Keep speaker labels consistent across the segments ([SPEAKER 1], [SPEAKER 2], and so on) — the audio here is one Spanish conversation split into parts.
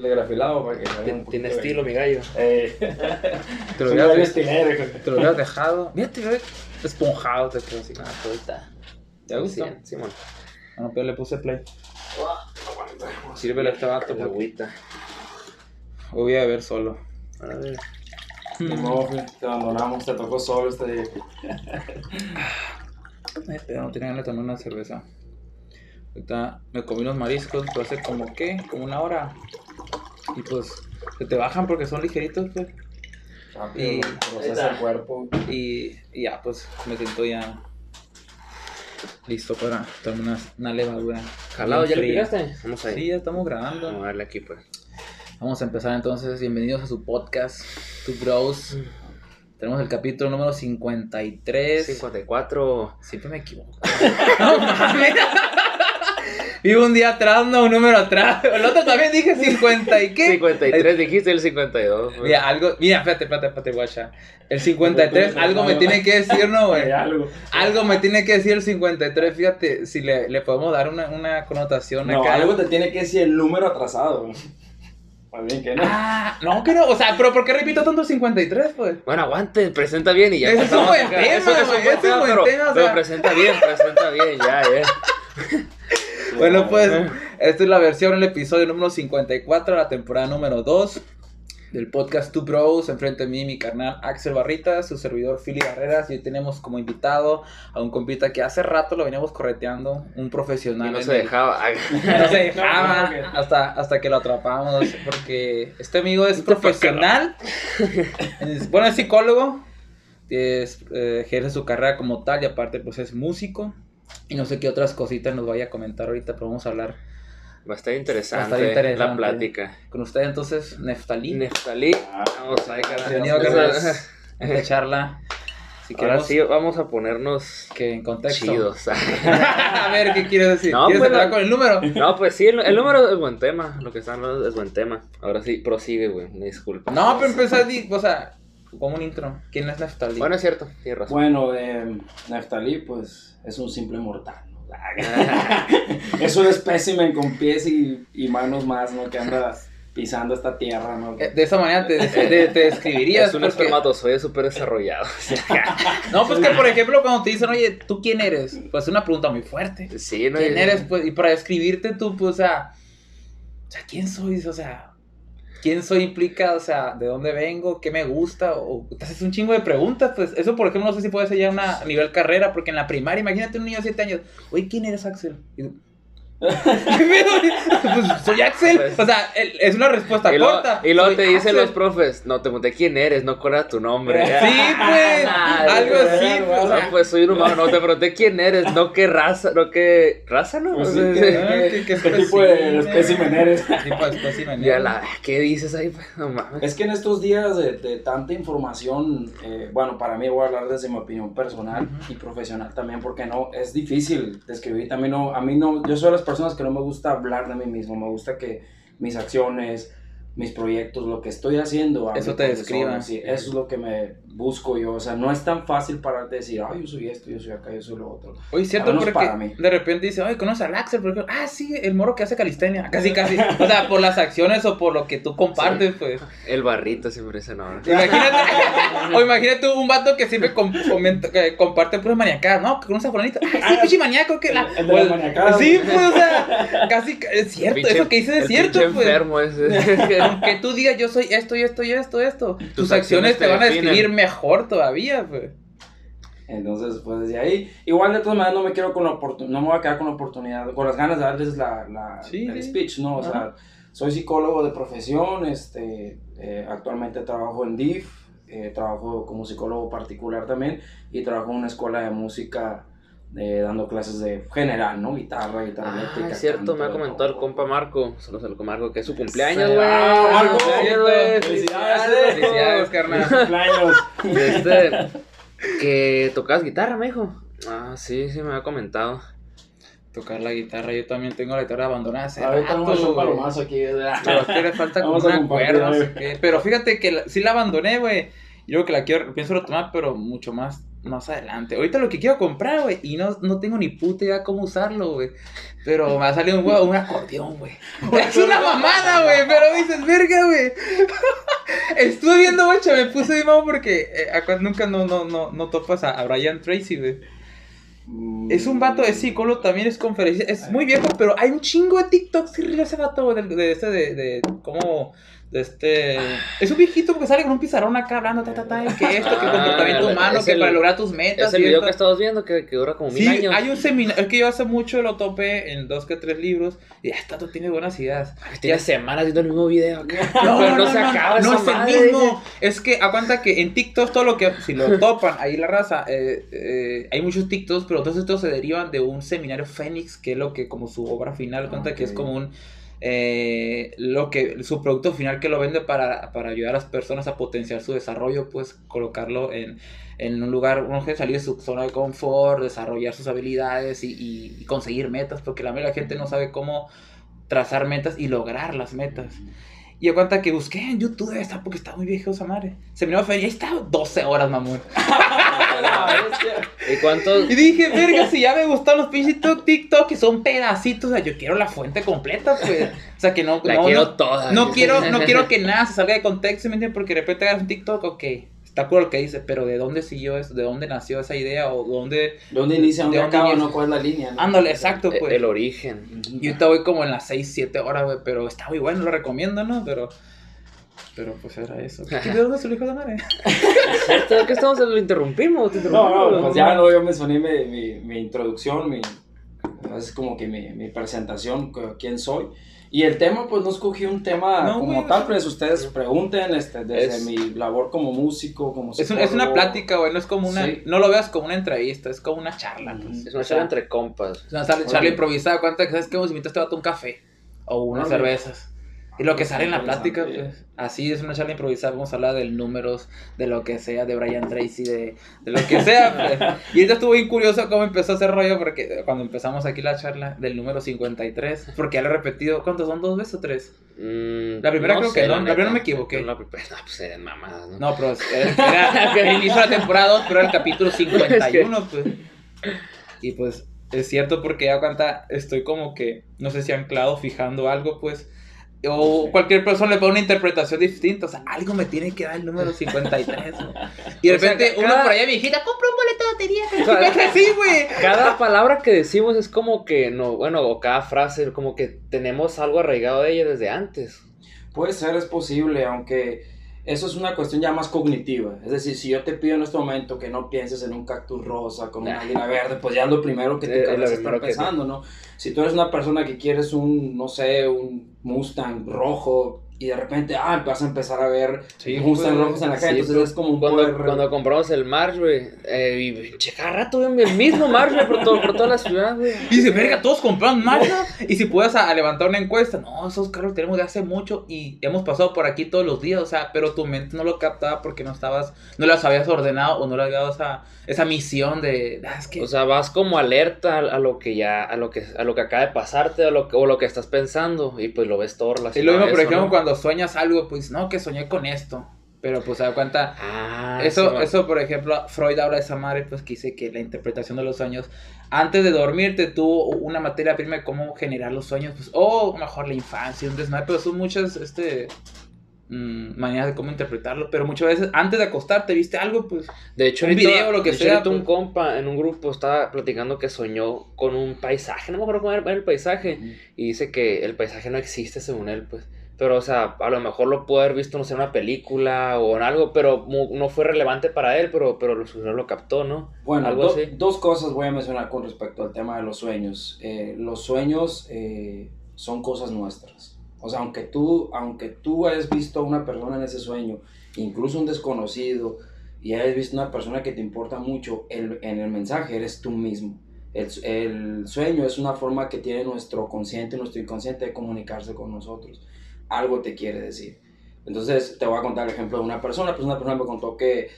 [SPEAKER 1] telegrafilado para que un
[SPEAKER 2] Tiene, estilo, mi gallo.
[SPEAKER 1] Eh,
[SPEAKER 3] Te lo
[SPEAKER 1] hijo.
[SPEAKER 3] te lo hubieras dejado. Mira, te hubieras esponjado, te quedó así. Ah, todo está. ¿Te gustó?
[SPEAKER 2] Sí, Simón.
[SPEAKER 3] Bueno, pero le puse play. Sírvele a este vato
[SPEAKER 2] Con
[SPEAKER 3] porque
[SPEAKER 2] agüita.
[SPEAKER 3] hoy voy a beber solo.
[SPEAKER 2] A ver.
[SPEAKER 1] Te abandonamos, te tocó solo este día.
[SPEAKER 3] No tenía ganas de tomar una cerveza. Ahorita me comí unos mariscos, pero hace como que, como una hora. Y pues se te bajan porque son ligeritos, pues.
[SPEAKER 1] Rápido,
[SPEAKER 3] Y-
[SPEAKER 1] procesa el cuerpo.
[SPEAKER 3] Y, y ya, pues me siento ya listo para tomar una, una levadura.
[SPEAKER 2] Jalado, ¿ya le
[SPEAKER 3] fría.
[SPEAKER 2] picaste? Vamos ahí.
[SPEAKER 3] Sí, ya estamos grabando.
[SPEAKER 2] Vamos a darle aquí, pues.
[SPEAKER 3] Vamos a empezar entonces. Bienvenidos a su podcast, Tu Bros. Tenemos el capítulo número 53.
[SPEAKER 2] 54.
[SPEAKER 3] Siempre me equivoco. no mames. Vivo un día atrás, no un número atrás. El otro también dije 50 y qué.
[SPEAKER 2] 53, dijiste el 52. pues.
[SPEAKER 3] Mira, algo, mira, espérate, espérate, espérate, guacha. El 53, algo me tiene que decir, ¿no, güey?
[SPEAKER 1] Algo.
[SPEAKER 3] Algo me tiene que decir el 53, fíjate, si le, le podemos dar una, una connotación
[SPEAKER 1] No,
[SPEAKER 3] acá.
[SPEAKER 1] algo te tiene que decir el número atrasado. güey. Bien que no.
[SPEAKER 3] Ah, no, que no, o sea, pero ¿por qué repito tanto el 53, pues?
[SPEAKER 2] Bueno, aguante, presenta bien y ya.
[SPEAKER 3] Ese es un buen tema,
[SPEAKER 2] Eso es un
[SPEAKER 3] güey,
[SPEAKER 2] buen
[SPEAKER 3] ese es un
[SPEAKER 2] tema,
[SPEAKER 3] buen
[SPEAKER 2] pero, presenta bien, presenta bien, ya, ya.
[SPEAKER 3] Bueno, pues, esta es la versión, el episodio número 54, la temporada número 2 del podcast Two Bros. Enfrente de mí, mi carnal Axel Barrita, su servidor Philly Barreras. Y hoy tenemos como invitado a un compita que hace rato lo veníamos correteando, un
[SPEAKER 2] Y
[SPEAKER 3] profesional.
[SPEAKER 2] no
[SPEAKER 3] en
[SPEAKER 2] se
[SPEAKER 3] el-
[SPEAKER 2] dejaba.
[SPEAKER 3] No se dejaba
[SPEAKER 1] No, no, no.
[SPEAKER 3] hasta, hasta que lo atrapamos. Porque este amigo es profesional. es- bueno, es psicólogo. Es, eh, ejerce su carrera como tal y aparte pues es músico. Y no sé qué otras cositas nos vaya a comentar ahorita, pero vamos a hablar
[SPEAKER 2] Va a estar interesante,
[SPEAKER 3] Va a estar interesante.
[SPEAKER 2] la plática.
[SPEAKER 3] con usted entonces, Neftalí.
[SPEAKER 2] Neftalí.
[SPEAKER 1] Ah,
[SPEAKER 2] Vamos
[SPEAKER 3] a esta charla. Si
[SPEAKER 2] Ahora
[SPEAKER 3] queremos
[SPEAKER 2] sí, vamos a ponernos
[SPEAKER 3] que en contexto.
[SPEAKER 2] chidos.
[SPEAKER 3] a ver, ¿qué quieres decir?
[SPEAKER 2] No,
[SPEAKER 3] ¿Quieres
[SPEAKER 2] pues, la-
[SPEAKER 3] con el número?
[SPEAKER 2] No, pues sí, el, el número es buen tema. Lo que están hablando es buen tema. Ahora sí, prosigue, güey. Disculpa.
[SPEAKER 3] No, pero empezar, o sea, como un intro. ¿Quién es Neftalí?
[SPEAKER 2] Bueno, es cierto, tienes razón.
[SPEAKER 1] Bueno, eh, Neftalí, pues es un simple mortal. ¿no? es un espécimen con pies y, y manos más, ¿no? Que anda pisando esta tierra, ¿no?
[SPEAKER 3] Eh, de esa manera te, te, te describirías.
[SPEAKER 2] es un
[SPEAKER 3] porque-
[SPEAKER 2] espermatozoide súper desarrollado.
[SPEAKER 3] No, pues que por ejemplo, cuando te dicen, oye, ¿tú quién eres? Pues es una pregunta muy fuerte.
[SPEAKER 2] sí, ¿no?
[SPEAKER 3] ¿Quién eres? Pues, y para describirte tú, pues, o sea, o sea, ¿quién soy? O sea, ¿quién soy implica, o sea, de dónde vengo, qué me gusta? O te haces un chingo de preguntas, pues, eso por ejemplo, no sé si puede ser ya una a nivel carrera, porque en la primaria, imagínate un niño de 7 años, oye, ¿quién eres Axel? pues soy Axel. O sea, es una respuesta
[SPEAKER 2] Y
[SPEAKER 3] corta.
[SPEAKER 2] y luego te dicen
[SPEAKER 3] Axel.
[SPEAKER 2] los profes, no, te pregunté quién eres, no cuál era tu nombre.
[SPEAKER 3] Sí, pues, algo así, pues, o
[SPEAKER 2] No,
[SPEAKER 3] sea,
[SPEAKER 2] pues soy un humano, no te pregunté quién eres, no qué raza, no qué raza, ¿no?
[SPEAKER 1] Pues sí, ¿qué- qué-
[SPEAKER 3] qué- qué
[SPEAKER 1] tipo de
[SPEAKER 3] espécimen.
[SPEAKER 1] eres?
[SPEAKER 3] ¿Qué tipo de espécimen
[SPEAKER 2] Ya
[SPEAKER 3] eres?
[SPEAKER 2] la, ¿qué dices ahí? Pues, No mames.
[SPEAKER 1] Es que en estos días de, de tanta información, eh, bueno, para mí voy a hablar desde mi opinión personal
[SPEAKER 3] Ujú.
[SPEAKER 1] y profesional también, porque no, es difícil describir, también no, a mí no, yo soy las personas que no me gusta hablar de mí mismo, me gusta que mis acciones, mis proyectos, lo que estoy haciendo,
[SPEAKER 3] Eso te describa.
[SPEAKER 1] eso es lo que me busco yo, o sea, no es tan fácil para decir, ay, yo soy esto, yo soy acá, yo soy lo otro.
[SPEAKER 3] Oye, cierto, porque
[SPEAKER 1] para mí.
[SPEAKER 3] de repente dice, oye, ¿conoces al Axel? Por ejemplo, ah, sí, el moro que hace calistenia. Casi, casi. O sea, por las acciones o por lo que tú compartes, pues.
[SPEAKER 2] El barrito siempre ese nombre.
[SPEAKER 3] Imagínate, o imagínate un vato que siempre com- comenta- que comparte puras maniacadas. No, que conoce a fulanito. Ah, sí, pinche maníaco. Que la,
[SPEAKER 1] El de la maniacada.
[SPEAKER 3] Sí, pues, o sea, casi, es cierto,
[SPEAKER 2] Pinche-
[SPEAKER 3] eso que dices es
[SPEAKER 2] el
[SPEAKER 3] cierto, pues.
[SPEAKER 2] enfermo ese.
[SPEAKER 3] Aunque tú digas, yo soy esto y esto y esto, esto. Tus,
[SPEAKER 2] Tus
[SPEAKER 3] acciones,
[SPEAKER 2] acciones
[SPEAKER 3] te
[SPEAKER 2] te
[SPEAKER 3] van a describir mejor todavía, pues.
[SPEAKER 1] Entonces, pues desde ahí, igual de todas maneras no me quiero con la oportunidad, no me voy a quedar con la oportunidad, con las ganas de darles la, la-
[SPEAKER 3] Sí,
[SPEAKER 1] el
[SPEAKER 3] sí.
[SPEAKER 1] speech, ¿no? O sea, soy psicólogo de profesión, este, eh, actualmente trabajo en DIF, eh, trabajo como psicólogo particular también, y trabajo en una escuela de música eh, dando clases de general, ¿no? Guitarra, guitarra
[SPEAKER 2] Ah,
[SPEAKER 1] eléctrica.
[SPEAKER 2] es cierto, me ha comentado el compa Marco. Saludos al compa Marco, que es su cumpleaños, güey.
[SPEAKER 3] Ah, Marco.
[SPEAKER 1] Felicidades.
[SPEAKER 3] Felicidades, carnal.
[SPEAKER 1] Cumpleaños.
[SPEAKER 2] Este, que tocabas guitarra, me dijo. Ah, sí, sí, me ha comentado.
[SPEAKER 3] Tocar la guitarra, yo también tengo la guitarra abandonada hace
[SPEAKER 1] Ahorita vamos a hacer un
[SPEAKER 3] rato, güey.
[SPEAKER 1] palomazo aquí. ¿verdad?
[SPEAKER 3] Pero es que le falta como una cuerda, no
[SPEAKER 1] eh.
[SPEAKER 3] sé qué. Pero fíjate que la- sí la abandoné, güey. Y luego que la quiero, pienso retomar, pero mucho más, más adelante. Ahorita lo que quiero comprar, güey, y no, no tengo ni puta idea cómo usarlo, güey. Pero me ha salido un un acordeón, güey. Es una mamada, güey, pero dices, verga, güey. Estuve viendo, güey, me puse de mamo porque eh, acá nunca no, no, no, no topas a, a Brian Tracy, güey.
[SPEAKER 1] Mm,
[SPEAKER 3] Es un vato de psicólogo, también es conferencia. Es muy viejo, pero hay un chingo de TikTok. Sí, ríe ese vato, güey, de, de este, de, de, ¿cómo? De este. Es un viejito porque sale con un pizarrón acá hablando, ta, ta, ta, y que esto, que
[SPEAKER 2] Ah,
[SPEAKER 3] comportamiento humano, que
[SPEAKER 2] el-
[SPEAKER 3] para lograr tus metas.
[SPEAKER 2] Es el
[SPEAKER 3] y
[SPEAKER 2] video
[SPEAKER 3] esto.
[SPEAKER 2] que estamos viendo que, que dura como mil
[SPEAKER 3] Sí,
[SPEAKER 2] años.
[SPEAKER 3] hay un seminario, es que yo hace mucho lo topé en dos que tres libros y esta tú tiene buenas ideas.
[SPEAKER 2] Tiene semanas viendo el mismo video acá.
[SPEAKER 3] No,
[SPEAKER 2] Pero
[SPEAKER 3] no,
[SPEAKER 2] no se
[SPEAKER 3] no,
[SPEAKER 2] acaba
[SPEAKER 3] no
[SPEAKER 2] esa
[SPEAKER 3] es el mismo. Es que aguanta que en TikTok todo lo que, si lo topan ahí la raza, eh, eh, hay muchos TikToks, pero todos estos se derivan de un seminario Fénix, que es lo que como su obra final, cuenta que es como un, eh, lo que, su producto final que lo vende para, para ayudar a las personas a potenciar su desarrollo, pues colocarlo en, en un lugar, uno que salir de su zona de confort, desarrollar sus habilidades y, y- y conseguir metas, porque la la gente no sabe cómo trazar metas y lograr las metas. Y yo cuenta que busqué en YouTube, está porque está muy viejo esa madre. Se me fue y ahí estaba 12 horas, mamón.
[SPEAKER 2] ¿Y cuántos?
[SPEAKER 3] Y dije, verga, si ya me gustan los pinches tok- TikTok que son pedacitos, o sea, yo quiero la fuente completa, pues. O sea, que no,
[SPEAKER 2] La
[SPEAKER 3] no,
[SPEAKER 2] quiero
[SPEAKER 3] no,
[SPEAKER 2] toda.
[SPEAKER 3] no quiero, no quiero que nada se salga de contexto, ¿me entiendes? Porque de repente hagas un TikTok, ok, está cool lo que dice, pero ¿de dónde siguió eso? ¿De dónde nació esa idea? ¿O dónde?
[SPEAKER 1] ¿Dónde inicia, dónde
[SPEAKER 3] ¿De dónde
[SPEAKER 1] acaba, no? ¿Cuál es la línea? no?
[SPEAKER 3] Ándale, exacto,
[SPEAKER 2] Eh,
[SPEAKER 3] pues.
[SPEAKER 2] El origen.
[SPEAKER 3] Yo ahorita voy como en las 6, 7 horas, güey, pero está muy bueno, lo recomiendo, ¿no? Pero, pero pues era eso. ¿Qué de dónde se lo hijo de madre?
[SPEAKER 2] ¿Cierto? ¿Qué estamos? Lo interrumpimos. te
[SPEAKER 1] No,
[SPEAKER 2] interrumpimos.
[SPEAKER 1] no, pues ya no, yo mencioné mi, mi, mi introducción, mi, es como que mi, mi presentación, quién soy. Y el tema, pues no escogí un tema
[SPEAKER 3] No,
[SPEAKER 1] como
[SPEAKER 3] güey,
[SPEAKER 1] tal,
[SPEAKER 3] es-
[SPEAKER 1] pues ustedes pregunten este, desde
[SPEAKER 2] Es-
[SPEAKER 1] mi labor como músico, como
[SPEAKER 3] Es, un- es una plática, güey, no es como una...
[SPEAKER 1] Sí.
[SPEAKER 3] No lo veas como una entrevista, es como una charla, pues.
[SPEAKER 2] Es una
[SPEAKER 3] O sea,
[SPEAKER 2] charla entre compas.
[SPEAKER 3] Es una charla, charla improvisada, cuenta que sabes que vos invitaste a un café o unas
[SPEAKER 1] Órale.
[SPEAKER 3] cervezas. Y lo que sale en la plática, pues, así es una charla improvisada, vamos a hablar de números, de lo que sea, de Brian Tracy, de, de lo que sea, pues. Y ahorita estuvo bien curioso cómo empezó a hacer rollo, porque cuando empezamos aquí la charla del número 53, porque ya lo he repetido, ¿cuántos son? ¿Dos veces o tres?
[SPEAKER 2] Mm,
[SPEAKER 3] La primera creo que no, la
[SPEAKER 2] neta.
[SPEAKER 3] primera no me equivoqué.
[SPEAKER 2] La primera, no, pues eran mamadas, ¿no?
[SPEAKER 3] No, pero era, era el inicio de la temporada 2, pero era el capítulo 51, pues. Y pues es cierto porque ya cuenta, estoy como que, no sé si anclado, fijando algo, pues. O
[SPEAKER 1] Sí.
[SPEAKER 3] cualquier persona le pone una interpretación distinta, o sea, algo me tiene que dar el número 53. ¿no? Y de
[SPEAKER 2] O sea,
[SPEAKER 3] repente, uno por allá, mi hijita, compra un boleto de lotería. Sí, güey.
[SPEAKER 2] Cada palabra que decimos es como que, no, bueno, o cada frase, como que tenemos algo arraigado de ella desde antes.
[SPEAKER 1] Puede ser, es posible, aunque eso es una cuestión ya más cognitiva. Es decir, si yo te pido en este momento que no pienses en un cactus rosa con una águila verde, pues ya es lo primero que tu
[SPEAKER 2] Eh,
[SPEAKER 1] cabeza está pensando, ¿no? Si tú eres una persona que quieres un, no sé, un Mustang rojo y de repente, ah, vas a empezar a ver
[SPEAKER 3] Sí,
[SPEAKER 1] Mustang
[SPEAKER 3] pues,
[SPEAKER 1] rojos en la
[SPEAKER 2] sí,
[SPEAKER 1] calle, entonces es como un
[SPEAKER 2] Cuando,
[SPEAKER 1] poder...
[SPEAKER 2] cuando compramos el March, güey, eh, y che, cada rato ven el mismo March, güey, por, todo- por toda la ciudad, güey.
[SPEAKER 3] Y dice, verga, todos compraron Mazda. Y si puedes a, a levantar una encuesta, no, esos carros tenemos de hace mucho y hemos pasado por aquí todos los días, o sea, pero tu mente no lo captaba porque no estabas, no las habías ordenado o no le habías dado esa, esa misión de, ah, es que...
[SPEAKER 2] O sea, vas como alerta a, a lo que ya, a lo que, a lo que acaba de pasarte, o lo que, o lo que estás pensando, y pues lo ves todo relacionado.
[SPEAKER 3] y lo mismo, por ejemplo,
[SPEAKER 2] ¿no?
[SPEAKER 3] cuando sueñas algo, pues, no, que soñé con esto. Pero pues se da cuenta,
[SPEAKER 2] Ah,
[SPEAKER 3] Eso,
[SPEAKER 2] sí,
[SPEAKER 3] eso, por ejemplo, Freud habla de esa madre, pues que dice que la interpretación de los sueños, antes de dormirte tuvo una materia prima de cómo generar los sueños, pues, o mejor la infancia, un desmadre, pero son muchas, este, mm, maneras de cómo interpretarlo, pero muchas veces antes de acostarte viste algo, pues,
[SPEAKER 2] De hecho,
[SPEAKER 3] un
[SPEAKER 2] ahorita,
[SPEAKER 3] video, lo que
[SPEAKER 2] de hecho,
[SPEAKER 3] sea,
[SPEAKER 2] ahorita un
[SPEAKER 3] pues.
[SPEAKER 2] compa en un grupo estaba platicando que soñó con un paisaje, no me acuerdo cómo era el paisaje, y dice que el paisaje no existe según él, pues. Pero, o sea, a lo mejor lo pudo haber visto, no sé, en una película o en algo, pero no fue relevante para él, pero, pero lo, su- lo captó, ¿no?
[SPEAKER 1] Bueno,
[SPEAKER 2] Algo
[SPEAKER 1] do-
[SPEAKER 2] así.
[SPEAKER 1] dos cosas voy a mencionar con respecto al tema de los sueños. Eh, los sueños eh, son cosas nuestras. O sea, aunque tú, aunque tú hayas visto a una persona en ese sueño, incluso un desconocido, y hayas visto una persona que te importa mucho, el- en el mensaje eres tú mismo. El, el sueño es una forma que tiene nuestro consciente nuestro inconsciente de comunicarse con nosotros. Algo te quiere decir. Entonces, te voy a contar el ejemplo de una persona. Pues una persona me contó que,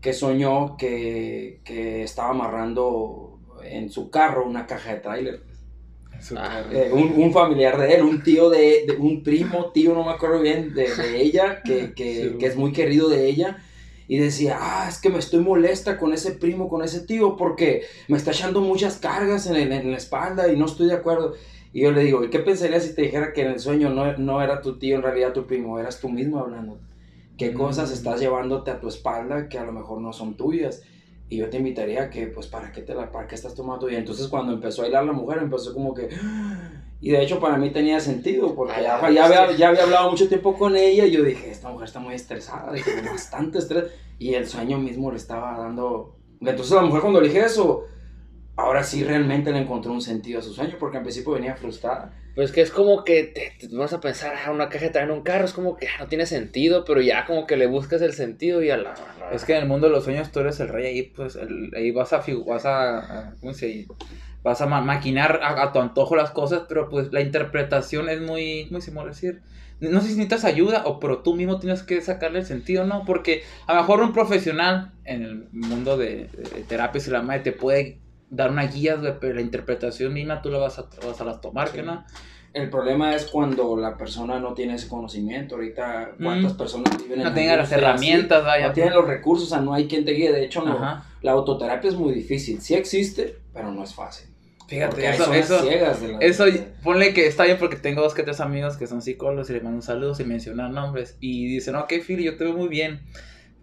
[SPEAKER 1] que soñó que, que estaba amarrando en su carro una caja de tráiler.
[SPEAKER 2] Ah.
[SPEAKER 1] Eh, un, un familiar de él, un tío de, de- un primo, tío, no me acuerdo bien, de, de ella, que, que,
[SPEAKER 3] Sí.
[SPEAKER 1] que es muy querido de ella. Y decía, ah, es que me estoy molesta con ese primo, con ese tío, porque me está echando muchas cargas en, el- en la espalda y no estoy de acuerdo. Y yo le digo, ¿y qué pensarías si te dijera que en el sueño no, no era tu tío, en realidad tu primo, eras tú mismo hablando? ¿Qué
[SPEAKER 3] Mm.
[SPEAKER 1] cosas estás llevándote a tu espalda que a lo mejor no son tuyas? Y yo te invitaría a que, pues, ¿para qué, te la, ¿para qué estás tomando? Y entonces cuando empezó a bailar la mujer, empezó como que... Y de hecho para mí tenía sentido, porque
[SPEAKER 2] Ay,
[SPEAKER 1] ya, ya, había, ya había hablado mucho tiempo con ella y yo dije, esta mujer está muy estresada, dije, bastante estrés. Y el sueño mismo le estaba dando... Entonces la mujer cuando le dije eso, ahora sí realmente le encontró un sentido a su sueño, porque al principio venía frustrada.
[SPEAKER 2] Pues que es como que te, te vas a pensar, ah, una caja de traer en un carro, es como que ah, no tiene sentido, pero ya como que le buscas el sentido y a la...
[SPEAKER 3] Es que en el mundo de los sueños tú eres el rey ahí, pues el- ahí vas a, vas a, a- ¿cómo se dice? Vas a ma- maquinar a, a tu antojo las cosas, pero pues la interpretación es muy, ¿cómo se puede decir? No sé si necesitas ayuda o pero tú mismo tienes que sacarle el sentido, ¿no? Porque a lo mejor un profesional en el mundo de, de terapias y la madre te puede dar una guía, güey, pero la interpretación misma tú la vas a, vas a las tomar,
[SPEAKER 1] Sí.
[SPEAKER 3] ¿que no?
[SPEAKER 1] El problema es cuando la persona no tiene ese conocimiento. Ahorita, ¿cuántas
[SPEAKER 3] Mm.
[SPEAKER 1] personas viven en
[SPEAKER 3] No tenga las
[SPEAKER 1] así?
[SPEAKER 3] herramientas, vaya.
[SPEAKER 1] No tienen los recursos, o sea, no hay quien te guíe. De hecho, no, la autoterapia es muy difícil. Sí existe, pero no es fácil.
[SPEAKER 3] Fíjate, eso, eso,
[SPEAKER 1] ciegas de la-
[SPEAKER 3] Eso, ponle que está bien porque tengo dos que tres amigos que son psicólogos y le mando saludos y mencionan nombres. Y dicen, ok, Philly, yo te veo muy bien.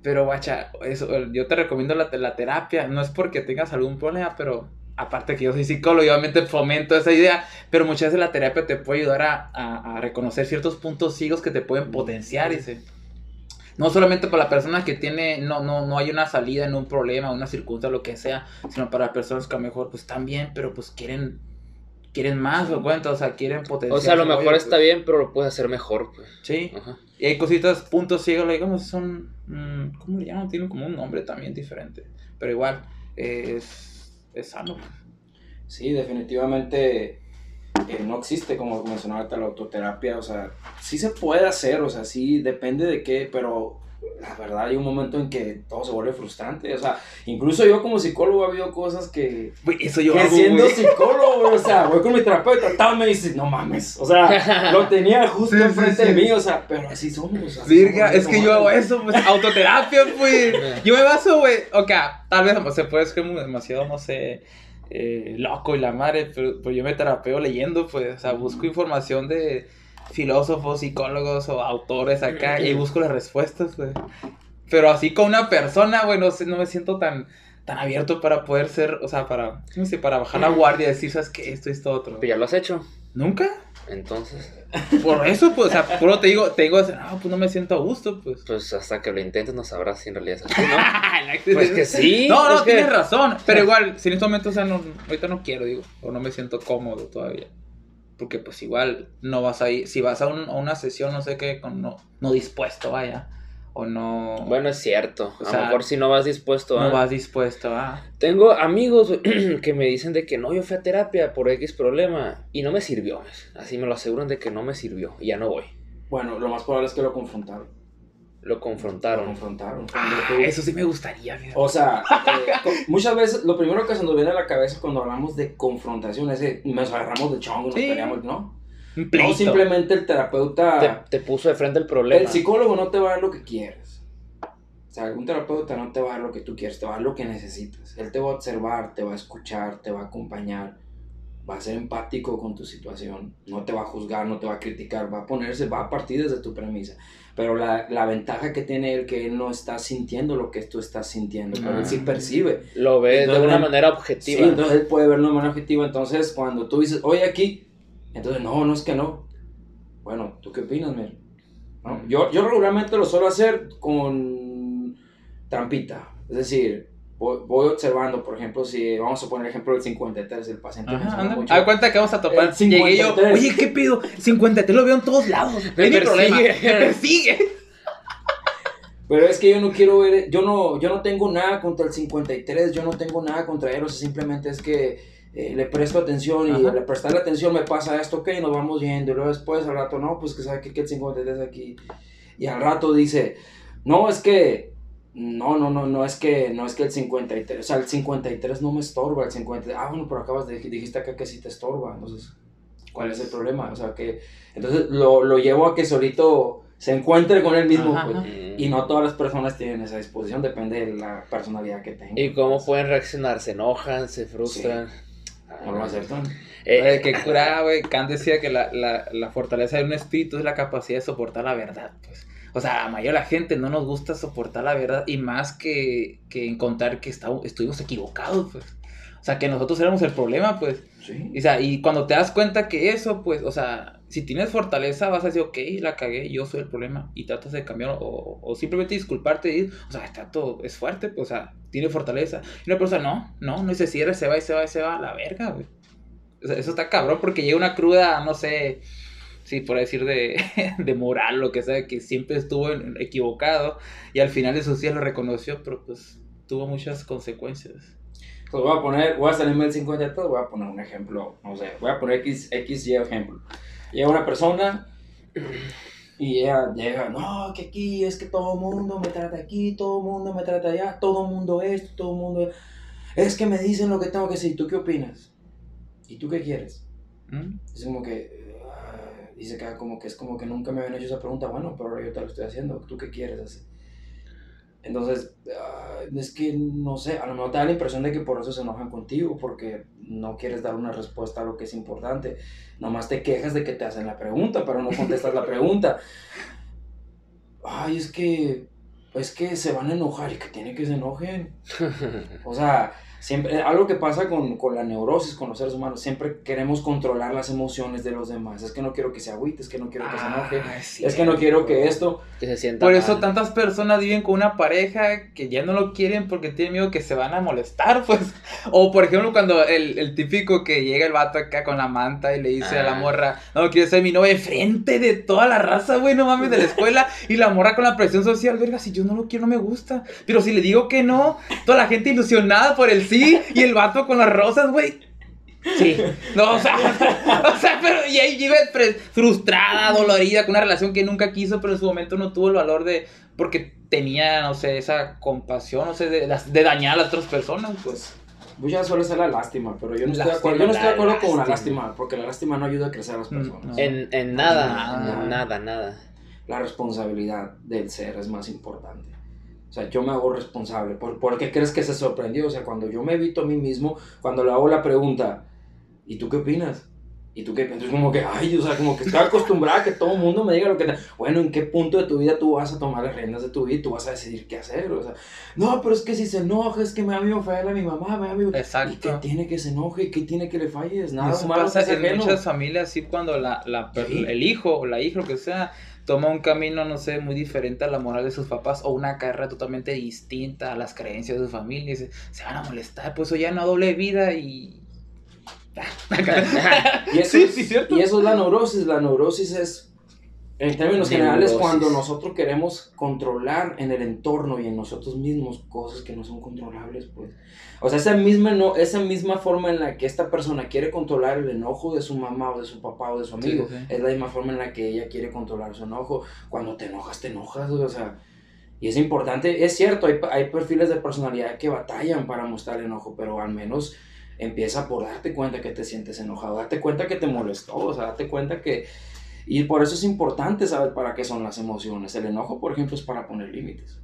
[SPEAKER 3] Pero, guacha, eso, yo te recomiendo la, la terapia. No es porque tengas algún problema, pero aparte que yo soy psicólogo y obviamente fomento esa idea. Pero muchas veces la terapia te puede ayudar a, a- a reconocer ciertos puntos ciegos que te pueden potenciar. Dice. No solamente para la persona que tiene, no, no, no hay una salida en un problema, una circunstancia, lo que sea, sino para personas que a lo mejor pues están bien, pero pues quieren, quieren más o cuenta, o sea, quieren potenciar.
[SPEAKER 2] O sea, a lo mejor
[SPEAKER 3] rollo,
[SPEAKER 2] está
[SPEAKER 3] pues.
[SPEAKER 2] bien, pero lo puedes hacer mejor, pues.
[SPEAKER 3] Sí,
[SPEAKER 2] Ajá.
[SPEAKER 3] y hay cositas, puntos ciegos, digamos, son, mm, ¿cómo le llaman? Tienen como un nombre también diferente, pero igual, eh, es, es sano.
[SPEAKER 1] Sí, definitivamente eh, no existe, como mencionaba la autoterapia. O sea, sí se puede hacer, o sea, sí depende de qué, pero la verdad hay un momento en que todo se vuelve frustrante. O sea, incluso yo como psicólogo ha habido cosas que,
[SPEAKER 3] Güey, eso yo
[SPEAKER 1] que
[SPEAKER 3] hago,
[SPEAKER 1] siendo psicólogo, güey, o sea, voy con mi terapeuta, tal, me dice, no mames, o sea, lo tenía justo
[SPEAKER 3] Sí,
[SPEAKER 1] enfrente
[SPEAKER 3] sí.
[SPEAKER 1] de mí, o sea, pero así somos. así
[SPEAKER 3] Virga,
[SPEAKER 1] somos,
[SPEAKER 3] es que yo hago eso, pues, autoterapia, pues. Yo me baso, güey, ok, tal vez pues, se puede ser como demasiado, no sé, eh, loco y la madre, pero, pero yo me terapeo leyendo, pues, o sea, busco información de filósofos, psicólogos o autores acá y busco las respuestas, güey. Pero así con una persona, güey, no no me siento tan, tan abierto para poder ser, o sea, para, no sé, para bajar la guardia y decir, ¿sabes qué? Esto, esto, otro.
[SPEAKER 2] Pero ya lo has hecho.
[SPEAKER 3] ¿Nunca?
[SPEAKER 2] Entonces,
[SPEAKER 3] Por eso, pues, o sea, por eso te digo, te digo, no, pues no me siento a gusto, pues.
[SPEAKER 2] pues hasta que lo intentes no sabrás si en realidad es así, ¿no? Pues que sí.
[SPEAKER 3] No, no,
[SPEAKER 2] es que-
[SPEAKER 3] tienes razón. Pero igual, si en este momento, o sea, no, ahorita no quiero, digo, o no me siento cómodo todavía. Porque pues igual no vas a ir, si vas a, un- a una sesión, no sé qué, con no, no dispuesto, vaya. O no,
[SPEAKER 2] Bueno, es cierto.
[SPEAKER 3] O
[SPEAKER 2] A
[SPEAKER 3] sea,
[SPEAKER 2] lo mejor si no vas dispuesto
[SPEAKER 3] no vas dispuesto a...
[SPEAKER 2] Tengo amigos que me dicen de que no, yo fui a terapia por X problema y no me sirvió. Así me lo aseguran de que no me sirvió y ya no voy.
[SPEAKER 1] Bueno, lo más probable es que lo confrontaron.
[SPEAKER 2] Lo
[SPEAKER 1] Lo
[SPEAKER 2] confrontaron.
[SPEAKER 1] confrontaron.
[SPEAKER 3] Ah, eso sí me gustaría, fíjate.
[SPEAKER 1] O sea, eh, muchas veces lo primero que se nos viene a la cabeza cuando hablamos de confrontación es que nos agarramos de chongo, nos
[SPEAKER 3] Sí.
[SPEAKER 1] peleamos, ¿no? No, simplemente el terapeuta,
[SPEAKER 2] Te, te puso de frente el problema.
[SPEAKER 1] el psicólogo no te va a dar lo que quieres. O sea, un terapeuta no te va a dar lo que tú quieres, te va a dar lo que necesitas. Él te va a observar, te va a escuchar, te va a acompañar, va a ser empático con tu situación, no te va a juzgar, no te va a criticar, va a ponerse, va a partir desde tu premisa. Pero la, la ventaja que tiene él que él no está sintiendo lo que tú estás sintiendo, pero él sí
[SPEAKER 3] Ah.
[SPEAKER 1] percibe.
[SPEAKER 2] Lo de
[SPEAKER 1] Entonces,
[SPEAKER 2] una
[SPEAKER 1] no-
[SPEAKER 2] manera
[SPEAKER 1] Sí,
[SPEAKER 2] objetiva.
[SPEAKER 1] entonces él puede verlo de manera objetiva. Entonces, cuando tú dices, oye, aquí, entonces, no, no es que no. Bueno, ¿tú qué opinas, Mer? ¿No? Yo, yo regularmente lo suelo hacer con trampita. Es decir, voy, voy observando, por ejemplo, si vamos a poner el ejemplo del 53, el paciente
[SPEAKER 3] Ajá,
[SPEAKER 1] menciona
[SPEAKER 3] anda.
[SPEAKER 1] mucho.
[SPEAKER 3] Haz cuenta que vamos a topar. Llegué yo,
[SPEAKER 1] 53.
[SPEAKER 3] oye, ¿qué pido? 53 lo veo en todos lados.
[SPEAKER 2] Me
[SPEAKER 3] Es mi problema. Me persigue.
[SPEAKER 1] Pero es que yo no quiero ver, yo no, yo no tengo nada contra el 53, yo no tengo nada contra él, o sea, simplemente es que eh, le presto atención y
[SPEAKER 3] Ajá.
[SPEAKER 1] al prestarle atención me pasa esto, ok, nos vamos yendo, y luego después al rato, no, pues que sabe que, que el 53 aquí, y al rato dice, no, es que, no, no, no, no es que, no es que el 53, o sea, el 53 no me estorba, el 53, ah, bueno, pero acabas de, dijiste acá que sí te estorba, entonces, ¿cuál es el problema? O sea, que, entonces lo, lo llevo a que solito se encuentre con él mismo,
[SPEAKER 3] Ajá,
[SPEAKER 1] pues,
[SPEAKER 3] ajá.
[SPEAKER 1] Y no todas las personas tienen esa disposición, depende de la personalidad que tengan.
[SPEAKER 2] ¿Y cómo pueden reaccionar? ¿Se enojan? ¿Se frustran?
[SPEAKER 1] No lo aceptan.
[SPEAKER 2] Eh,
[SPEAKER 3] Oye, qué curada, güey. Kant decía que la, la, la fortaleza de un espíritu es la capacidad de soportar la verdad, pues. O sea, a la mayoría de la gente no nos gusta soportar la verdad y más que, que encontrar que está- estuvimos equivocados, pues. O sea, que nosotros éramos el problema, pues.
[SPEAKER 1] Sí.
[SPEAKER 3] Y, o sea, y cuando te das cuenta que eso, pues, o sea, si tienes fortaleza, vas a decir, ok, la cagué, yo soy el problema, y tratas de cambiar, o, o simplemente disculparte y, o sea, está todo, es fuerte, pues, o sea, tiene fortaleza. Y una persona, no, no, no, y se cierra, se va, y se va, y se va, a la verga, güey. O sea, eso está cabrón, porque llega una cruda, no sé, sí, por decir de, de moral, lo que sea, que siempre estuvo equivocado, y al final de sus días lo reconoció, pero pues tuvo muchas consecuencias.
[SPEAKER 1] Pues voy a poner, voy a salirme del 50 de todo, voy a poner un ejemplo, no sé, voy a poner X, X, Y ejemplo. Llega una persona y ella llega, no, que aquí es que todo el mundo me trata aquí, todo el mundo me trata allá, todo el mundo esto, todo el mundo... Es que me dicen lo que tengo que decir, ¿tú qué opinas? ¿Y tú qué quieres?
[SPEAKER 3] ¿Mm?
[SPEAKER 1] Es como que, ah, dice que como que es como que nunca me habían hecho esa pregunta, bueno, pero ahora yo te lo estoy haciendo, ¿tú qué quieres? Entonces, ah, es que no sé, a lo mejor te da la impresión de que por eso se enojan contigo, porque no quieres dar una respuesta a lo que es importante. Nomás te quejas de que te hacen la pregunta, pero no contestas la pregunta. Ay, es que, es que se van a enojar y que tiene que se enojen. O sea, siempre, algo que pasa con, con la neurosis, con los seres humanos, siempre queremos controlar las emociones de los demás. Es que no quiero que se agüite, es que no quiero que se enoje,
[SPEAKER 3] Ah,
[SPEAKER 1] es que no quiero que esto.
[SPEAKER 2] que se sienta
[SPEAKER 3] Por eso tantas personas viven con una pareja que ya no lo quieren porque tienen miedo que se van a molestar, pues. O por ejemplo cuando el, el típico que llega el vato acá con la manta y le dice a la
[SPEAKER 2] Ah.
[SPEAKER 3] morra, no, quiero ser mi novia frente de toda la raza, güey, no mames, de la escuela. Y la morra con la presión social, verga, si yo no lo quiero, no me gusta. Pero si le digo que no, toda la gente ilusionada por el sí y el vato con las rosas, güey. Sí. No, o sea, o sea, pero y ahí vive frustrada, dolorida, con una relación que nunca quiso, pero en su momento no tuvo el valor de. Porque tenía, no sé, esa compasión, no sé, de, dañar a las otras personas, pues.
[SPEAKER 1] Pues ya suele ser la lástima, pero yo no estoy de acuerdo, yo no estoy de
[SPEAKER 3] la
[SPEAKER 1] acuerdo con la
[SPEAKER 3] lástima.
[SPEAKER 1] porque la lástima no ayuda a crecer a las
[SPEAKER 3] Mm,
[SPEAKER 1] personas.
[SPEAKER 3] no.
[SPEAKER 2] En, en nada,
[SPEAKER 3] Nada.
[SPEAKER 2] en nada, nada.
[SPEAKER 1] La responsabilidad del ser es más importante. O sea, yo me hago responsable. ¿Por, ¿Por qué crees que se sorprendió? O sea, cuando yo me evito a mí mismo, cuando le hago la pregunta, ¿y tú qué opinas? ¿Y tú qué piensas? Es como que, ay, o sea, como que estoy acostumbrada a que todo el mundo me diga lo que... te- Bueno, ¿en qué punto de tu vida tú vas a tomar las riendas de tu vida y tú vas a decidir qué hacer? O sea, no, pero es que si se enoja, es que me, a mí me falla a mi mamá, me da a mí... ¿Y qué
[SPEAKER 3] Exacto.
[SPEAKER 1] tiene que se enoje? ¿Y qué tiene que le falles? Nada
[SPEAKER 3] Eso
[SPEAKER 1] humano
[SPEAKER 3] pasa en
[SPEAKER 1] ajeno.
[SPEAKER 3] muchas familias, sí, cuando la, la
[SPEAKER 1] Sí.
[SPEAKER 3] el hijo o la hija, lo que sea, toma un camino, no sé, muy diferente a la moral de sus papás o una carrera totalmente distinta a las creencias de su familia, y se, se van a molestar, pues eso ya no doble vida y...
[SPEAKER 1] Y eso,
[SPEAKER 3] Sí,
[SPEAKER 1] es,
[SPEAKER 3] sí, cierto.
[SPEAKER 1] y eso es la neurosis. La neurosis es, en términos generales, cuando nosotros queremos controlar en el entorno y en nosotros mismos cosas que no son controlables, pues. O sea, esa misma, no, esa misma forma en la que esta persona quiere controlar el enojo de su mamá o de su papá o de su amigo,
[SPEAKER 3] Sí, sí.
[SPEAKER 1] es la misma forma en la que ella quiere controlar su enojo. Cuando te enojas, te enojas, o sea... Y es importante, es cierto, hay, hay perfiles de personalidad que batallan para mostrar enojo, pero al menos empieza por darte cuenta que te sientes enojado, date cuenta que te molestó, o sea, date cuenta que... Y por eso es importante saber para qué son las emociones. El enojo, por ejemplo, es para poner límites.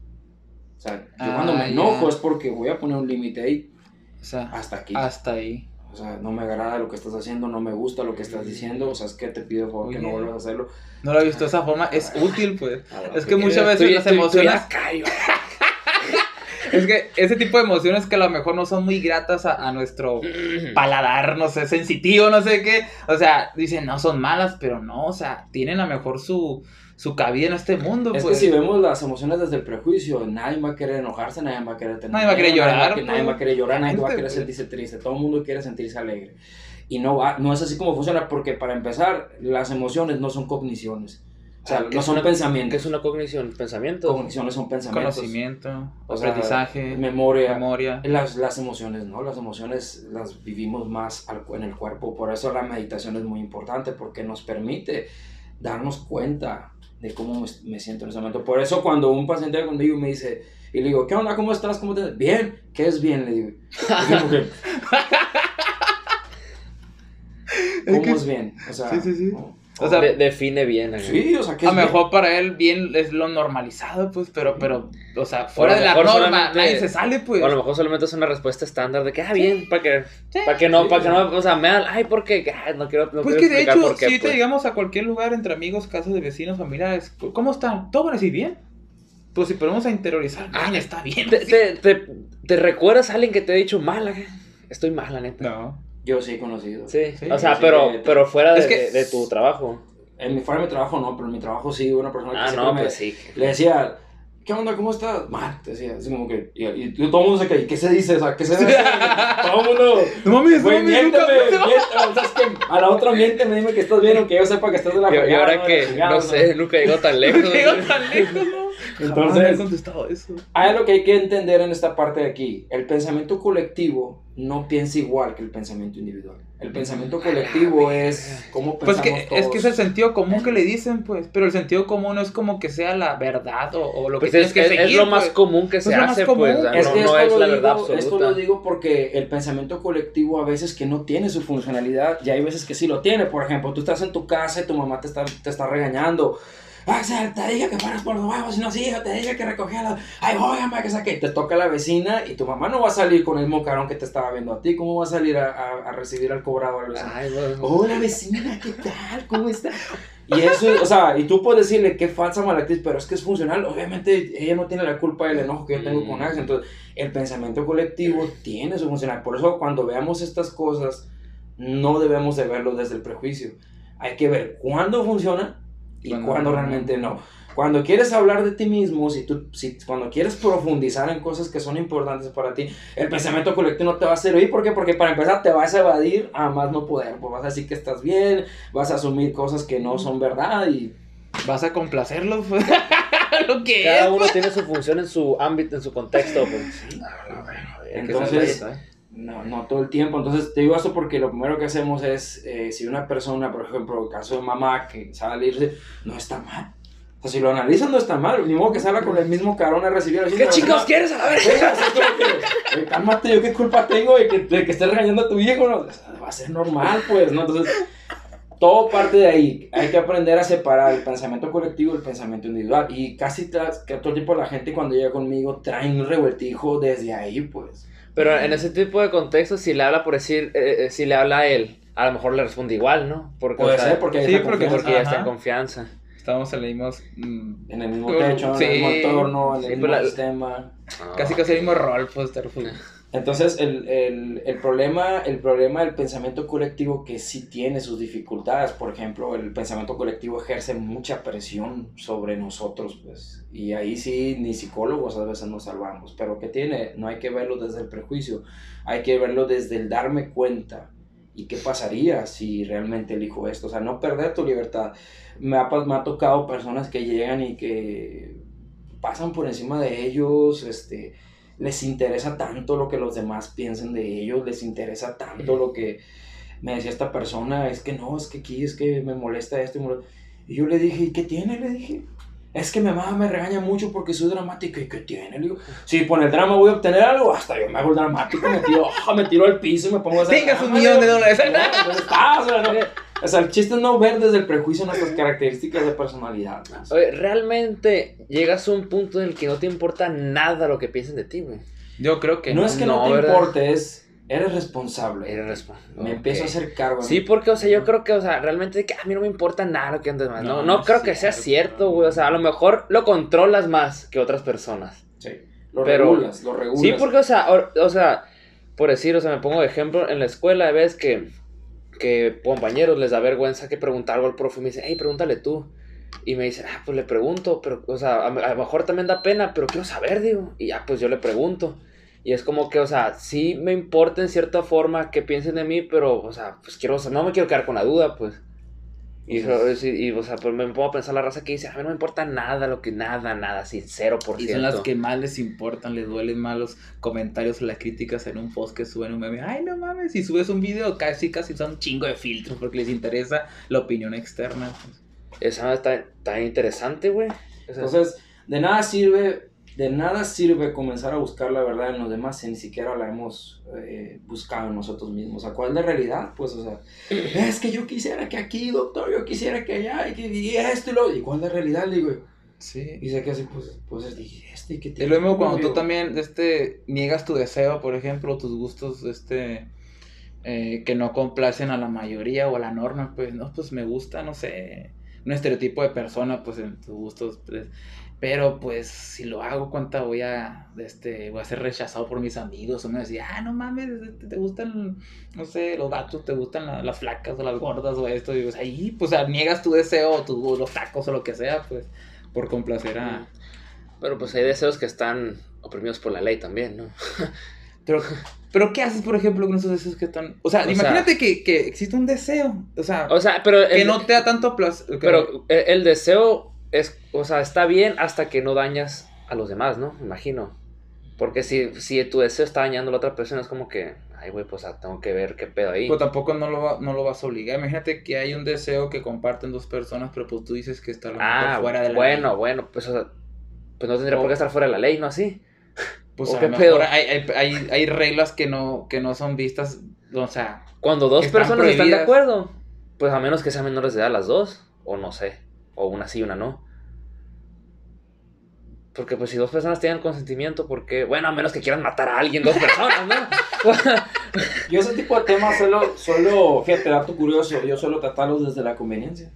[SPEAKER 1] O sea, yo
[SPEAKER 3] Ah,
[SPEAKER 1] cuando me enojo
[SPEAKER 3] ya.
[SPEAKER 1] es porque voy a poner un límite ahí,
[SPEAKER 3] O sea,
[SPEAKER 1] hasta aquí.
[SPEAKER 3] hasta ahí.
[SPEAKER 1] O sea, no me agrada lo que estás haciendo, no me gusta lo que estás diciendo, o sea, es que te pido por favor que no
[SPEAKER 3] Oye.
[SPEAKER 1] vuelvas a hacerlo.
[SPEAKER 3] No lo he visto de esa forma, es útil, pues. Es que muchas veces
[SPEAKER 2] estoy-
[SPEAKER 3] las
[SPEAKER 2] estoy- estoy
[SPEAKER 3] emociones...
[SPEAKER 2] acá, yo-
[SPEAKER 3] Es que ese tipo de emociones que a lo mejor no son muy gratas a, a nuestro paladar, no sé, sensitivo, no sé qué. O sea, dicen, no son malas, pero no, o sea, tienen a lo mejor su, su cabida en este mundo.
[SPEAKER 1] Es
[SPEAKER 3] pues.
[SPEAKER 1] que si vemos las emociones desde el prejuicio, nadie va a querer enojarse, nadie va a querer tener
[SPEAKER 3] Nadie va a querer llorar,
[SPEAKER 1] nadie nadie
[SPEAKER 3] pues.
[SPEAKER 1] va a querer llorar, nadie va a
[SPEAKER 3] Gente,
[SPEAKER 1] querer
[SPEAKER 3] pues.
[SPEAKER 1] sentirse triste, todo el mundo quiere sentirse alegre. Y no, va, no es así como funciona, porque para empezar, las emociones no son cogniciones, o sea,
[SPEAKER 2] Ah, ¿qué
[SPEAKER 1] no
[SPEAKER 2] es
[SPEAKER 1] son
[SPEAKER 2] una- ¿Qué
[SPEAKER 1] pensamientos.
[SPEAKER 2] es una cognición? ¿Pensamiento?
[SPEAKER 1] Cogniciones son pensamientos.
[SPEAKER 3] Conocimiento,
[SPEAKER 1] O sea,
[SPEAKER 3] aprendizaje,
[SPEAKER 1] memoria.
[SPEAKER 3] memoria.
[SPEAKER 1] Las, las emociones, ¿no? Las emociones las vivimos más al- en el cuerpo. Por eso la meditación es muy importante, porque nos permite darnos cuenta de cómo me, me siento en ese momento. Por eso cuando un paciente viene conmigo y me dice, y le digo, ¿qué onda? ¿Cómo estás? ¿Cómo te Bien. ¿Qué es bien? Le digo. ¿Cómo es bien? O sea,
[SPEAKER 3] Sí, sí, sí.
[SPEAKER 1] ¿no?
[SPEAKER 3] O sea,
[SPEAKER 2] De- define bien.
[SPEAKER 1] Sí, o sea, que
[SPEAKER 3] a lo mejor para él bien es lo normalizado, pues, pero, pero, o sea, fuera
[SPEAKER 2] lo
[SPEAKER 3] de la norma,
[SPEAKER 2] solamente-
[SPEAKER 3] nadie se sale, pues.
[SPEAKER 2] O a lo mejor solamente es una respuesta estándar de que, ah, bien, para que, para que no,
[SPEAKER 1] sí.
[SPEAKER 2] para que no, o sea, me da, ay, ¿por qué? Ay, no quiero, no
[SPEAKER 3] Pues
[SPEAKER 2] quiero
[SPEAKER 3] que de
[SPEAKER 2] explicar
[SPEAKER 3] hecho,
[SPEAKER 2] por qué,
[SPEAKER 3] si
[SPEAKER 2] pues.
[SPEAKER 3] llegamos a cualquier lugar entre amigos, casas de vecinos, familiares, ¿cómo están? Todos van a decir bien. Pues si ponemos a interiorizar,
[SPEAKER 2] Ah,
[SPEAKER 3] está bien.
[SPEAKER 2] ¿Te, te, te, te recuerdas a alguien que te ha dicho mal? acá? Estoy mal, la neta.
[SPEAKER 3] No.
[SPEAKER 1] Yo sí he conocido.
[SPEAKER 2] Sí,
[SPEAKER 3] Sí,
[SPEAKER 2] o sea,
[SPEAKER 1] sí,
[SPEAKER 2] pero, pero fuera de,
[SPEAKER 3] que-
[SPEAKER 2] de- de tu trabajo.
[SPEAKER 1] En mi fuera de mi trabajo no, pero en mi trabajo sí, una persona que
[SPEAKER 2] Ah, no,
[SPEAKER 1] me-
[SPEAKER 2] pues sí.
[SPEAKER 1] le decía, ¿qué onda? ¿Cómo estás? Mal, te decía, así como que, y, y todo el mundo se cae, ¿qué se dice? O sea, ¿qué se dice? todo el mundo,
[SPEAKER 3] No mames,
[SPEAKER 1] güey,
[SPEAKER 3] no mames,
[SPEAKER 1] miénteme,
[SPEAKER 3] nunca-
[SPEAKER 1] miénteme, o sea, es que a la otra miénteme, dime que estás bien, o que yo sepa que estás de la
[SPEAKER 2] Y, ahora
[SPEAKER 1] ¿no?
[SPEAKER 2] que, no
[SPEAKER 1] o sea.
[SPEAKER 2] sé, nunca llegó tan lejos.
[SPEAKER 3] No llego tan lejos, ¿no? Jamás me he
[SPEAKER 1] Entonces,
[SPEAKER 3] contestado eso.
[SPEAKER 1] hay algo que hay que entender en esta parte de aquí. El pensamiento colectivo no piensa igual que el pensamiento individual. El pensamiento colectivo es cómo
[SPEAKER 3] Pues
[SPEAKER 1] pensamos
[SPEAKER 3] que,
[SPEAKER 1] todos.
[SPEAKER 3] es que es el sentido común que le dicen, pues. Pero el sentido común no es como que sea la verdad o, o lo que
[SPEAKER 2] Pues
[SPEAKER 3] tienes
[SPEAKER 2] es,
[SPEAKER 3] que
[SPEAKER 2] es-
[SPEAKER 3] seguir.
[SPEAKER 2] es lo más
[SPEAKER 3] pues.
[SPEAKER 2] común que
[SPEAKER 3] Es
[SPEAKER 2] se hace,
[SPEAKER 3] común.
[SPEAKER 2] pues.
[SPEAKER 1] Es
[SPEAKER 2] no,
[SPEAKER 1] que
[SPEAKER 2] no
[SPEAKER 1] esto
[SPEAKER 2] es
[SPEAKER 1] lo
[SPEAKER 2] la
[SPEAKER 1] digo-
[SPEAKER 2] verdad absoluta.
[SPEAKER 1] Esto lo digo porque el pensamiento colectivo a veces que no tiene su funcionalidad y hay veces que sí lo tiene. Por ejemplo, tú estás en tu casa y tu mamá te está, te está regañando. Ah, sea, te dije que fueras por los huevos y no sigo, te dije que recogiera. Ay, óyame, que saque. Te toca la vecina y tu mamá no va a salir con el mismo carón que te estaba viendo a ti. ¿Cómo va a salir a, a- a recibir al cobrador?
[SPEAKER 2] Ay, güey.
[SPEAKER 1] Hola vecina, ¿qué tal? ¿Cómo está? Y eso, o sea, y tú puedes decirle qué falsa malactriz, pero es que es funcional. Obviamente ella no tiene la culpa del enojo que yo tengo con
[SPEAKER 2] Mm.
[SPEAKER 1] Axe. Entonces, el pensamiento colectivo tiene su funcional. Por eso cuando veamos estas cosas, no debemos de verlo desde el prejuicio. Hay que ver cuándo funciona y
[SPEAKER 3] no.
[SPEAKER 1] realmente no. Cuando quieres hablar de ti mismo, si tú, si, cuando quieres profundizar en cosas que son importantes para ti, el pensamiento colectivo no te va a servir. ¿Por qué? Porque para empezar te vas a evadir a más no poder. Pues vas a decir que estás bien, vas a asumir cosas que no son verdad y...
[SPEAKER 3] Vas a complacerlos, pues. lo que
[SPEAKER 2] Cada
[SPEAKER 3] es.
[SPEAKER 2] uno tiene su función en su ámbito, en su contexto. Pues.
[SPEAKER 1] Entonces, no, no todo el tiempo. Entonces te digo esto porque lo primero que hacemos es, eh, si una persona, por ejemplo, el caso de mamá que sale a irse, no está mal. O sea, si lo analizan no está mal. Ni modo que salga con el mismo carón a recibir a
[SPEAKER 2] ¿Qué chicos quieres a la vez?
[SPEAKER 1] Venga, así como que, "Oye, cálmate, yo qué culpa tengo de que, de que estés regañando a tu viejo, ¿no? O sea, Va a ser normal, pues, ¿no? Entonces, todo parte de ahí. Hay que aprender a separar el pensamiento colectivo del pensamiento individual. Y casi que todo tipo la gente cuando llega conmigo trae un revueltijo desde ahí, pues.
[SPEAKER 2] Pero en ese tipo de contextos, si le habla por decir, eh, eh, si le habla a él, a lo mejor le responde igual, ¿no? Porque,
[SPEAKER 1] Puede
[SPEAKER 2] o sea,
[SPEAKER 1] ser, porque
[SPEAKER 3] sí,
[SPEAKER 2] ya está en confianza.
[SPEAKER 3] Estamos en el mismo. mm,
[SPEAKER 1] en el mismo techo, en el mismo entorno, en
[SPEAKER 2] sí,
[SPEAKER 1] el mismo
[SPEAKER 2] la-
[SPEAKER 1] sistema.
[SPEAKER 3] Casi casi el mismo rol, pues. estar.
[SPEAKER 1] Entonces, el, el, el, problema, el problema del pensamiento colectivo que sí tiene sus dificultades, por ejemplo, el pensamiento colectivo ejerce mucha presión sobre nosotros, pues, y ahí sí ni psicólogos a veces nos salvamos, pero que tiene, no hay que verlo desde el prejuicio, hay que verlo desde el darme cuenta. ¿Y qué pasaría si realmente elijo esto? O sea, no perder tu libertad. Me ha, me ha tocado personas que llegan y que pasan por encima de ellos, este, les interesa tanto lo que los demás piensen de ellos, les interesa tanto lo que me decía esta persona, es que no, es que aquí, es que me molesta esto. Y, molesta". Y yo le dije, ¿y qué tiene? Le dije, es que mi mamá me regaña mucho porque soy dramático. ¿Y qué tiene? Le digo, si por el drama voy a obtener algo, hasta yo me hago el dramático, me tiro, ah, me tiro al piso y me pongo a hacer
[SPEAKER 3] Tengas un millón de dólares.
[SPEAKER 1] Entonces, ah, o sea, el chiste es no ver desde el prejuicio nuestras características de personalidad.
[SPEAKER 2] Oye, realmente llegas a un punto en el que no te importa nada lo que piensen de ti, güey.
[SPEAKER 3] Yo creo que
[SPEAKER 1] no,
[SPEAKER 3] no.
[SPEAKER 1] es que no,
[SPEAKER 2] no,
[SPEAKER 1] te
[SPEAKER 2] ¿verdad?
[SPEAKER 1] importe, es eres responsable.
[SPEAKER 2] Eres respo-
[SPEAKER 1] Me empiezo a hacer cargo.
[SPEAKER 2] Sí, porque, o sea, yo creo que, o sea, realmente que a mí no me importa nada lo que andes más. No,
[SPEAKER 3] No,
[SPEAKER 2] no,
[SPEAKER 3] no es
[SPEAKER 2] creo que sea
[SPEAKER 3] cierto.
[SPEAKER 2] cierto, güey. O sea, a lo mejor lo controlas más que otras personas.
[SPEAKER 1] Sí. Lo
[SPEAKER 2] Pero-
[SPEAKER 1] regulas, lo regulas.
[SPEAKER 2] Sí, porque, o sea, o, sea, por decir, o sea, me pongo de ejemplo, en la escuela ves que, que compañeros les da vergüenza que preguntar algo al profe y me dicen, hey, pregúntale tú. Y me dicen, ah, pues le pregunto, pero, o sea, a, a lo mejor también da pena, pero quiero saber, digo. Y ya, pues yo le pregunto. Y es como que, o sea, sí me importa en cierta forma que piensen de mí, pero, o sea, pues quiero, o sea, no me quiero quedar con la duda, pues. Y, y, y, o sea, pues me pongo a pensar la raza que dice, a mí no me importa nada, lo que nada, nada, así, cero por
[SPEAKER 3] Y
[SPEAKER 2] ciento.
[SPEAKER 3] son las que más les importan, les duelen más los comentarios o las críticas en un post que suben un meme. Ay, no mames, si subes un video casi casi son un chingo de filtros porque les interesa la opinión externa.
[SPEAKER 2] Esa está tan interesante, güey.
[SPEAKER 1] Entonces, de nada sirve de nada sirve comenzar a buscar la verdad en los demás si ni siquiera la hemos eh, buscado en nosotros mismos. O sea, ¿cuál es la realidad? Pues, o sea, es que yo quisiera que aquí, doctor, yo quisiera que allá, y que y esto y lo. ¿Y cuál es la realidad? Le digo,
[SPEAKER 3] Sí.
[SPEAKER 1] y sé que así, pues, pues, dije, este, ¿qué
[SPEAKER 3] Es lo mismo cuando tú también este, niegas tu deseo, por ejemplo, tus gustos este, eh, que no complacen a la mayoría o a la norma, pues no, pues me gusta, no sé, un estereotipo de persona, pues en tus gustos, pues, pero pues si lo hago, ¿cuánta voy a, este, voy a ser rechazado por mis amigos? O me decía, ah, no mames, te, te gustan, no sé, los gatos, te gustan la- las flacas o las gordas o esto, y pues ahí, pues niegas tu deseo o tu- los tacos o lo que sea, pues, por complacer a...
[SPEAKER 2] Pero pues hay deseos que están oprimidos por la ley también, ¿no?
[SPEAKER 3] Pero, pero ¿qué haces, por ejemplo, con esos deseos que están... O sea,
[SPEAKER 2] O sea-
[SPEAKER 3] imagínate que, que existe un deseo, o sea,
[SPEAKER 2] O sea, pero...
[SPEAKER 3] que
[SPEAKER 2] el-
[SPEAKER 3] no te da tanto placer.
[SPEAKER 2] Pero el, el deseo es, o sea, está bien hasta que no dañas a los demás, ¿no? Imagino. Porque si, si tu deseo está dañando a la otra persona, es como que, ay, güey, pues ah, tengo que ver qué pedo ahí.
[SPEAKER 3] Pero tampoco no lo, va- no lo vas a obligar. Imagínate que hay un deseo que comparten dos personas, pero pues tú dices que está
[SPEAKER 2] Ah,
[SPEAKER 3] fuera de la
[SPEAKER 2] bueno,
[SPEAKER 3] ley.
[SPEAKER 2] bueno, pues, o sea, pues no tendría por qué estar fuera de la ley, ¿no? Así.
[SPEAKER 3] Pues
[SPEAKER 2] ¿o
[SPEAKER 3] a
[SPEAKER 2] qué
[SPEAKER 3] lo
[SPEAKER 2] pedo?
[SPEAKER 3] hay, hay, hay, hay reglas que no, que no son vistas, o sea...
[SPEAKER 2] Cuando dos
[SPEAKER 3] están
[SPEAKER 2] personas están de acuerdo, pues a menos que sean menores de edad las dos, o no sé, o una sí y una no. Porque pues si dos personas tienen consentimiento, porque, bueno, a menos que quieran matar a alguien, dos personas, ¿no?
[SPEAKER 1] Yo ese tipo de temas solo, solo, fíjate, dato curioso, yo suelo tratarlos desde la conveniencia.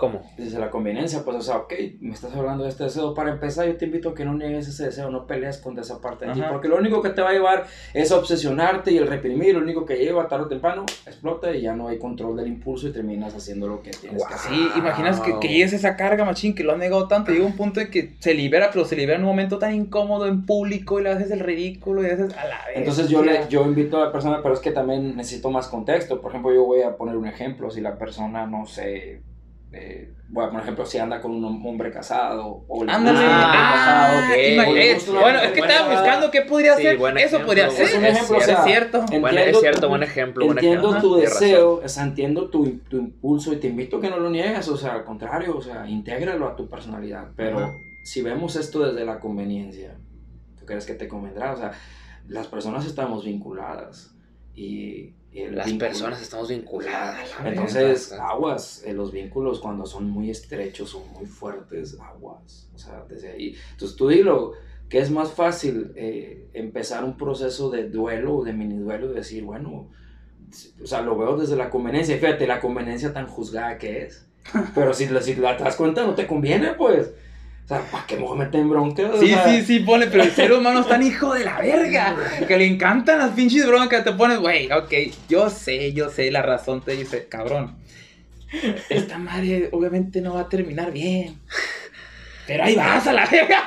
[SPEAKER 2] ¿Cómo?
[SPEAKER 1] Desde la conveniencia, pues, o sea, ok, me estás hablando de este deseo. Para empezar, yo te invito a que no niegues ese deseo, no pelees contra esa parte de ti. Porque lo único que te va a llevar es obsesionarte y el reprimir. Lo único que lleva tarde o temprano explota y ya no hay control del impulso y terminas haciendo lo que tienes que hacer.
[SPEAKER 3] Sí, imaginas que, que llegues esa carga, machín, que lo has negado tanto, llega un punto en que se libera, pero se libera en un momento tan incómodo en público y le haces el ridículo y le haces a la vez.
[SPEAKER 1] Entonces yo, le, yo invito a la persona, pero es que también necesito más contexto. Por ejemplo, yo voy a poner un ejemplo. Si la persona, no sé, eh, bueno, por ejemplo, si anda con un hombre casado o le
[SPEAKER 3] Ándale.
[SPEAKER 1] gusta un hombre
[SPEAKER 2] Ah,
[SPEAKER 1] casado,
[SPEAKER 2] ok.
[SPEAKER 3] ima-
[SPEAKER 1] o le gusta una
[SPEAKER 3] bueno, es que estaba buscando qué podría
[SPEAKER 2] Sí,
[SPEAKER 3] ser.
[SPEAKER 2] buen
[SPEAKER 3] Eso
[SPEAKER 2] ejemplo,
[SPEAKER 3] podría
[SPEAKER 2] buen
[SPEAKER 3] ser.
[SPEAKER 1] Es un ejemplo, o
[SPEAKER 3] es
[SPEAKER 1] sea,
[SPEAKER 3] cierto.
[SPEAKER 1] Entiendo
[SPEAKER 2] Bueno, es cierto, buen ejemplo, buen
[SPEAKER 1] Entiendo
[SPEAKER 2] ejemplo.
[SPEAKER 1] tu deseo, o sea, entiendo tu, tu impulso y te invito a que no lo niegues, o sea, al contrario, o sea, intégralo a tu personalidad. Pero
[SPEAKER 3] Ajá.
[SPEAKER 1] si vemos esto desde la conveniencia, ¿tú crees que te convendrá? O sea, las personas estamos vinculadas y, el
[SPEAKER 2] Las
[SPEAKER 1] vínculo-
[SPEAKER 2] personas estamos vinculadas. la
[SPEAKER 1] Entonces,
[SPEAKER 2] verdad.
[SPEAKER 1] aguas, eh, los vínculos cuando son muy estrechos o muy fuertes, aguas. O sea, desde ahí. Entonces, tú dilo, que es más fácil eh, empezar un proceso de duelo o de mini duelo y decir, bueno, o sea, lo veo desde la conveniencia. Fíjate, la conveniencia tan juzgada que es. Pero si, la- si la te das cuenta, no te conviene, pues. O sea, ¿para qué me voy a meter en bronca?
[SPEAKER 3] Sí,
[SPEAKER 1] sea,
[SPEAKER 3] sí, sí, pone, pero el ser humano es tan hijo de la verga que le encantan las pinches broncas. Te pones, güey, ok, yo sé, yo sé, la razón te dice, cabrón. Esta madre obviamente no va a terminar bien. Pero ahí vas a la verga.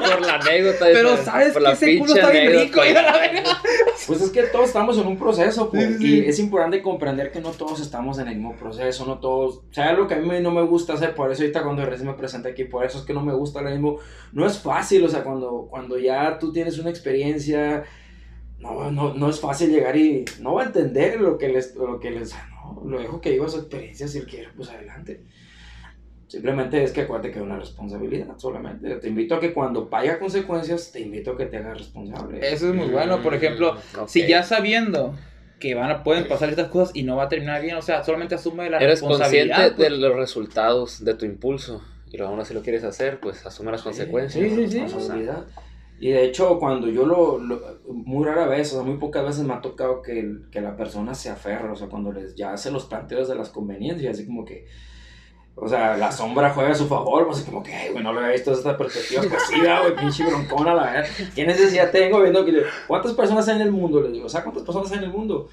[SPEAKER 2] Por la anécdota.
[SPEAKER 3] Pero
[SPEAKER 2] esa-
[SPEAKER 3] sabes
[SPEAKER 2] por
[SPEAKER 3] que
[SPEAKER 2] la
[SPEAKER 3] ese culo está bien rico, ir a la verga.
[SPEAKER 1] Pues es que todos estamos en un proceso, pues,
[SPEAKER 3] Sí, sí,
[SPEAKER 1] y es importante comprender que no todos estamos en el mismo proceso, no todos, o sea, lo que a mí no me gusta hacer, por eso ahorita cuando recién me presenté aquí, por eso es que no me gusta lo mismo, no es fácil, o sea, cuando, cuando ya tú tienes una experiencia, no, no, no es fácil llegar y no va a entender lo que les, lo que les, no, lo dejo que viva su experiencia, si él quiere, pues adelante. Simplemente es que acuérdate que es una responsabilidad, solamente. Te invito a que cuando haya consecuencias, te invito a que te hagas responsable.
[SPEAKER 3] Eso es muy bueno, por ejemplo,
[SPEAKER 2] Mm, ok.
[SPEAKER 3] si ya sabiendo que van a, pueden pasar estas cosas y no va a terminar bien, o sea, solamente asume la
[SPEAKER 2] Eres
[SPEAKER 3] responsabilidad.
[SPEAKER 2] consciente
[SPEAKER 3] pues.
[SPEAKER 2] de los resultados de tu impulso. Y aún así lo quieres hacer, pues asume las consecuencias.
[SPEAKER 3] sí, sí, sí.
[SPEAKER 1] responsabilidad. Y de hecho, cuando yo lo, lo- muy rara vez, o sea, muy pocas veces me ha tocado que, que la persona se aferra, o sea, cuando les ya se los planteos de las conveniencias, así como que, o sea, la sombra juega a su favor, pues como que, "Ay, güey, no lo había visto desde esta perspectiva, pues sí, da, güey, pinche broncona, la verdad. ¿Qué necesidad tengo viendo que, cuántas personas hay en el mundo? Les digo, o sea, ¿cuántas personas hay en el mundo?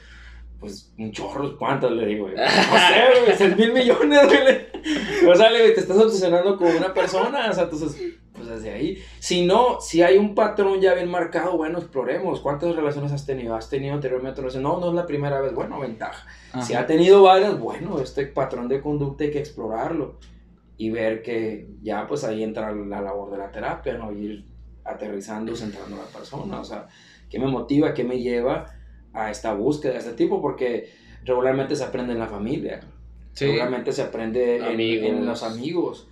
[SPEAKER 1] Pues un chorro, ¿cuántas? Le digo, no sé, güey, seis mil millones, güey. O sea, le digo, te estás obsesionando con una persona, o sea, entonces, pues desde ahí. Si no, si hay un patrón ya bien marcado, bueno, exploremos. ¿Cuántas relaciones has tenido? ¿Has tenido anteriormente relaciones? No, no es la primera vez. Bueno, ventaja.
[SPEAKER 3] Ajá.
[SPEAKER 1] Si ha tenido varias, bueno, este patrón de conducta hay que explorarlo y ver que ya pues ahí entra la labor de la terapia, ¿no? Ir aterrizando, centrando a la persona, o sea, ¿qué me motiva, qué me lleva a esta búsqueda de este tipo? Porque regularmente se aprende en la familia,
[SPEAKER 3] Sí.
[SPEAKER 1] regularmente se aprende en, en los amigos.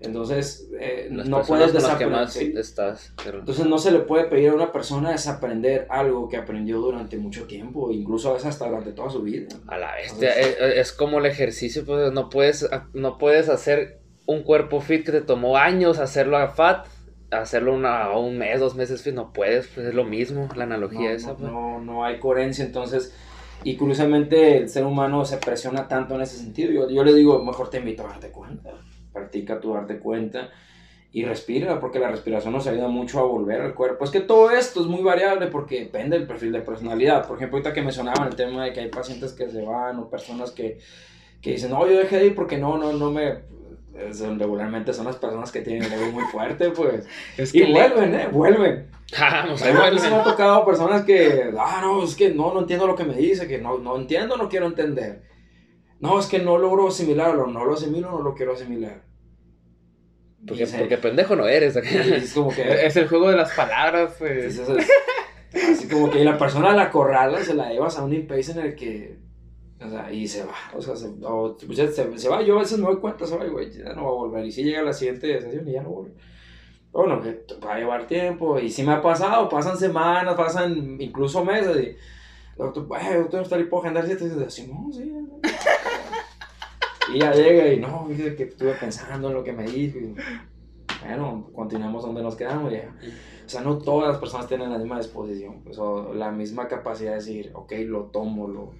[SPEAKER 1] Entonces, eh, no puedes desaprender. sí.
[SPEAKER 2] estás. pero-
[SPEAKER 1] Entonces no se le puede pedir a una persona desaprender algo que aprendió durante mucho tiempo, incluso a veces hasta durante toda su vida.
[SPEAKER 2] A la bestia, es, es como el ejercicio, pues no puedes, no puedes hacer un cuerpo fit que te tomó años hacerlo a fat, hacerlo una, a un mes, dos meses fit, no puedes, pues es lo mismo, la analogía
[SPEAKER 1] no,
[SPEAKER 2] esa.
[SPEAKER 1] no,
[SPEAKER 2] pues.
[SPEAKER 1] no, no hay coherencia, entonces, y curiosamente el ser humano se presiona tanto en ese sentido. Yo, yo le digo, mejor te invito a darte cuenta, practica tu darte cuenta y respira, porque la respiración nos ayuda mucho a volver al cuerpo. Es que todo esto es muy variable porque depende del perfil de personalidad. Por ejemplo, ahorita que mencionaban el tema de que hay pacientes que se van o personas que, que dicen, no, yo dejé de ir porque no, no, no me... regularmente son las personas que tienen el ego muy fuerte, pues.
[SPEAKER 3] Es
[SPEAKER 1] Y
[SPEAKER 3] que le-
[SPEAKER 1] vuelven, ¿eh? Vuelven.
[SPEAKER 2] Vamos,
[SPEAKER 1] A mí sí me ha tocado personas que, ah, no, es que no, no entiendo lo que me dice, que no, no entiendo, no quiero entender. No, es que no logro asimilarlo, no lo asimilo, no lo quiero asimilar.
[SPEAKER 2] Porque,
[SPEAKER 1] se-
[SPEAKER 2] porque pendejo no eres.
[SPEAKER 1] es como que,
[SPEAKER 3] Es el juego de las palabras, pues.
[SPEAKER 1] es- es- así como que la persona la corrala, se la llevas a un impasse en el que, o sea, y se va, o sea, se, o, pues, ya se, se va, yo a veces me doy cuenta, se y, güey, ya no va a volver, y si llega la siguiente sesión y ya no vuelve. Bueno, que va a llevar tiempo, y si me ha pasado, pasan semanas, pasan incluso meses, y, doctor, eh, doctor, está puedo agendar siete y dice, sí, no, sí. Y ya llega y no, dice que estuve pensando en lo que me dijo. Y, bueno, continuamos donde nos quedamos ya. O sea, no todas las personas tienen la misma disposición, pues, o la misma capacidad de decir, ok, lo tomo, lo...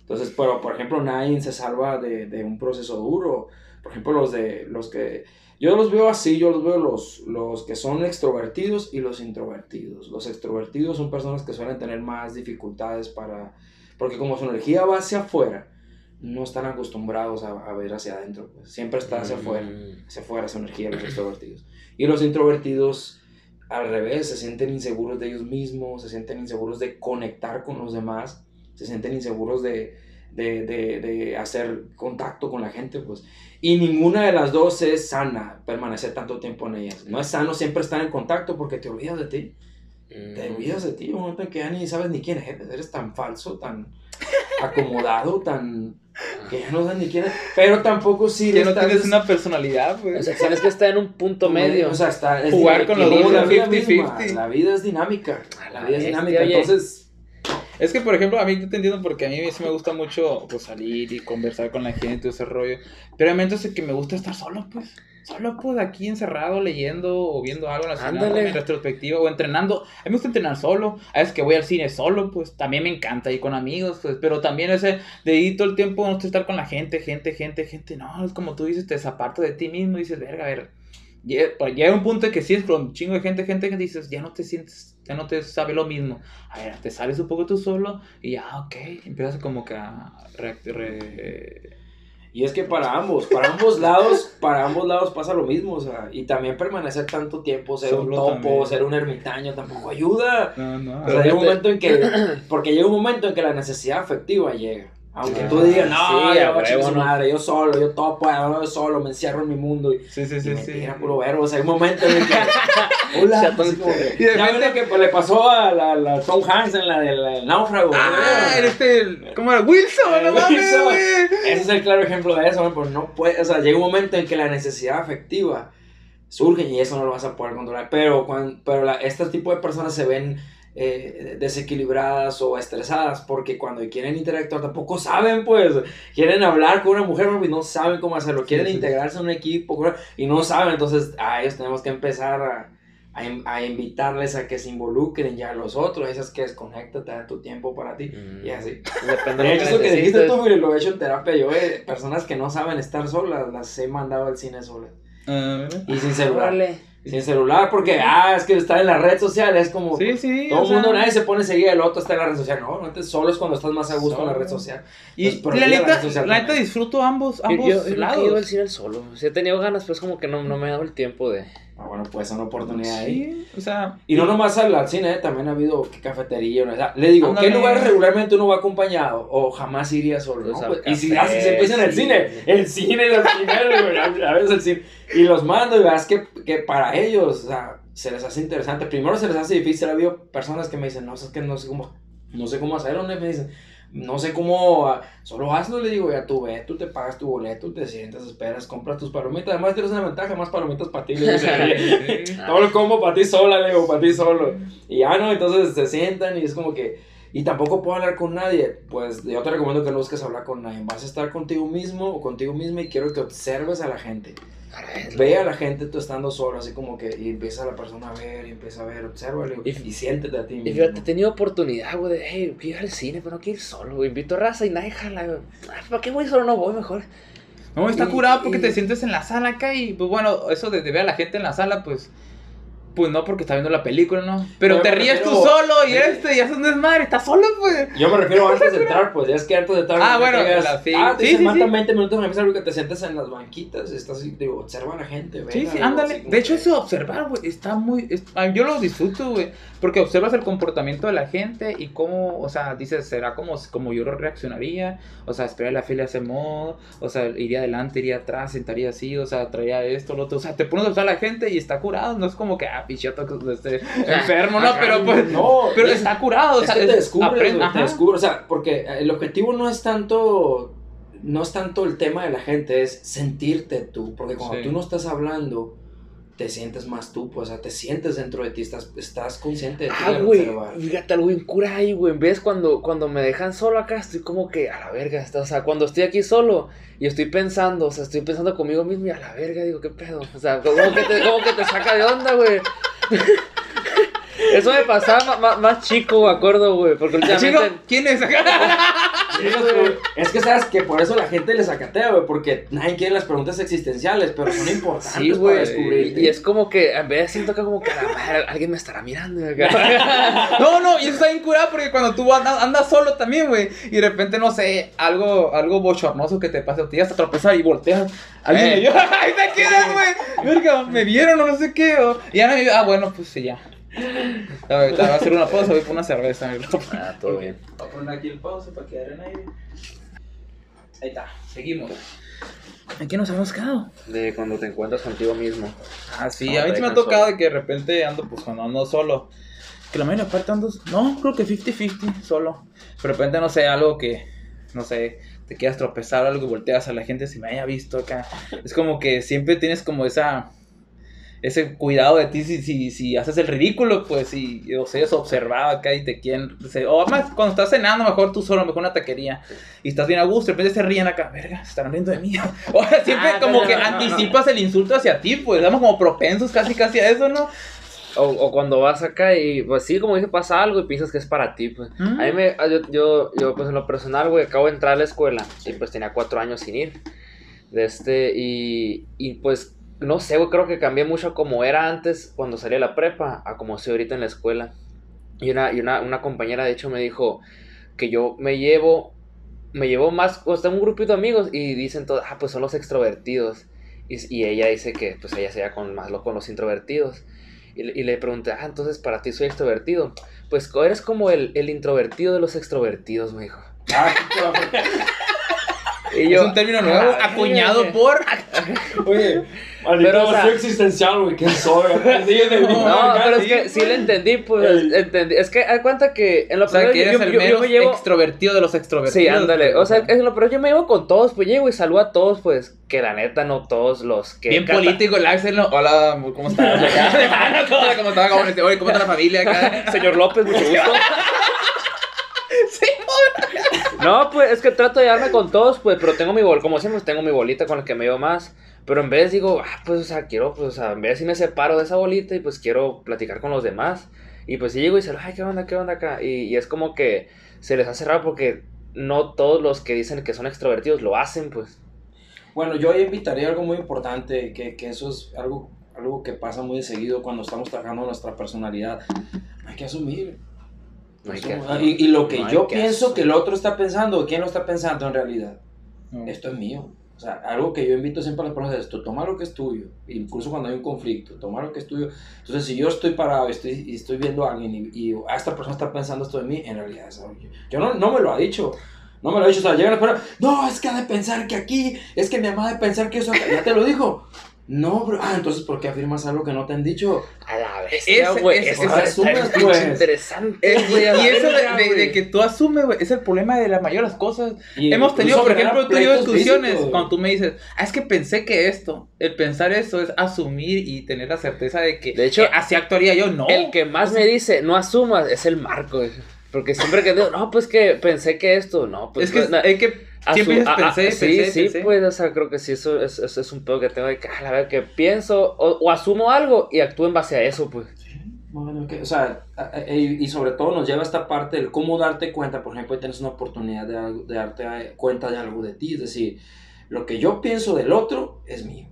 [SPEAKER 1] Entonces, pero por ejemplo, nadie se salva de, de un proceso duro. Por ejemplo, los de los que... Yo los veo así, yo los veo los, los que son extrovertidos y los introvertidos. Los extrovertidos son personas que suelen tener más dificultades para... Porque como su energía va hacia afuera, no están acostumbrados a, a ver hacia adentro. pues. Siempre está hacia afuera
[SPEAKER 2] Mm.
[SPEAKER 1] hacia afuera esa energía de los extrovertidos. Y los introvertidos, al revés, se sienten inseguros de ellos mismos, se sienten inseguros de conectar con los demás, se sienten inseguros de, de, de, de hacer contacto con la gente, pues. Y ninguna de las dos es sana, permanecer tanto tiempo en ellas. No es sano siempre estar en contacto porque te olvidas de ti. Te
[SPEAKER 2] Mm.
[SPEAKER 1] olvidas de ti, un momento en que ya ni sabes ni quién eres, eres tan falso, tan acomodado, tan... que ya no sabes ni quién pero tampoco si
[SPEAKER 3] Que no tienes una personalidad,
[SPEAKER 2] O
[SPEAKER 3] pues.
[SPEAKER 2] sea, tienes que estar en un punto medio.
[SPEAKER 1] O sea, está, es
[SPEAKER 3] Jugar con los dos,
[SPEAKER 1] la
[SPEAKER 3] un
[SPEAKER 1] vida
[SPEAKER 3] 50-50.
[SPEAKER 1] misma, La vida es dinámica. La vida es dinámica.
[SPEAKER 2] oye.
[SPEAKER 1] Entonces,
[SPEAKER 3] Es que, por ejemplo, a mí yo te entiendo porque a mí sí me gusta mucho pues, salir y conversar con la gente y todo ese rollo. Pero hay momentos en que me gusta estar solo, pues. Solo, pues, aquí encerrado, leyendo o viendo algo nacional mi retrospectiva o entrenando. A mí me gusta entrenar solo. A veces que voy al cine solo, pues, también me encanta ir con amigos, pues. Pero también ese de ir todo el tiempo, no estar con la gente, gente, gente, gente. No, es como tú dices, te desapartas de ti mismo y dices, verga, a ver. Llega, pues, llega un punto en que sí es con un chingo de gente, gente que dices, ya no te sientes, ya no te sabe lo mismo. A ver, te sales un poco tú solo y ya, ok, empiezas como que a re- re-
[SPEAKER 1] y es que para ambos, para ambos lados, para ambos lados pasa lo mismo. O sea, y también permanecer tanto tiempo, ser un topo,
[SPEAKER 3] también.
[SPEAKER 1] ser un ermitaño, tampoco ayuda.
[SPEAKER 3] No, no.
[SPEAKER 1] O sea, llega un momento en que, porque llega un momento en que la necesidad afectiva llega. Aunque
[SPEAKER 2] Ah,
[SPEAKER 1] tú digas, no,
[SPEAKER 2] sí,
[SPEAKER 1] yo, su
[SPEAKER 2] no.
[SPEAKER 1] madre, yo solo, yo todo puedo, yo solo, me encierro en mi mundo. Y,
[SPEAKER 3] Sí, sí,
[SPEAKER 1] y
[SPEAKER 3] sí,
[SPEAKER 1] me
[SPEAKER 3] sí.
[SPEAKER 1] puro verbo. O sea, hay un momento en el que. Hola.
[SPEAKER 3] Y de
[SPEAKER 1] ya
[SPEAKER 3] repente-
[SPEAKER 1] lo que pues, le pasó a la, la Tom Hanks en la del náufrago.
[SPEAKER 3] Ah,
[SPEAKER 1] ¿no?
[SPEAKER 3] este, ¿cómo era? Wilson, no
[SPEAKER 1] Eh,
[SPEAKER 3] mames,
[SPEAKER 1] Wilson.
[SPEAKER 3] güey.
[SPEAKER 1] Ese es el claro ejemplo de eso, ¿no? Pero no puede, o sea, llega un momento en que la necesidad afectiva surge y eso no lo vas a poder controlar. Pero, cuando, pero la- este tipo de personas se ven eh, desequilibradas o estresadas porque cuando quieren interactuar tampoco saben, pues, quieren hablar con una mujer y no saben cómo hacerlo, quieren
[SPEAKER 3] Sí, sí.
[SPEAKER 1] integrarse en un equipo y no saben, entonces a ellos tenemos que empezar a, a, in- a invitarles a que se involucren ya los otros, esas que desconéctate, da tu tiempo para ti
[SPEAKER 2] Mm.
[SPEAKER 1] y así.
[SPEAKER 2] Depende
[SPEAKER 1] De hecho, eso
[SPEAKER 2] que
[SPEAKER 1] que dijiste tú, Willy, lo he hecho en terapia. Yo, eh, personas que no saben estar solas, las he mandado al cine solas.
[SPEAKER 3] Mira.
[SPEAKER 1] Y sin celular.
[SPEAKER 2] Órale.
[SPEAKER 1] Sin celular, porque, ah, es que está en la red social, es como.
[SPEAKER 3] Sí, sí.
[SPEAKER 1] Todo
[SPEAKER 3] o
[SPEAKER 1] el
[SPEAKER 3] sea,
[SPEAKER 1] mundo, nadie se pone enseguida, el otro está en la red social. No, no te solo es cuando estás más a gusto en la red
[SPEAKER 3] Solo.
[SPEAKER 1] social.
[SPEAKER 3] Y
[SPEAKER 1] Pues, pero
[SPEAKER 3] la neta, la neta disfruto ambos,
[SPEAKER 2] Yo,
[SPEAKER 3] ambos
[SPEAKER 2] yo, yo nunca he ido al
[SPEAKER 3] lados.
[SPEAKER 2] cine solo. Sí he tenido ganas, pues como que no, no me he dado el tiempo de...
[SPEAKER 1] Ah, bueno, pues es una oportunidad ahí.
[SPEAKER 3] Sí, o sea.
[SPEAKER 1] Y no nomás al, cine, también ha habido cafetería. o sea, le digo,
[SPEAKER 3] Ándale.
[SPEAKER 1] ¿qué lugares regularmente uno va acompañado? O jamás iría solo.
[SPEAKER 2] Pues
[SPEAKER 1] ¿no?
[SPEAKER 2] al
[SPEAKER 1] Pues, y si,
[SPEAKER 2] café,
[SPEAKER 1] ah, si se empieza en el
[SPEAKER 2] sí.
[SPEAKER 1] cine, el cine es el primero, güey, a veces el cine. Y los mando y veas que, que para ellos, o sea, se les hace interesante. Primero se les hace difícil. Ha habido personas que me dicen, no, es que no sé cómo, no sé cómo hacerlo. Y me dicen, no sé cómo, ah, solo hazlo, le digo, ya tú ves, tú te pagas tu boleto, te sientas, esperas, compras tus palomitas, además tienes una ventaja, más palomitas para ti, le digo, todo el combo para ti sola, le digo, para ti solo. Y ya no, entonces se sientan y es como que, y tampoco puedo hablar con nadie, pues yo te recomiendo que no busques hablar con nadie, vas a estar contigo mismo o contigo misma y quiero que observes a la gente. Ve a la gente tú estando solo, así como que, y empieza la persona a ver, y empieza a ver, obsérvale, y, y siéntete a ti mismo.
[SPEAKER 2] Y fíjate, he tenido oportunidad, güey, de, hey, quiero ir al cine, pero no quiero ir solo, güey. Invito a raza y nadie jala, güey. Ah, ¿Para qué voy solo? No voy mejor.
[SPEAKER 3] No, está
[SPEAKER 2] Y-
[SPEAKER 3] curado porque
[SPEAKER 2] y-
[SPEAKER 3] te sientes en la sala acá y, pues bueno, eso de, de ver a la gente en la sala, pues. Pues no, porque está viendo la película, ¿no? Pero
[SPEAKER 1] Yo
[SPEAKER 3] te ríes tú solo y
[SPEAKER 1] Sí.
[SPEAKER 3] este, y haces un desmadre, estás solo, pues.
[SPEAKER 1] Yo me refiero antes de entrar, pues ya es que antes de entrar.
[SPEAKER 3] Ah, bueno,
[SPEAKER 1] llegas,
[SPEAKER 3] la- sí.
[SPEAKER 1] ah, te
[SPEAKER 3] Sí, sí,
[SPEAKER 1] "Mata
[SPEAKER 3] sí.
[SPEAKER 1] 20 minutos, me algo que te sientas en las banquitas, estás así, digo, observa a la gente,
[SPEAKER 3] Sí,
[SPEAKER 1] venga,
[SPEAKER 3] sí,
[SPEAKER 1] digo,
[SPEAKER 3] ándale. De hecho, eso de observar, güey, está muy. es- yo lo disfruto, güey. Porque observas el comportamiento de la gente y cómo, o sea, dices, será como, como yo reaccionaría. O sea, esperaría la fila de ese modo. O sea, iría adelante, iría atrás, sentaría así. O sea, traía esto, lo otro. O sea, te pones a observar a la gente y está curado. No es como que, ah, pichoto, que esté enfermo, ¿no?
[SPEAKER 1] Ajá,
[SPEAKER 3] Pero pues.
[SPEAKER 1] no,
[SPEAKER 3] Pero
[SPEAKER 1] es-
[SPEAKER 3] está curado, o
[SPEAKER 1] es
[SPEAKER 3] sea,
[SPEAKER 1] que te güey, te
[SPEAKER 3] ajá.
[SPEAKER 1] descubres, o sea, porque el objetivo no es tanto, no es tanto el tema de la gente, es sentirte tú, porque cuando
[SPEAKER 3] Sí.
[SPEAKER 1] tú no estás hablando, te sientes más tú, pues, o sea, te sientes dentro de ti, estás, estás consciente de ti
[SPEAKER 2] Ah, güey, fíjate algo bien cura ahí, güey. ¿Ves? Cuando, cuando me dejan solo acá, estoy como que a la verga. O sea, cuando estoy aquí solo y estoy pensando, o sea, estoy pensando conmigo mismo y a la verga, digo, ¿qué pedo? O sea, como que te, como que te saca de onda, güey. Eso me pasaba más, chico, me acuerdo, güey. Porque
[SPEAKER 3] Chico,
[SPEAKER 2] últimamente.
[SPEAKER 3] ¿quién es acá?
[SPEAKER 1] Sí, güey. Es que sabes que por eso la gente le sacatea, güey, porque nadie quiere las preguntas existenciales, pero son importantes
[SPEAKER 2] Sí,
[SPEAKER 1] para
[SPEAKER 2] güey.
[SPEAKER 1] descubrirte.
[SPEAKER 2] Y, y es como que en vez siento que como que a la madre, alguien me estará mirando. acá.
[SPEAKER 3] No, no, y eso está bien curado porque cuando tú andas, andas solo también, güey, y de repente, no sé, algo, algo bochornoso que te pasa, te llegas a tropezar y volteas. Alguien
[SPEAKER 2] Eh.
[SPEAKER 3] me vio, ahí te quedas, güey. Verga, me vieron o no sé qué. o- y ya no me vio, ah, bueno, pues sí, ya. A ver, te voy a hacer una pausa, voy por una cerveza. mi loco.
[SPEAKER 2] Ah, todo bien.
[SPEAKER 3] Voy a poner aquí el pausa para quedar en aire. Ahí está, seguimos. ¿En qué nos hemos quedado?
[SPEAKER 2] De cuando te encuentras contigo mismo.
[SPEAKER 3] Ah, sí,
[SPEAKER 2] No,
[SPEAKER 3] a mí sí me ha tocado
[SPEAKER 2] solo.
[SPEAKER 3] de que de repente ando, pues cuando ando solo. Que la mayoría parte ando. No, creo que 50-50 solo. Pero de repente, no sé, algo que. No sé, te quieras tropezar, algo que volteas a la gente si me haya visto acá. Es como que siempre tienes como esa. Ese cuidado de ti si, si, si haces el ridículo, pues si, o sea, es observado acá y te quieren. O más, cuando estás cenando, mejor tú solo, mejor una taquería. Y estás bien a gusto, de repente se ríen acá, verga, se están riendo de mí. O sea, siempre
[SPEAKER 2] Ah,
[SPEAKER 3] como
[SPEAKER 2] no,
[SPEAKER 3] que
[SPEAKER 2] no, no, no.
[SPEAKER 3] anticipas el insulto hacia ti, pues estamos como propensos casi casi a eso, ¿no?
[SPEAKER 2] O, o cuando vas acá y, pues sí, como dije, pasa algo y piensas que es para ti, pues.
[SPEAKER 3] Mm.
[SPEAKER 2] A mí me, ah, yo, yo, yo, pues en lo personal, güey, acabo de entrar a la escuela y pues tenía cuatro años sin ir. De este, y, y pues, no sé, güey, creo que cambié mucho como era antes cuando salí de la prepa a como soy ahorita en la escuela. Y una, y una, una compañera, de hecho, me dijo que yo me llevo, me llevo más, o sea, tengo un grupito de amigos y dicen todos, ah, pues son los extrovertidos. Y, y ella dice que, pues ella se lleva con, más lo- con los introvertidos. Y, le- y le pregunté, ah, entonces para ti soy extrovertido. Pues eres como el, el introvertido de los extrovertidos, me dijo. Y
[SPEAKER 3] es
[SPEAKER 2] yo,
[SPEAKER 3] un término nuevo,
[SPEAKER 2] ah,
[SPEAKER 3] acuñado por...
[SPEAKER 1] Oye,
[SPEAKER 2] Pero,
[SPEAKER 1] maldito
[SPEAKER 2] o sea-
[SPEAKER 1] existencial, güey, ¿quién soy? Sí, de mí,
[SPEAKER 2] No, pero es que sí le entendí, pues, entendí. Es que, haz cuenta que en lo
[SPEAKER 3] O sea, que eres
[SPEAKER 2] yo,
[SPEAKER 3] el
[SPEAKER 2] yo- yo
[SPEAKER 3] menos
[SPEAKER 2] me llevo...
[SPEAKER 3] extrovertido de los extrovertidos.
[SPEAKER 2] Sí, ándale. O sea, en lo pero yo me llevo con todos, pues llego y saludo a todos, pues, que la neta no todos los que...
[SPEAKER 3] Bien político el Axel, ¿no? Hola, ¿cómo estás? Hola, ¿cómo estás? ¿Cómo estás? Oye, ¿cómo está la familia acá?
[SPEAKER 2] Señor López, mucho gusto.
[SPEAKER 3] Sí,
[SPEAKER 2] No, pues es que trato de llevarme con todos, pues, pero tengo mi bol, como siempre, tengo mi bolita con la que me llevo más. Pero en vez digo, ah, pues, o sea, quiero, pues, o sea, en vez si me separo de esa bolita y pues quiero platicar con los demás. Y pues si llego y se ay, ¿qué onda, qué onda acá? Y, y es como que se les hace raro porque no todos los que dicen que son extrovertidos lo hacen, pues.
[SPEAKER 1] Bueno, yo ahí invitaría algo muy importante, que, que eso es algo, algo que pasa muy seguido cuando estamos trabajando nuestra personalidad. Hay que asumir.
[SPEAKER 2] No hay que-
[SPEAKER 1] y, y lo que
[SPEAKER 2] no
[SPEAKER 1] yo
[SPEAKER 2] que
[SPEAKER 1] pienso
[SPEAKER 2] asumir.
[SPEAKER 1] que el otro está pensando, ¿quién lo está pensando en realidad?
[SPEAKER 3] No.
[SPEAKER 1] Esto es mío. Algo que yo invito siempre a las personas es esto, toma lo que es tuyo, incluso cuando hay un conflicto, toma lo que es tuyo. Entonces, si yo estoy parado y estoy, estoy viendo a alguien y, esta persona está pensando esto de mí, en realidad es algo Yo no, no me lo ha dicho. No me lo ha dicho, o sea, llegan a personas, no, es que ha de pensar que aquí, es que mi mamá ha de pensar que eso, acá". ya te lo dijo. No, bro, ah, entonces, ¿por qué afirmas algo que no te han dicho?
[SPEAKER 2] A la
[SPEAKER 3] Ese-
[SPEAKER 2] güey.
[SPEAKER 1] pues.
[SPEAKER 2] interesante, güey, a la
[SPEAKER 3] y eso de, que tú asumes, güey, es el problema de la mayoría de las cosas.
[SPEAKER 1] Y
[SPEAKER 3] Hemos tenido, por ejemplo, tú y yo
[SPEAKER 1] pleitos
[SPEAKER 3] discusiones
[SPEAKER 1] físicos.
[SPEAKER 3] cuando tú me dices, ah, es que pensé que esto, el pensar eso es asumir y tener la certeza de que
[SPEAKER 2] De hecho,
[SPEAKER 3] eh, así actuaría yo, no.
[SPEAKER 2] El que más me dice, no asumas, es el Marco. güey. Porque siempre que digo, no, pues que pensé que esto, no, pues.
[SPEAKER 3] es que,
[SPEAKER 2] na-
[SPEAKER 3] es que siempre
[SPEAKER 2] ah, ah,
[SPEAKER 3] pensé,
[SPEAKER 2] sí,
[SPEAKER 3] pensé,
[SPEAKER 2] sí, pues, o sea, creo que sí, eso es, eso es un pedo que tengo de que, a la vez que pienso o, o asumo algo y actúo en base a eso, pues.
[SPEAKER 1] Bueno, que, o sea, a- a- y, y sobre todo nos lleva a esta parte del cómo darte cuenta, por ejemplo, tienes una oportunidad de, algo- de darte eh, cuenta de algo de ti, es decir, lo que yo pienso del otro es mío,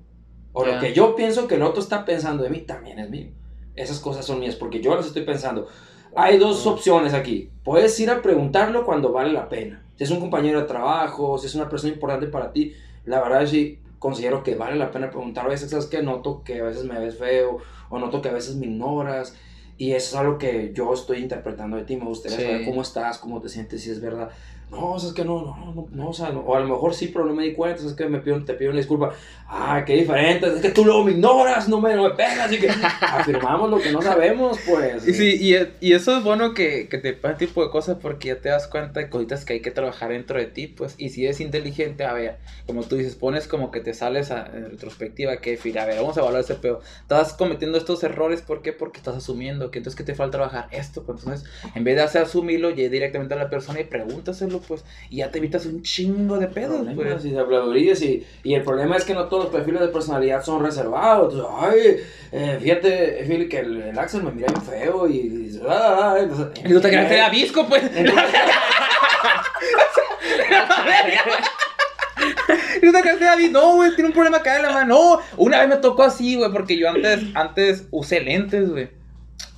[SPEAKER 1] o
[SPEAKER 3] Ya.
[SPEAKER 1] lo que yo pienso que el otro está pensando de mí también es mío. Esas cosas son mías, porque yo las estoy pensando. Hay dos opciones aquí. Puedes ir a preguntarlo cuando vale la pena. Si es un compañero de trabajo, si es una persona importante para ti, la verdad sí considero que vale la pena preguntar. A veces, ¿sabes que Noto que a veces me ves feo, o noto que a veces me ignoras. Y eso es algo que yo estoy interpretando de ti. Me gustaría
[SPEAKER 3] Sí.
[SPEAKER 1] saber cómo estás, cómo te sientes, si es verdad. No, o sea, es que no, no, no, no, o sea, no. o a lo mejor sí, pero no me di cuenta, es que me pido, te pido una disculpa. Ah, qué diferente, es que tú luego me ignoras, no me, no me pegas, y que afirmamos lo que no sabemos, pues.
[SPEAKER 3] Y sí, y, y eso es bueno que, que te pasen tipo de cosas porque ya te das cuenta de cositas que hay que trabajar dentro de ti, pues, y si eres inteligente, a ver, como tú dices, pones como que te sales a, en retrospectiva, que, fíjate, a ver, vamos a evaluar ese pedo, estás cometiendo estos errores, ¿por qué? Porque estás asumiendo que entonces que te falta trabajar esto, pues, entonces, en vez de hacer asumirlo, ya directamente a la persona y pregúntaselo, pues, y ya te evitas un chingo de pedos, pues.
[SPEAKER 1] y y, y el problema es que no todos los perfiles de personalidad son reservados. Entonces, ay, eh, fíjate, Phil, que el, el Axel me mira bien feo y, y- ah, ah, entonces-
[SPEAKER 3] Y tú te quedaste a visco, pues. Y tú te quedaste a visco. No, güey, tiene un problema acá en la mano. No, una vez me tocó así, güey, porque yo antes, antes usé lentes, güey.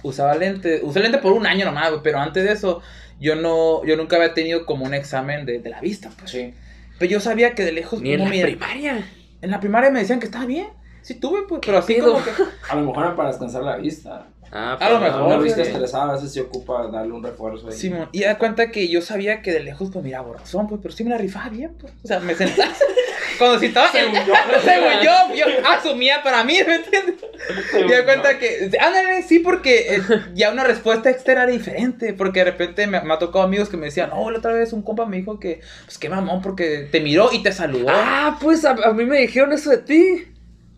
[SPEAKER 3] Usaba lentes, usé lentes por un año nomás, güey, pero antes de eso, yo no, yo nunca había tenido como un examen de, de la vista, pues.
[SPEAKER 1] Sí.
[SPEAKER 3] Pero yo sabía que de lejos
[SPEAKER 2] Ni en
[SPEAKER 3] no
[SPEAKER 2] la
[SPEAKER 3] me-
[SPEAKER 2] primaria.
[SPEAKER 3] En la primaria me decían que estaba bien. Sí tuve, pues, pero así
[SPEAKER 2] Pido.
[SPEAKER 3] como que...
[SPEAKER 1] A lo mejor era para descansar la vista.
[SPEAKER 2] Ah,
[SPEAKER 3] A lo mejor,
[SPEAKER 1] Una vista estresada a veces se ocupa darle un refuerzo ahí.
[SPEAKER 3] Simón, y da cuenta que yo sabía que de lejos, pues mira, borrazón, pues, pero sí me la rifaba bien, pues. O sea, me sentaba. Cuando si estaba.
[SPEAKER 1] Según yo.
[SPEAKER 3] Según yo, yo asumía para mí, ¿me entiendes? Y da cuenta que. Ándale, sí, porque eh, ya una respuesta externa era diferente. Porque de repente me, me ha tocado amigos que me decían, no, la otra vez un compa me dijo que, pues qué mamón, porque te miró y te saludó.
[SPEAKER 2] Ah, pues a, a mí me dijeron eso de ti.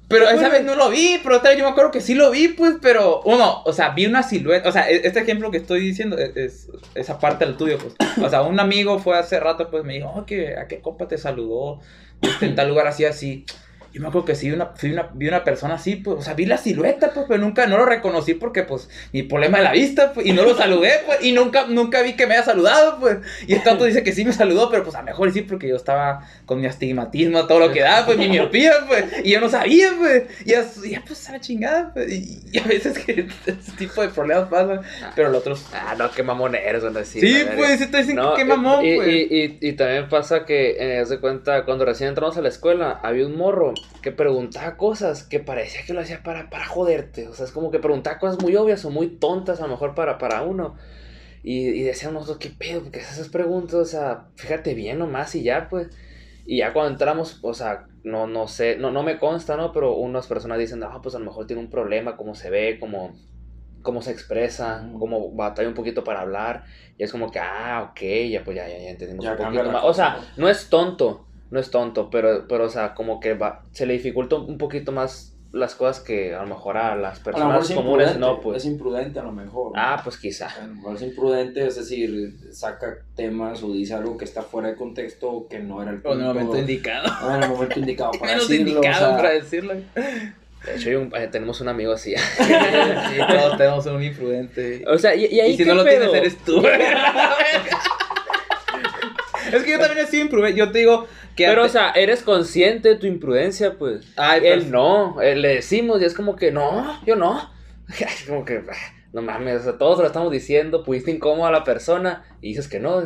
[SPEAKER 3] Pero esa vez no lo vi, pero otra vez yo me acuerdo que sí lo vi, pues, pero uno, o sea, vi una silueta, o sea, e- este ejemplo que estoy diciendo es, es- esa parte del tuyo, pues. O sea, un amigo fue hace rato, pues, me dijo, oh, que a qué compa te saludó, este, en tal lugar así, así. Yo me acuerdo que sí, una, fui una, vi una persona así, pues, o sea, vi la silueta, pues, pero nunca, no lo reconocí porque, pues, mi problema de la vista, pues, y no lo saludé, pues, y nunca, nunca vi que me haya saludado, pues. Y el tanto dice que sí me saludó, pero, pues, a lo mejor sí, porque yo estaba con mi astigmatismo, todo lo que da, pues, mi miopía, pues, y yo no sabía, pues, y ya, ya, pues, a la chingada, pues, y, y a veces que ese tipo de problemas pasan, pero los otros...
[SPEAKER 2] Ah, no, qué mamón eres, van a decir.
[SPEAKER 3] Sí, pues, sí te dicen
[SPEAKER 2] No,
[SPEAKER 3] qué mamón,
[SPEAKER 2] y,
[SPEAKER 3] pues.
[SPEAKER 2] y, y, y también pasa que, eh, haz de cuenta, cuando recién entramos a la escuela, había un morro que preguntaba cosas que parecía que lo hacía para, para joderte. O sea, es como que preguntaba cosas muy obvias o muy tontas, a lo mejor para, para uno. Y, y decíamos nosotros, ¿qué pedo? ¿Por qué haces esas preguntas? O sea, fíjate bien nomás y ya, pues. Y ya cuando entramos, o sea, no, no sé, no, no me consta, ¿no? Pero unas personas dicen, ah, pues a lo mejor tiene un problema, cómo se ve, cómo, cómo se expresa, cómo batalla un poquito para hablar. Y es como que, ah, ok, ya pues ya, ya, ya entendimos
[SPEAKER 1] Ya
[SPEAKER 2] un poquito más. O
[SPEAKER 1] cosa,
[SPEAKER 2] sea, no es tonto, no es tonto, pero, pero o sea, como que va, se le dificulta un poquito más las cosas que a lo mejor a las
[SPEAKER 1] A lo
[SPEAKER 2] personas
[SPEAKER 1] es
[SPEAKER 2] comunes
[SPEAKER 1] imprudente,
[SPEAKER 2] no, pues.
[SPEAKER 1] Es imprudente a lo mejor.
[SPEAKER 2] Ah, pues quizá.
[SPEAKER 1] A lo mejor es imprudente, es decir, saca temas o dice algo que está fuera de contexto o que no era el
[SPEAKER 3] O en el momento
[SPEAKER 1] punto-
[SPEAKER 3] indicado.
[SPEAKER 1] no era el momento indicado para
[SPEAKER 3] Menos
[SPEAKER 1] decirlo,
[SPEAKER 3] indicado
[SPEAKER 1] o sea,
[SPEAKER 3] para decirlo.
[SPEAKER 2] De hecho, un- eh, tenemos un amigo así.
[SPEAKER 3] Sí, todos tenemos un imprudente.
[SPEAKER 2] o sea, y, y ahí
[SPEAKER 3] Y si
[SPEAKER 2] qué
[SPEAKER 3] no lo
[SPEAKER 2] pedo?
[SPEAKER 3] tienes, eres tú. Es que yo también he sido imprudente. Yo te digo que.
[SPEAKER 2] Pero, o sea, eres consciente de tu imprudencia, pues.
[SPEAKER 3] Ay,
[SPEAKER 2] Él
[SPEAKER 3] pues,
[SPEAKER 2] no, él le decimos y es como que no, yo no. Es como que, ah, no mames, o sea, todos lo estamos diciendo, pudiste incómodo a la persona y dices que no.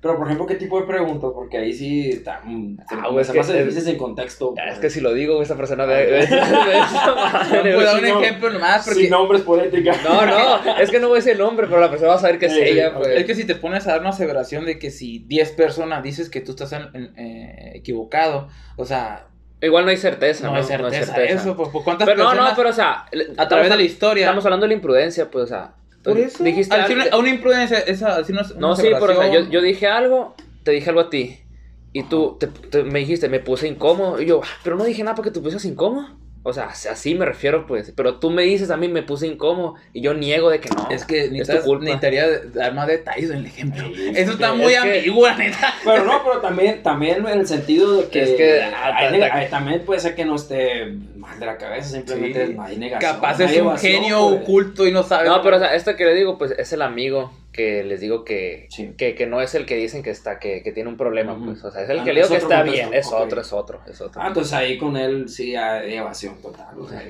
[SPEAKER 1] Pero, por ejemplo, ¿qué tipo de preguntas? Porque ahí sí está. mm, se-
[SPEAKER 2] Ah, güey,
[SPEAKER 1] se
[SPEAKER 2] es
[SPEAKER 1] me hace difícil sin contexto.
[SPEAKER 2] "Ah, Es
[SPEAKER 1] pues.
[SPEAKER 2] que si lo digo, esa persona ve, ve- ve
[SPEAKER 3] Puedo dar un
[SPEAKER 1] si no-
[SPEAKER 3] ejemplo nomás porque.
[SPEAKER 1] Sin nombres política.
[SPEAKER 2] No, no, es que no voy a decir el nombre, pero la persona va a saber que es
[SPEAKER 1] Sí, sí,
[SPEAKER 2] ella,
[SPEAKER 1] ok.
[SPEAKER 2] pues.
[SPEAKER 3] Es que si te pones a dar una aseveración de que si 10 personas dices que tú estás en- en- eh, equivocado, o sea,
[SPEAKER 2] Igual no hay certeza,
[SPEAKER 3] No,
[SPEAKER 2] ¿no?
[SPEAKER 3] hay certeza, eso, pues, pues, ¿cuántas
[SPEAKER 2] Pero no,
[SPEAKER 3] personas
[SPEAKER 2] no, pero o sea,
[SPEAKER 3] a través de la historia?
[SPEAKER 2] Estamos hablando de la imprudencia, pues, o sea.
[SPEAKER 3] Por eso,
[SPEAKER 2] Dijiste
[SPEAKER 3] al
[SPEAKER 2] algo-
[SPEAKER 3] a una imprudencia, esa, así no,
[SPEAKER 2] No, sí, pero o sea, yo, yo dije algo, te dije algo a ti. Y tú te- te- me dijiste, me puse incómodo. Y yo, "Ah, pero no dije nada porque te pusieras incómodo. O sea, así me refiero, pues. Pero tú me dices a mí, me puse incómodo. Y yo niego de que no.
[SPEAKER 3] Es que
[SPEAKER 2] es tu culpa.
[SPEAKER 3] necesitaría dar más detalles en el ejemplo.
[SPEAKER 1] Sí,
[SPEAKER 3] Eso está
[SPEAKER 1] es
[SPEAKER 3] muy
[SPEAKER 2] que-
[SPEAKER 3] ambiguo, la neta.
[SPEAKER 1] Pero no, pero también, también en el sentido de que,
[SPEAKER 2] Es que,
[SPEAKER 1] hay hay- también puede ser que no esté mal de la cabeza, simplemente
[SPEAKER 3] Sí.
[SPEAKER 1] hay negación.
[SPEAKER 3] Capaz
[SPEAKER 1] hay
[SPEAKER 3] es un
[SPEAKER 1] evasión,
[SPEAKER 3] genio
[SPEAKER 1] pues.
[SPEAKER 3] oculto y no sabe.
[SPEAKER 2] No, pero o sea, esto que le digo, pues es el amigo que les digo que,
[SPEAKER 1] Sí.
[SPEAKER 2] que, que no es el que dicen que está, que, que tiene un problema, pues. O sea, es el
[SPEAKER 1] Ah,
[SPEAKER 2] que le digo que está bien. Es otro, es otro, es otro.
[SPEAKER 1] Ah, entonces ahí con él sí hay evasión total. o sea.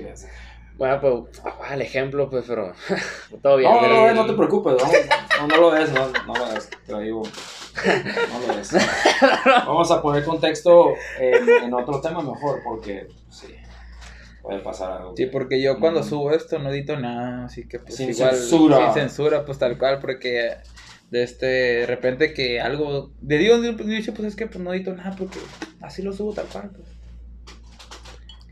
[SPEAKER 2] Bueno, pues, ah, el ejemplo, pues, pero todo bien.
[SPEAKER 1] No, no, no, no te preocupes, vamos, no, no lo ves, no, no lo ves, te lo digo. No lo ves. Vamos a poner contexto en, en otro tema mejor, porque sí, puede pasar algo.
[SPEAKER 3] Sí, porque yo cuando
[SPEAKER 1] Mm.
[SPEAKER 3] subo esto no edito nada, así que pues
[SPEAKER 1] Sin
[SPEAKER 3] igual
[SPEAKER 1] censura.
[SPEAKER 3] sin censura, pues tal cual, porque de este de repente que algo de Dios dicho pues es que pues no edito nada porque así lo subo tal cual. Pues.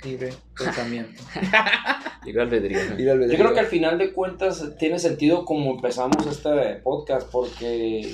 [SPEAKER 3] Libre pensamiento.
[SPEAKER 2] Libre albedrío.
[SPEAKER 1] Yo creo que al final de cuentas tiene sentido como empezamos este podcast, porque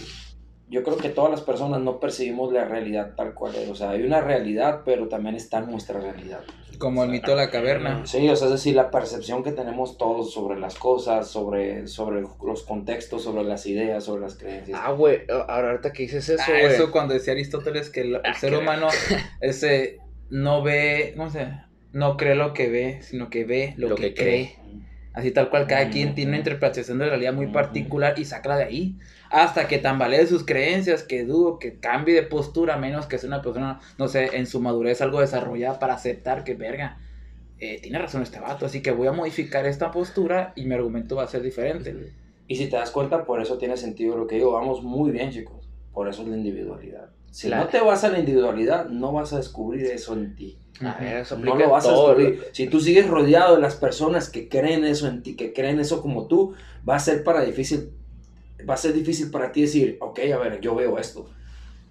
[SPEAKER 1] yo creo que todas las personas no percibimos la realidad tal cual es. O sea, hay una realidad, pero también está nuestra realidad.
[SPEAKER 3] como el mito de la caverna.
[SPEAKER 1] Sí, o sea, es decir, la percepción que tenemos todos sobre las cosas, sobre, sobre los contextos, sobre las ideas, sobre las creencias.
[SPEAKER 2] Ah, güey, ahora ahorita que dices eso,
[SPEAKER 3] Ah,
[SPEAKER 2] güey.
[SPEAKER 3] eso cuando decía Aristóteles que el, el
[SPEAKER 2] Ah,
[SPEAKER 3] ser humano ese no ve, ¿cómo se llama? No cree lo que ve, sino que ve lo,
[SPEAKER 2] Lo
[SPEAKER 3] que,
[SPEAKER 2] que
[SPEAKER 3] cree. Así tal cual, cada quien tiene una interpretación de la realidad muy particular y sácala de ahí. Hasta que tambalee sus creencias, que dudo, que cambie de postura, menos que sea una persona, no sé, en su madurez algo desarrollada para aceptar que, verga, eh, tiene razón este vato, así que voy a modificar esta postura y mi argumento va a ser diferente.
[SPEAKER 1] Y si te das cuenta, por eso tiene sentido lo que digo. Vamos muy bien, chicos. Por eso es la individualidad. Si
[SPEAKER 2] La-
[SPEAKER 1] no te vas a la individualidad, no vas a descubrir eso en ti.
[SPEAKER 2] A ver, eso
[SPEAKER 1] No lo vas a
[SPEAKER 2] todo.
[SPEAKER 1] descubrir. Si tú sigues rodeado de las personas que creen eso en ti, que creen eso como tú, va a ser para difícil, va a ser difícil para ti decir, ok, a ver, yo veo esto.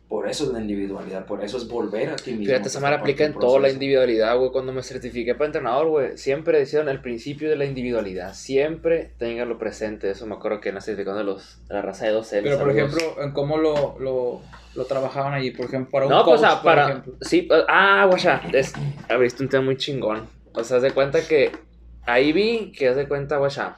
[SPEAKER 1] Por eso es la individualidad, por eso es volver a ti mismo.
[SPEAKER 2] Fíjate, esa aplica en toda la individualidad, güey. Cuando me certifiqué para entrenador, güey, siempre decían el principio de la individualidad. Siempre téngalo presente. Eso me acuerdo que en la certificación de, los, de la raza de dos.
[SPEAKER 3] Pero, por ejemplo, en cómo lo, lo, lo trabajaban allí, por ejemplo, para un
[SPEAKER 2] No, pues,
[SPEAKER 3] coach,
[SPEAKER 2] o sea,
[SPEAKER 3] por
[SPEAKER 2] para.
[SPEAKER 3] ejemplo.
[SPEAKER 2] Sí, pues, ah, guacha. Es, abriste un tema muy chingón. O sea, haz de cuenta que. Ahí vi que haz de cuenta, guacha.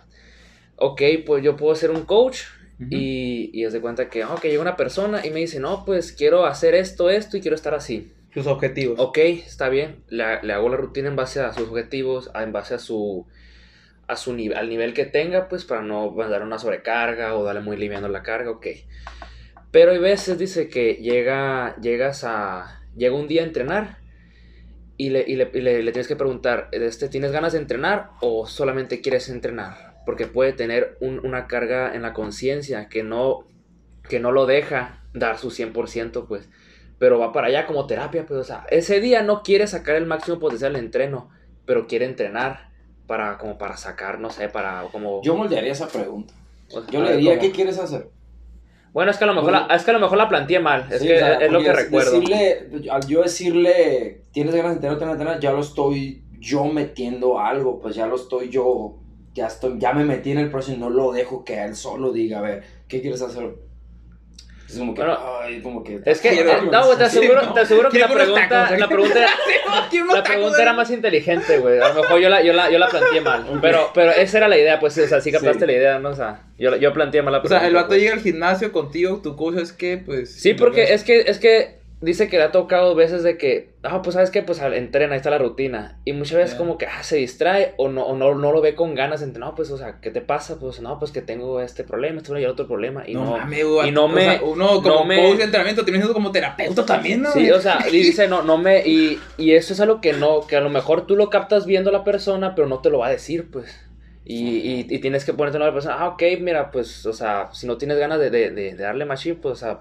[SPEAKER 2] Ok, pues yo puedo ser un coach.
[SPEAKER 3] Ujú.
[SPEAKER 2] Y, y haz de cuenta que, ok, llega una persona y me dice, no, pues quiero hacer esto, esto y quiero estar así.
[SPEAKER 3] Sus objetivos.
[SPEAKER 2] Ok, está bien. Le, le hago la rutina en base a sus objetivos, en base a su, a su nivel, al nivel que tenga, pues para no mandar una sobrecarga o darle muy liviano la carga, ok. Pero hay veces, dice que llega, llegas a, llega un día a entrenar y le, y le, y le- le tienes que preguntar, este, ¿tienes ganas de entrenar o solamente quieres entrenar? Porque puede tener un- una carga en la conciencia que no, que no lo deja dar su 100%, pues pero va para allá como terapia, pues, o sea, ese día no quiere sacar el máximo potencial del entreno, pero quiere entrenar para, como para sacar, no sé, para, como...
[SPEAKER 1] Yo moldearía esa pregunta. Yo le diría,
[SPEAKER 2] ¿cómo?
[SPEAKER 1] ¿qué quieres hacer?
[SPEAKER 2] Bueno, es que a lo mejor, la, es que a lo mejor la planteé mal, es
[SPEAKER 1] Sí,
[SPEAKER 2] que
[SPEAKER 1] o sea,
[SPEAKER 2] es, lo que recuerdo.
[SPEAKER 1] Decirle, al yo decirle, tienes ganas de entrenar, tener, tener, ya lo estoy yo metiendo a algo, pues ya lo estoy yo, ya estoy, ya me metí en el proceso y no lo dejo que él solo diga, a ver, ¿qué quieres hacer? Es como que,
[SPEAKER 2] Bueno,
[SPEAKER 1] ay, como que...
[SPEAKER 2] Es que,
[SPEAKER 3] Quiero-
[SPEAKER 2] eh, no, güey, te
[SPEAKER 3] Sí,
[SPEAKER 2] aseguro,
[SPEAKER 3] ¿no?
[SPEAKER 2] te aseguro que la pregunta,
[SPEAKER 3] tacos,
[SPEAKER 2] la pregunta, era, la pregunta era más inteligente, güey. A lo mejor yo la, yo la, yo la planteé mal.
[SPEAKER 1] Ok.
[SPEAKER 2] Pero, pero esa era la idea, pues, o sea, sí captaste
[SPEAKER 1] Sí.
[SPEAKER 2] la idea, ¿no? O sea, yo, la- yo planteé mal la
[SPEAKER 3] O
[SPEAKER 2] pregunta.
[SPEAKER 3] sea, el vato
[SPEAKER 2] pues.
[SPEAKER 3] llega al gimnasio contigo, tu coach es que, pues...
[SPEAKER 2] Sí, porque es que, es que dice que le ha tocado veces de que, ah, pues sabes que, pues entrena, ahí está la rutina. Y muchas veces como que, ah, se distrae o no, o no, no lo ve con ganas de entrenar. No, pues, o sea, ¿qué te pasa? Pues, no, pues que tengo este problema, este y el otro problema. Y
[SPEAKER 3] no,
[SPEAKER 2] no,
[SPEAKER 3] güey,
[SPEAKER 2] y no
[SPEAKER 3] o
[SPEAKER 2] me-
[SPEAKER 3] sea, uno como
[SPEAKER 2] no me-
[SPEAKER 3] coach de entrenamiento termina como terapeuta también, ¿no?
[SPEAKER 2] Sí, o sea, y dice, no, no me, y, y eso es algo que no, que a lo mejor tú lo captas viendo a la persona, pero no te lo va a decir, pues. Y, y, y tienes que ponerte a la persona, ah, ok, mira, pues, o sea, si no tienes ganas de, de, de, darle machine, pues, o sea,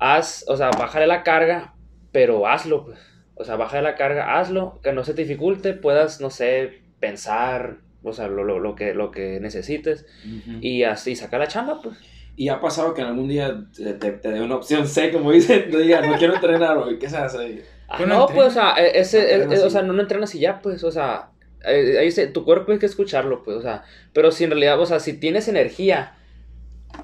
[SPEAKER 2] haz, o sea, bájale la carga, pero hazlo, pues. O sea, bájale la carga, hazlo, que no se te dificulte, puedas, no sé, pensar, o sea, lo, lo, lo que, lo que necesites,
[SPEAKER 1] Ujú.
[SPEAKER 2] y así saca la chamba, pues.
[SPEAKER 1] Y ha pasado que en algún día te, te, te dé una opción C, como dicen, te diga, no quiero entrenar hoy, ¿qué se hace?
[SPEAKER 2] Ah, no, pues, o sea, e- ese,
[SPEAKER 1] No
[SPEAKER 2] e-
[SPEAKER 1] entrenas
[SPEAKER 2] e- o
[SPEAKER 1] y-
[SPEAKER 2] sea, no, no entrenas y ya, pues, o sea, eh, ahí se- tu cuerpo hay que escucharlo, pues, o sea, pero si en realidad, o sea, si tienes energía,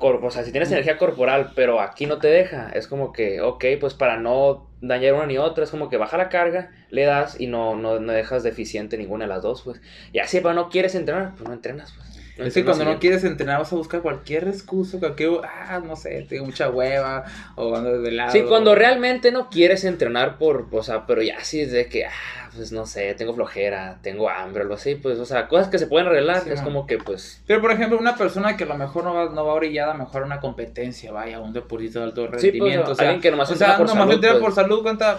[SPEAKER 2] o sea, si tienes energía corporal, pero aquí no te deja, es como que, ok, pues para no dañar una ni otra, es como que baja la carga, le das y no, no, no dejas deficiente ninguna de las dos, pues, y así, pero no quieres entrenar, pues no entrenas, pues.
[SPEAKER 3] Es que cuando no quieres entrenar vas a buscar cualquier excusa, cualquier, ah, no sé, tengo mucha hueva, o ando desvelado.
[SPEAKER 2] Sí, cuando realmente no quieres entrenar por, o sea, pero ya sí es de que, ah, pues no sé, tengo flojera, tengo hambre, algo así, pues, o sea, cosas que se pueden arreglar,
[SPEAKER 3] Sí,
[SPEAKER 2] es
[SPEAKER 3] man.
[SPEAKER 2] como que, pues,
[SPEAKER 3] Pero por ejemplo, una persona que a lo mejor no va, no va orillada mejor a una competencia, vaya, un deportista de alto
[SPEAKER 2] Sí, pues,
[SPEAKER 3] rendimiento. o sea,
[SPEAKER 2] alguien que nomás
[SPEAKER 3] o
[SPEAKER 2] entrena
[SPEAKER 3] sea,
[SPEAKER 2] por
[SPEAKER 3] nomás
[SPEAKER 2] salud, pues.
[SPEAKER 3] por salud, cuenta.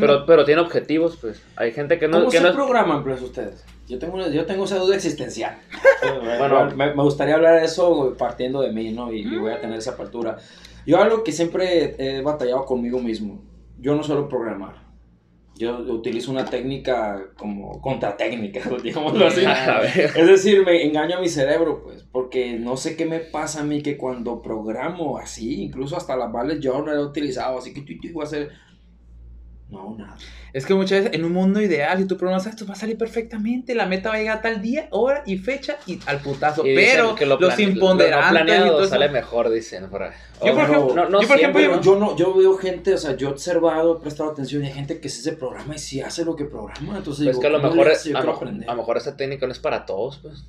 [SPEAKER 2] pero, pero tiene objetivos, pues, hay gente que no,
[SPEAKER 1] ¿Cómo
[SPEAKER 2] que
[SPEAKER 1] se
[SPEAKER 2] no
[SPEAKER 1] programan, pues, ustedes? Yo tengo, una- yo tengo esa duda existencial.
[SPEAKER 2] Bueno.
[SPEAKER 1] me, me gustaría hablar de eso partiendo de mí, ¿no? Y, y voy a tener esa apertura. Yo algo que siempre he batallado conmigo mismo, yo no suelo programar. Yo utilizo una técnica como contratécnica, digámoslo así. Es decir, me engaño a mi cerebro, pues, porque no sé qué me pasa a mí que cuando programo así, incluso hasta las vales yo no he utilizado, así que tú voy a hacer... No, nada.
[SPEAKER 3] Es que muchas veces en un mundo ideal, si tú programas esto, va a salir perfectamente. La meta va a llegar a tal día, hora y fecha y al putazo.
[SPEAKER 2] y
[SPEAKER 3] Pero
[SPEAKER 2] que lo
[SPEAKER 3] los
[SPEAKER 2] lo
[SPEAKER 3] imponderantes y todo eso-
[SPEAKER 2] sale mejor, dicen, por ahí.
[SPEAKER 3] Yo, por
[SPEAKER 1] Oh,
[SPEAKER 3] ejemplo,
[SPEAKER 2] no, no
[SPEAKER 3] yo, por ejemplo,
[SPEAKER 2] siempre,
[SPEAKER 3] yo-
[SPEAKER 1] no, yo veo gente, o sea, yo he observado, he prestado atención y hay gente que sí se programa y sí hace lo que programa. Entonces,
[SPEAKER 2] Pues
[SPEAKER 1] digo,
[SPEAKER 2] que a lo
[SPEAKER 1] ¿cómo
[SPEAKER 2] mejor, es- a, lo- lo mejor esta técnica no es para todos, pues.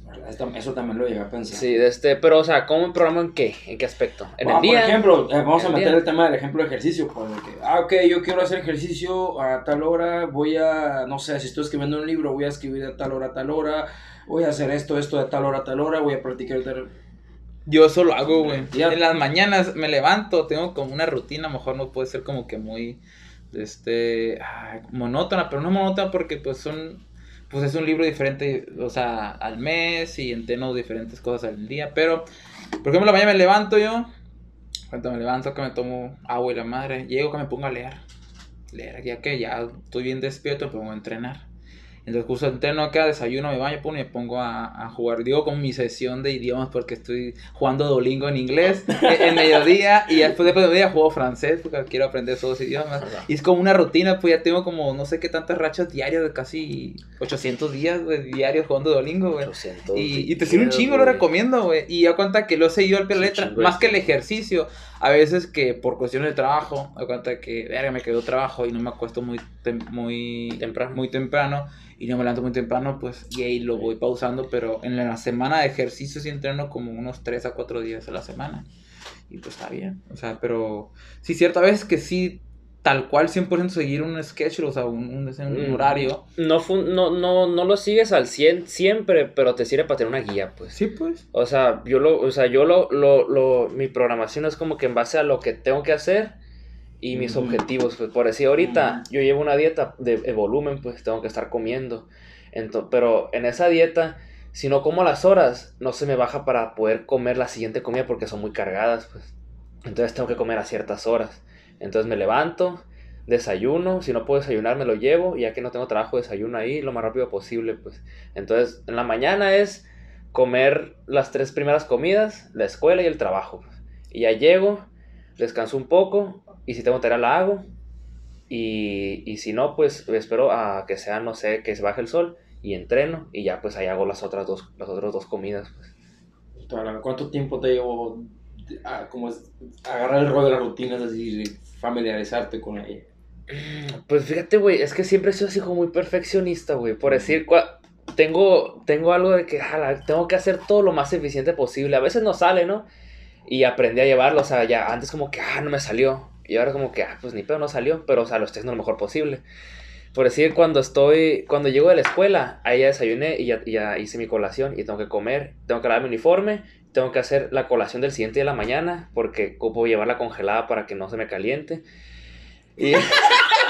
[SPEAKER 1] Eso también lo llegué a pensar.
[SPEAKER 2] Sí, de este, pero, o sea, ¿cómo programa en qué? ¿En qué aspecto? En el día.
[SPEAKER 1] Por ejemplo, eh, vamos a meter
[SPEAKER 2] día.
[SPEAKER 1] el tema del ejemplo de ejercicio. Pues, de que, ah, ok, yo quiero hacer ejercicio a tal hora, voy a, no sé, si estoy escribiendo un libro, voy a escribir de tal hora a tal hora, voy a hacer esto, esto de tal hora a tal hora, voy a practicar tal
[SPEAKER 3] Yo eso lo hago, güey. En las mañanas me levanto, tengo como una rutina, a lo mejor no puede ser como que muy, este, ay, monótona, pero no monótona porque pues son, pues es un libro diferente, o sea, al mes y entreno diferentes cosas al día, pero, por ejemplo, la mañana me levanto yo, cuando me levanto que me tomo agua y la madre, llego que me pongo a leer, ya que ya estoy bien despierto, me pongo a entrenar. Entonces, justo entreno acá, desayuno, me baño, pum, y me pongo a, a jugar. Digo, como mi sesión de idiomas, porque estoy jugando Duolingo en inglés en, mediodía. Y después, después de mediodía juego francés, porque quiero aprender esos idiomas. Y es como una rutina, pues ya tengo como no sé qué tantas rachas diarias de casi 800 días diarios jugando Duolingo, güey.
[SPEAKER 2] 800
[SPEAKER 3] Y, y te sirve un chingo, lo recomiendo, güey. Y ya cuenta que lo he seguido al pie de letra. Más que el ejercicio. A veces que por cuestiones de trabajo, da cuenta que, verga, me quedó trabajo y no me acuesto muy, tem- muy
[SPEAKER 2] Temprano.
[SPEAKER 3] muy temprano. Y no me levanto muy temprano, pues, y ahí lo voy pausando. Pero en la semana de ejercicio sí entreno como unos 3 a 4 días a la semana. Y pues está bien. O sea, pero sí, cierto, a veces que sí, tal cual 100% seguir un schedule, o sea, un, un- un
[SPEAKER 2] Mm.
[SPEAKER 3] horario.
[SPEAKER 2] No, no, no, no lo sigues al 100 siempre, pero te sirve para tener una guía, pues.
[SPEAKER 3] Sí, pues.
[SPEAKER 2] O sea, yo lo, o sea, yo lo, lo, lo, mi programación es como que en base a lo que tengo que hacer y mis
[SPEAKER 1] Ujú.
[SPEAKER 2] objetivos. Pues por decir, ahorita
[SPEAKER 1] Ujú.
[SPEAKER 2] yo llevo una dieta de, de volumen, pues tengo que estar comiendo. Ento- pero en esa dieta, si no como a las horas, no se me baja para poder comer la siguiente comida porque son muy cargadas, pues. Entonces tengo que comer a ciertas horas. Entonces me levanto, desayuno, si no puedo desayunar me lo llevo, y ya que no tengo trabajo desayuno ahí lo más rápido posible, pues. Entonces, en la mañana es comer las tres primeras comidas, la escuela y el trabajo. Y ya llego, descanso un poco, y si tengo tarea la hago, y, y si no, pues espero a que sea, no sé, que se baje el sol, y entreno, y ya pues ahí hago las otras dos, las otras dos comidas, pues.
[SPEAKER 1] ¿Cuánto tiempo te llevó a, como es, agarrar el rol de la rutina, es decir, familiarizarte con ella?
[SPEAKER 2] Pues fíjate, güey, es que siempre he sido así como muy perfeccionista, güey. Por decir, cua- tengo, tengo algo de que jala, tengo que hacer todo lo más eficiente posible. A veces no sale, ¿no? Y aprendí a llevarlo, o sea, ya antes como que, ah, no me salió. Y ahora como que, ah, pues ni pedo, no salió, pero, o sea, lo estoy haciendo lo mejor posible. Por decir, cuando estoy, cuando llego de la escuela, ahí ya desayuné y ya, ya hice mi colación y tengo que comer, tengo que lavar mi uniforme, tengo que hacer la colación del siguiente día de la mañana porque ocupo llevarla congelada para que no se me caliente. Y...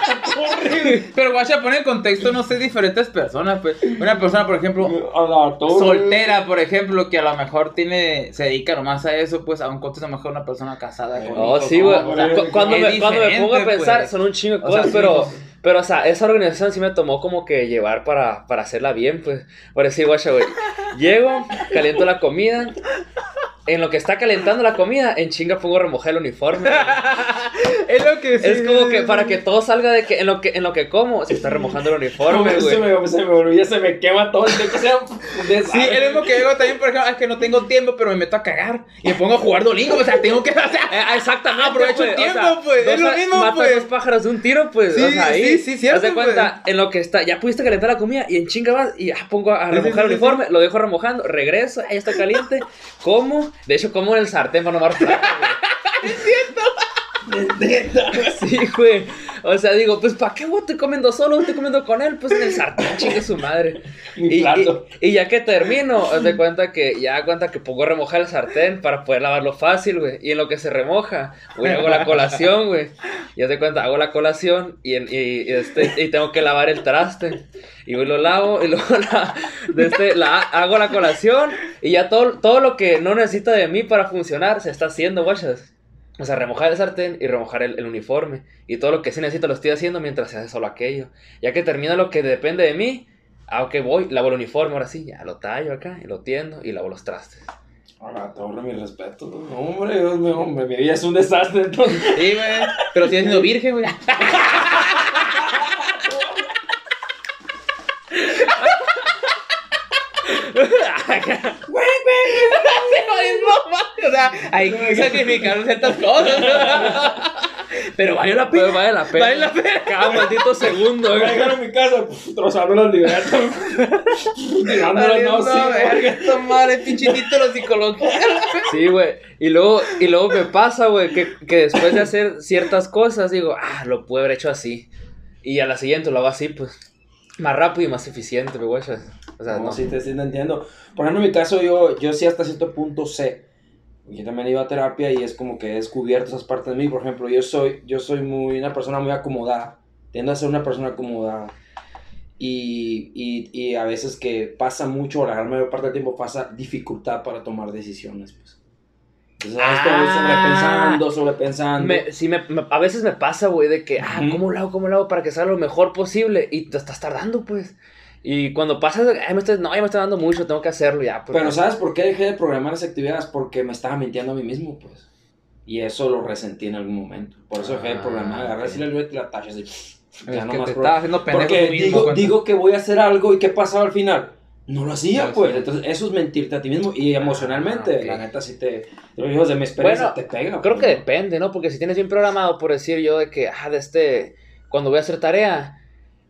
[SPEAKER 3] Pero guacha, pone en contexto, no sé, diferentes personas, pues. Una persona, por ejemplo,
[SPEAKER 1] Soltera.
[SPEAKER 3] soltera, por ejemplo, que a lo mejor tiene, se dedica nomás a eso, pues a un contexto a lo mejor una persona casada con
[SPEAKER 2] Oh, sí, güey.
[SPEAKER 3] O sea,
[SPEAKER 2] Cu- Cuando, me, cuando me pongo a pensar,
[SPEAKER 3] pues.
[SPEAKER 2] son un chingo de
[SPEAKER 3] O sea,
[SPEAKER 2] cosas,
[SPEAKER 3] sí,
[SPEAKER 2] pero, o sea, esa organización sí me tomó como que llevar para, para hacerla bien, pues. Por decir, guacha, güey. Llego, caliento la comida, en lo que está calentando la comida, en chinga pongo a remojar el uniforme. güey.
[SPEAKER 3] Es lo que sí,
[SPEAKER 2] es como que para que todo salga de que en lo que en lo que como se está remojando el uniforme,
[SPEAKER 1] se,
[SPEAKER 2] güey.
[SPEAKER 1] me, se me olvida, se me quema todo. Tengo que ser un
[SPEAKER 3] Sí, es lo mismo que digo también, por ejemplo, es que no tengo tiempo, pero me meto a cagar y me pongo a jugar Dolingo, o sea, tengo que, o sea,
[SPEAKER 2] Eh, exactamente.
[SPEAKER 3] Aprovecho el
[SPEAKER 2] pues, o
[SPEAKER 3] tiempo, pues, es lo mismo,
[SPEAKER 2] mata
[SPEAKER 3] pues.
[SPEAKER 2] dos pájaros de un tiro, pues.
[SPEAKER 3] Sí,
[SPEAKER 2] o sea, ahí.
[SPEAKER 3] sí, sí, cierto,
[SPEAKER 2] Haz de cuenta,
[SPEAKER 3] pues.
[SPEAKER 2] en lo que está, ya pudiste calentar la comida y en chinga vas y ah, pongo a remojar
[SPEAKER 3] sí,
[SPEAKER 2] el
[SPEAKER 3] sí,
[SPEAKER 2] uniforme, lo dejo remojando, regreso, ahí está caliente, como, de hecho, como en el sartén para no mar plato, güey. Sí, güey. O sea, digo, pues, ¿para qué, güey? Estoy comiendo solo, estoy comiendo con él, pues en el sartén, chingue su madre. Y,
[SPEAKER 1] plato.
[SPEAKER 2] y- y ya que termino, de cuenta que ya cuenta que pongo a remojar el sartén para poder lavarlo fácil, güey. Y en lo que se remoja, güey, hago la colación, güey. Y haz de cuenta, hago la colación y, en- y, y este, y tengo que lavar el traste. Y voy lo lavo y luego la, de este, la, hago la colación y ya todo, todo lo que no necesita de mí para funcionar se está haciendo, guachas. O sea, remojar el sartén y remojar el, el uniforme. Y todo lo que sí necesito lo estoy haciendo mientras se hace solo aquello. Ya que termina lo que depende de mí, ah, ok, voy, lavo el uniforme, ahora sí, ya lo tallo acá y lo tiendo y lavo los trastes.
[SPEAKER 1] Ahora, te ahorro mi respeto. No, hombre, Dios mío, hombre, mi vida es un desastre. Entonces.
[SPEAKER 3] Sí, güey, pero sigue siendo virgen, güey. o sea, hay que sacrificar ciertas cosas. Pero valió la
[SPEAKER 2] Pero
[SPEAKER 3] pena.
[SPEAKER 2] vale la pena.
[SPEAKER 3] Vale la pena.
[SPEAKER 2] Cada maldito segundo.
[SPEAKER 1] Voy a llegar a mi casa, pf, trozando las libretas. Tirándolas,
[SPEAKER 3] Vale,
[SPEAKER 1] no, sí,
[SPEAKER 3] verga, esta madre, pinche título de psicología.
[SPEAKER 2] Sí, güey. Y luego, y luego me pasa, güey, que, que después de hacer ciertas cosas, digo, ah, lo pude haber hecho así. Y a la siguiente lo hago así, pues. Más rápido y más eficiente, güey. O sea,
[SPEAKER 1] No,
[SPEAKER 2] no.
[SPEAKER 1] sí, te, sí te entiendo. Por ejemplo, en mi caso, yo, yo sí hasta cierto punto sé. Yo también iba a terapia y es como que he descubierto esas partes de mí. Por ejemplo, yo soy, yo soy muy, una persona muy acomodada. Tiendo a ser una persona acomodada. Y, y, y a veces que pasa mucho, la gran mayor parte del tiempo pasa dificultad para tomar decisiones. Pues. Entonces,
[SPEAKER 2] Ah.
[SPEAKER 1] sobrepensando, sobrepensando.
[SPEAKER 2] Me, sí, me, me- a veces me pasa, güey, de que, ah. ¿cómo lo hago? ¿Cómo lo hago para que salga lo mejor posible? Y te estás tardando, pues. Y cuando pasa, de que, ay, me estoy, no, ya me está dando mucho, tengo que hacerlo ya. pues.
[SPEAKER 1] Pero ¿sabes por qué dejé de programar esas actividades? Porque me estaba mintiendo a mí mismo, pues. Y eso lo resentí en algún momento. Por eso dejé de
[SPEAKER 2] Ah,
[SPEAKER 1] programar. Agarré
[SPEAKER 2] ok.
[SPEAKER 1] así la libreta y la tacha así. Ya no más
[SPEAKER 3] haciendo
[SPEAKER 1] Porque
[SPEAKER 3] mismo,
[SPEAKER 1] digo, digo que voy a hacer algo y ¿qué pasaba al final? No lo hacía,
[SPEAKER 3] No
[SPEAKER 1] pues.
[SPEAKER 3] hacía.
[SPEAKER 1] Entonces, eso es mentirte a ti mismo. Y emocionalmente,
[SPEAKER 2] Ah, ok.
[SPEAKER 1] la neta, sí te. Los hijos de mi experiencia
[SPEAKER 2] Bueno,
[SPEAKER 1] te pega.
[SPEAKER 2] Creo
[SPEAKER 1] pues,
[SPEAKER 2] que
[SPEAKER 1] ¿no?
[SPEAKER 2] depende, ¿no? Porque si tienes bien programado, por decir yo, de que, ah, de este, cuando voy a hacer tarea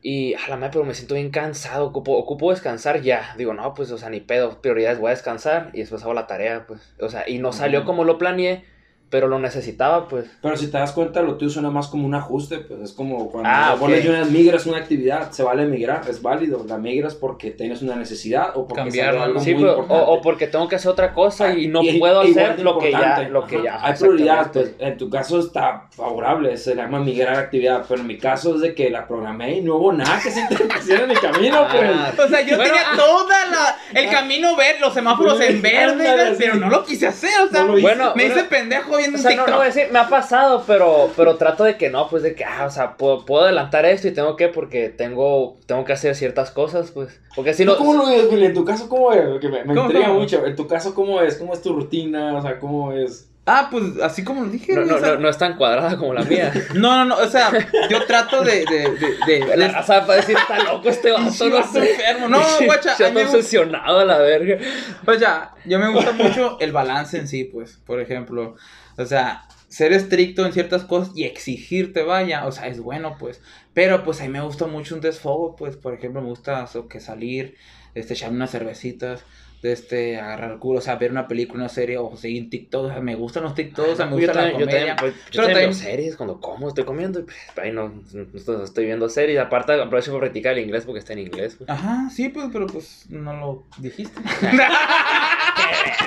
[SPEAKER 2] y, a la madre, pero me siento bien cansado, ocupo, ocupo descansar ya. Digo, no, pues, o sea, ni pedo, prioridades, voy a descansar y después hago la tarea, pues. O sea, y no salió como lo planeé, pero lo necesitaba, pues.
[SPEAKER 1] Pero si te das cuenta, lo tuyo suena más como un ajuste, pues es como cuando
[SPEAKER 2] Ah,
[SPEAKER 1] pones
[SPEAKER 2] ok.
[SPEAKER 1] de una migras una actividad, se vale migrar, es válido. La migras porque tienes una necesidad o porque
[SPEAKER 3] Cambiarla,
[SPEAKER 1] algo.
[SPEAKER 2] Sí,
[SPEAKER 1] muy
[SPEAKER 2] pero-
[SPEAKER 1] importante.
[SPEAKER 2] o, o porque tengo que hacer otra cosa y no
[SPEAKER 1] Y-
[SPEAKER 2] puedo hacer lo que ya, lo que
[SPEAKER 1] Ajá.
[SPEAKER 2] ya.
[SPEAKER 1] Hay prioridades, pues en tu caso está favorable, se llama migrar actividad, pero en mi caso es de que la programé y no hubo nada que se interpusiera en mi camino, pues.
[SPEAKER 2] Ah,
[SPEAKER 3] O sea, yo
[SPEAKER 2] Bueno,
[SPEAKER 3] tenía
[SPEAKER 2] ah.
[SPEAKER 3] toda la. El camino verde, los semáforos en verde, pero no lo quise hacer, o sea.
[SPEAKER 1] No lo hice.
[SPEAKER 2] Bueno,
[SPEAKER 3] me
[SPEAKER 2] bueno,
[SPEAKER 3] hice pendejo viendo
[SPEAKER 2] O sea, no,
[SPEAKER 3] TikTok.
[SPEAKER 2] no voy a decir, me ha pasado, pero, pero trato de que no, pues de que, ah, o sea, puedo, puedo adelantar esto y tengo que, porque tengo, tengo que hacer ciertas cosas, pues. Porque si no.
[SPEAKER 1] ¿Cómo lo ves, Billy? En tu caso, ¿cómo es? Que me, me
[SPEAKER 3] ¿Cómo,
[SPEAKER 1] intriga
[SPEAKER 3] cómo?
[SPEAKER 1] mucho. En tu caso, ¿cómo es? ¿Cómo es tu rutina? O sea, ¿cómo es?
[SPEAKER 3] Ah, pues así como lo dije.
[SPEAKER 2] No, no,
[SPEAKER 3] o sea,
[SPEAKER 2] no, no es tan cuadrada como la mía.
[SPEAKER 3] no, no, no, o sea, yo trato de. de, de, de-
[SPEAKER 2] La
[SPEAKER 3] de-
[SPEAKER 2] raza va a decir, está loco este vato, no sé.
[SPEAKER 3] enfermo. No, guacha, me
[SPEAKER 2] ando obsesionado a la verga.
[SPEAKER 3] O sea, yo me gusta mucho el balance en sí, pues, por ejemplo, o sea, ser estricto en ciertas cosas y exigirte, vaya, o sea, es bueno, pues, pero pues a mí me gusta mucho un desfogo, pues, por ejemplo, me gusta que salir, este, echarme unas cervecitas, este, agarrar el culo, o sea, ver una película, una serie, o seguir TikTok, o sea, me gustan los TikToks, o sea, me
[SPEAKER 2] yo
[SPEAKER 3] gusta la
[SPEAKER 2] también, yo
[SPEAKER 3] comedia.
[SPEAKER 2] también, pues, yo
[SPEAKER 3] pero
[SPEAKER 2] también series cuando como, estoy comiendo y pues, ahí no, no estoy- estoy viendo series. Aparte, aprovecho para practicar el inglés porque está en inglés. pues.
[SPEAKER 3] Ajá, sí, pues, pero pues no lo dijiste.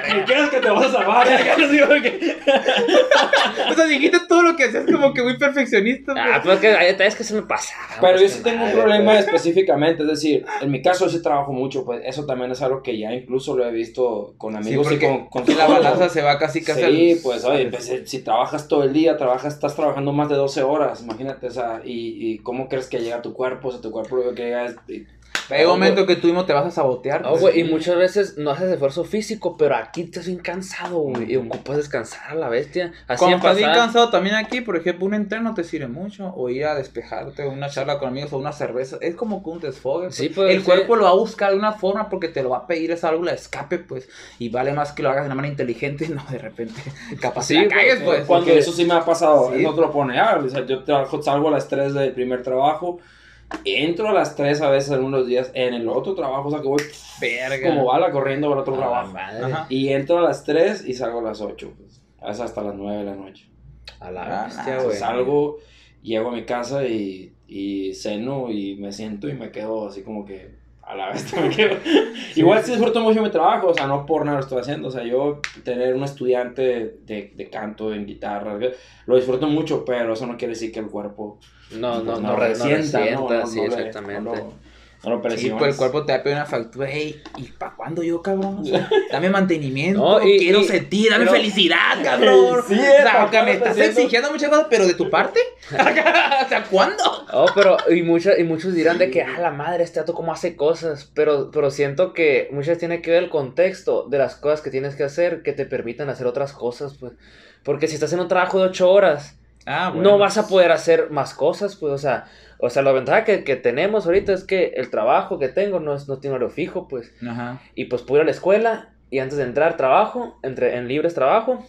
[SPEAKER 1] ¿Qué quieres que te vas a salvar? Digo que-
[SPEAKER 3] o sea, dijiste todo lo que hacías como que muy perfeccionista.
[SPEAKER 2] Ah,
[SPEAKER 3] pues.
[SPEAKER 2] pues que detalles que se me pasan.
[SPEAKER 1] Pero yo sí tengo un problema
[SPEAKER 2] pues.
[SPEAKER 1] específicamente, es decir, en mi caso sí trabajo mucho, pues eso también es algo que ya incluso lo he visto con
[SPEAKER 3] Sí,
[SPEAKER 1] amigos y con, con
[SPEAKER 3] la balanza se va casi casi
[SPEAKER 1] Sí,
[SPEAKER 3] al-
[SPEAKER 1] pues oye, pues, si- si trabajas todo el día, trabajas, estás trabajando más de 12 horas, imagínate, o sea, y, y cómo crees que llega a tu cuerpo, o sea, tu cuerpo lo que llega es-
[SPEAKER 3] Hay un momento que tú mismo te vas a sabotear.
[SPEAKER 2] No,
[SPEAKER 3] pues.
[SPEAKER 2] güey, y muchas veces no haces esfuerzo físico, pero aquí estás bien cansado, güey, y ocupas descansar a la bestia. Así
[SPEAKER 3] Cuando estás bien cansado también aquí, por ejemplo, un entreno te sirve mucho. O ir a despejarte, una charla con amigos o una cerveza. Es como que un desfogue. pues.
[SPEAKER 2] Sí, pues,
[SPEAKER 3] El
[SPEAKER 2] sí.
[SPEAKER 3] cuerpo lo va a buscar de una forma porque te lo va a pedir esa válvula de escape, pues. Y vale más que lo hagas de una manera inteligente y no de repente capaz
[SPEAKER 2] Sí,
[SPEAKER 3] la
[SPEAKER 2] güey,
[SPEAKER 3] pues.
[SPEAKER 1] Cuando
[SPEAKER 2] porque-
[SPEAKER 1] eso sí me ha pasado,
[SPEAKER 3] Sí.
[SPEAKER 1] él no te lo pone. Ah, o sea, yo trabajo, salgo a las 3 del primer trabajo, entro a las 3 a veces en unos días en el otro trabajo, o sea que voy
[SPEAKER 3] Verga.
[SPEAKER 1] como bala corriendo para otro
[SPEAKER 2] Ah,
[SPEAKER 1] trabajo.
[SPEAKER 2] madre.
[SPEAKER 1] Y entro a las 3 y salgo a las 8, pues. Es hasta las 9 de la noche.
[SPEAKER 2] A la
[SPEAKER 3] Ah,
[SPEAKER 2] bestia, güey.
[SPEAKER 1] Salgo, llego a mi casa y, y ceno y me siento y me quedo así como que a la vez me quedo. Igual sí disfruto mucho mi trabajo, o sea, no por nada lo estoy haciendo. O sea, yo tener un estudiante de, de canto, en guitarra, lo disfruto mucho, pero eso no quiere decir que el cuerpo
[SPEAKER 2] No, no,
[SPEAKER 1] pues,
[SPEAKER 2] no, re- no
[SPEAKER 1] resienta,
[SPEAKER 2] resienta, sí, exactamente.
[SPEAKER 1] No, lo- no
[SPEAKER 3] Sí, pues el cuerpo te va a pedir una factura. Ey, ¿y para cuándo yo, cabrón? O sea, dame mantenimiento,
[SPEAKER 2] No, y-
[SPEAKER 3] quiero
[SPEAKER 2] y-
[SPEAKER 3] sentir, dame
[SPEAKER 2] pero-
[SPEAKER 3] felicidad, cabrón.
[SPEAKER 1] Sí,
[SPEAKER 3] o sea,
[SPEAKER 1] ¿para
[SPEAKER 3] aunque me estás exigiendo muchas cosas, pero de tu parte. o sea, ¿cuándo?
[SPEAKER 2] Oh, pero, y, mucha- y muchos dirán de que, ah, la madre, este dato cómo hace cosas, pero, pero siento que muchas veces tiene que ver el contexto de las cosas que tienes que hacer que te permitan hacer otras cosas, pues. Porque si estás en un trabajo de ocho horas,
[SPEAKER 3] Ah,
[SPEAKER 2] no vas a poder hacer más cosas, pues, o sea, o sea, la ventaja que, que tenemos ahorita es que el trabajo que tengo no, es, no tiene horario fijo, pues,
[SPEAKER 3] Ajá.
[SPEAKER 2] y pues puedo ir a la escuela y antes de entrar trabajo, entre, en libres trabajo,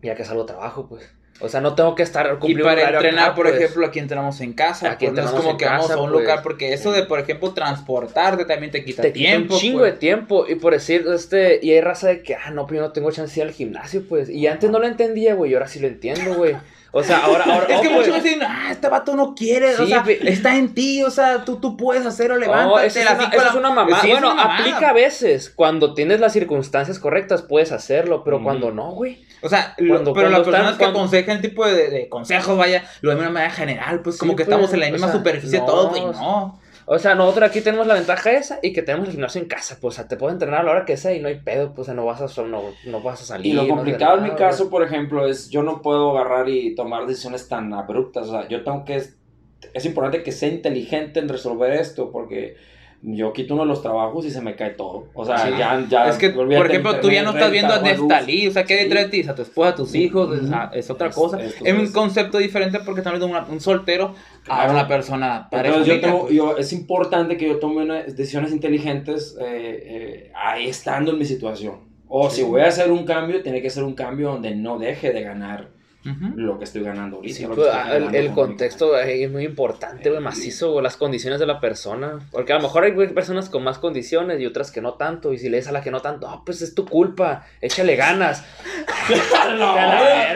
[SPEAKER 2] y ya que salgo trabajo, pues. O sea, no tengo que estar
[SPEAKER 3] Y
[SPEAKER 2] cumpliendo
[SPEAKER 3] para
[SPEAKER 2] un horario
[SPEAKER 3] entrenar,
[SPEAKER 2] acá,
[SPEAKER 3] por
[SPEAKER 2] pues.
[SPEAKER 3] ejemplo, aquí entrenamos en casa.
[SPEAKER 2] Aquí
[SPEAKER 3] pues, no es como que vamos a un
[SPEAKER 2] pues.
[SPEAKER 3] lugar, porque eso de, por ejemplo, transportarte también te quita
[SPEAKER 2] te quita
[SPEAKER 3] tiempo.
[SPEAKER 2] un chingo
[SPEAKER 3] pues.
[SPEAKER 2] de tiempo. Y por decir, este, y hay raza de que, ah, no, pues yo no tengo chance de ir al gimnasio, pues. Y antes no lo entendía, güey, y ahora sí lo entiendo, güey. O sea, ahora, ahora.
[SPEAKER 3] Es que
[SPEAKER 2] oh,
[SPEAKER 3] muchos
[SPEAKER 2] pues,
[SPEAKER 3] me dicen, ah, este vato no quiere, o sea, está en ti, o sea, tú, tú puedes hacerlo,
[SPEAKER 2] No,
[SPEAKER 3] levántate.
[SPEAKER 2] eso es, una,
[SPEAKER 3] de
[SPEAKER 2] eso
[SPEAKER 3] la-
[SPEAKER 2] es una.
[SPEAKER 3] Sí, es
[SPEAKER 2] bueno,
[SPEAKER 3] una
[SPEAKER 2] aplica a veces. Cuando tienes las circunstancias correctas, puedes hacerlo, pero cuando no, güey.
[SPEAKER 3] O sea, lo-
[SPEAKER 2] Cuando-
[SPEAKER 3] pero
[SPEAKER 2] cuando
[SPEAKER 3] las personas
[SPEAKER 2] están-
[SPEAKER 3] que
[SPEAKER 2] cuando-
[SPEAKER 3] aconsejan tipo de, de consejos, vaya, lo de una manera general, pues como que
[SPEAKER 2] pues,
[SPEAKER 3] estamos en la
[SPEAKER 2] o
[SPEAKER 3] misma
[SPEAKER 2] sea,
[SPEAKER 3] superficie
[SPEAKER 2] no,
[SPEAKER 3] todos, y no.
[SPEAKER 2] O sea, nosotros aquí tenemos la ventaja esa y que tenemos el gimnasio en casa. Pues, o sea, te puedes entrenar a la hora que sea y no hay pedo. Pues, o sea, no vas a, no, no vas a salir.
[SPEAKER 1] Y lo
[SPEAKER 2] no
[SPEAKER 1] complicado en mi caso, por ejemplo, es yo no puedo agarrar y tomar decisiones tan abruptas. O sea, yo tengo que. Es importante que sea inteligente en resolver esto porque yo quito uno de los trabajos y se me cae todo. O sea,
[SPEAKER 3] Sí.
[SPEAKER 1] ya, ya.
[SPEAKER 3] es que, por ejemplo, tú ya no estás viendo a. Neftalí, o sea, ¿qué detrás de ti? A tu esposa, a tus
[SPEAKER 1] Sí.
[SPEAKER 3] hijos,
[SPEAKER 1] Ujú.
[SPEAKER 3] o sea, es otra
[SPEAKER 1] Es-
[SPEAKER 3] cosa.
[SPEAKER 1] es-
[SPEAKER 3] Es un concepto diferente porque estamos viendo un soltero a
[SPEAKER 1] Claro.
[SPEAKER 3] una persona.
[SPEAKER 1] Entonces, yo tengo,
[SPEAKER 3] pues.
[SPEAKER 1] yo, es importante que yo tome unas decisiones inteligentes eh, eh, ahí estando en mi situación. O si voy a hacer un cambio, tiene que ser un cambio donde no deje de ganar Lo que estoy ganando ahorita.
[SPEAKER 2] Sí,
[SPEAKER 1] lo que
[SPEAKER 2] pues,
[SPEAKER 1] estoy
[SPEAKER 2] ah, el, contexto es muy importante, güey, macizo, güey, las condiciones de la persona. Porque a lo mejor hay güey, personas con más condiciones y otras que no tanto. Y si le dices a la que no tanto, ah, pues es tu culpa, échale ganas.
[SPEAKER 1] no.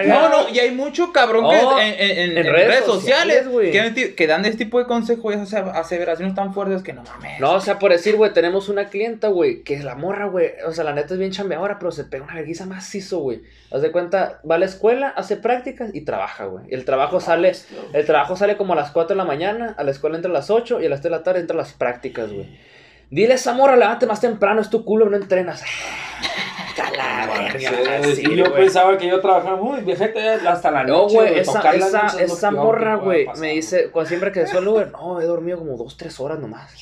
[SPEAKER 3] No, no, y hay mucho cabrón que
[SPEAKER 2] Oh,
[SPEAKER 3] en, en- en-
[SPEAKER 2] en
[SPEAKER 3] en
[SPEAKER 2] redes
[SPEAKER 3] redes sociales
[SPEAKER 2] sociales, güey.
[SPEAKER 3] que, que dan este tipo de consejos y esas aseveraciones tan fuertes que no mames.
[SPEAKER 2] No, o sea, por decir, güey, tenemos una clienta, güey, que es la morra, güey. O sea, la neta es bien chambeadora, pero se pega una vergüenza macizo, güey. Haz de cuenta, va a la escuela, hace prácticas y trabaja, güey. El trabajo sale, el trabajo sale como a las 4 de la mañana, a la escuela entra a las 8 y a las 3 de la tarde entra a las prácticas, güey. Dile a esa morra, levante más temprano, es tu culo, no entrenas. A la verga,
[SPEAKER 1] Sí, yo pensaba que yo trabajaba muy viejete hasta la
[SPEAKER 2] No,
[SPEAKER 1] noche.
[SPEAKER 2] güey, esa, esa, esa morra, güey, me dice, cuando siempre que suelo, güey, no, he dormido como dos, tres horas nomás.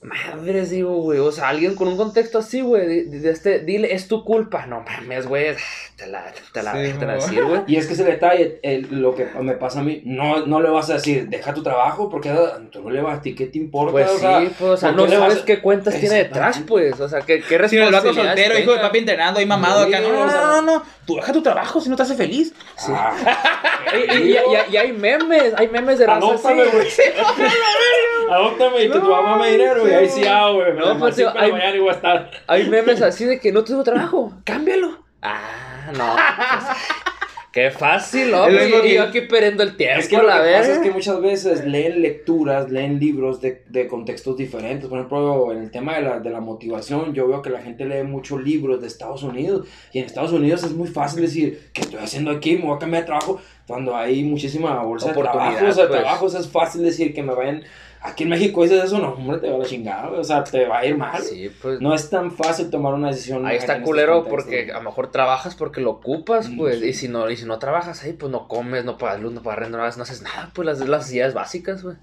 [SPEAKER 2] Madres, digo, güey, o sea, alguien con un contexto así, güey, de, de este, dile, es tu culpa, no mames, güey, te la, te la,
[SPEAKER 3] Sí,
[SPEAKER 2] te la decir, güey.
[SPEAKER 1] Y es que ese detalle, el- lo que me pasa a mí, no, no le vas a decir, deja tu trabajo, porque tú no le vas a ti, ¿qué te importa?
[SPEAKER 2] Pues
[SPEAKER 1] O
[SPEAKER 2] sí,
[SPEAKER 1] sea,
[SPEAKER 2] pues, o sea,
[SPEAKER 1] ¿por
[SPEAKER 2] no sabes
[SPEAKER 1] vas a-
[SPEAKER 2] qué cuentas tiene detrás, pues, o sea, qué, qué
[SPEAKER 3] Si el vato soltero, hijo de papi entrenando ahí mamado
[SPEAKER 2] Sí,
[SPEAKER 3] acá. No, no, no, no, no. Tú deja tu trabajo si no te hace feliz.
[SPEAKER 2] Sí.
[SPEAKER 1] Ah,
[SPEAKER 2] Y, y- y- y- y hay memes, hay memes de raza así.
[SPEAKER 1] Anótame, güey. Adóptame y que tu mamá me dinero, y ahí sí hago, güey.
[SPEAKER 2] No, pues,
[SPEAKER 1] la
[SPEAKER 2] hay-
[SPEAKER 1] voy a estar.
[SPEAKER 2] Hay memes así de que no tengo trabajo, cámbialo. Ah, no. pues, qué fácil, ¿no? Y yo aquí perdiendo el tiempo,
[SPEAKER 1] Es que
[SPEAKER 2] la verga.
[SPEAKER 1] es que muchas veces leen lecturas, leen libros de, de contextos diferentes. Por ejemplo, en el tema de la, de la motivación, yo veo que la gente lee muchos libros de Estados Unidos. Y en Estados Unidos es muy fácil decir, ¿qué estoy haciendo aquí? Me voy a cambiar de trabajo. Cuando hay muchísima bolsa de trabajos,
[SPEAKER 2] pues.
[SPEAKER 1] trabajos, es fácil decir que me vayan... Aquí en México dices eso, no, hombre, te va a la chingada, o sea, te va a ir mal.
[SPEAKER 2] Sí, pues.
[SPEAKER 1] No es tan fácil tomar una decisión.
[SPEAKER 2] Ahí está
[SPEAKER 1] estos
[SPEAKER 2] culero porque a lo mejor trabajas porque lo ocupas, pues,
[SPEAKER 1] sí.
[SPEAKER 2] y si no, y si no trabajas ahí, pues no comes, no pagas luz, no pagas renta, no haces- no haces nada, pues las, las necesidades básicas, güey.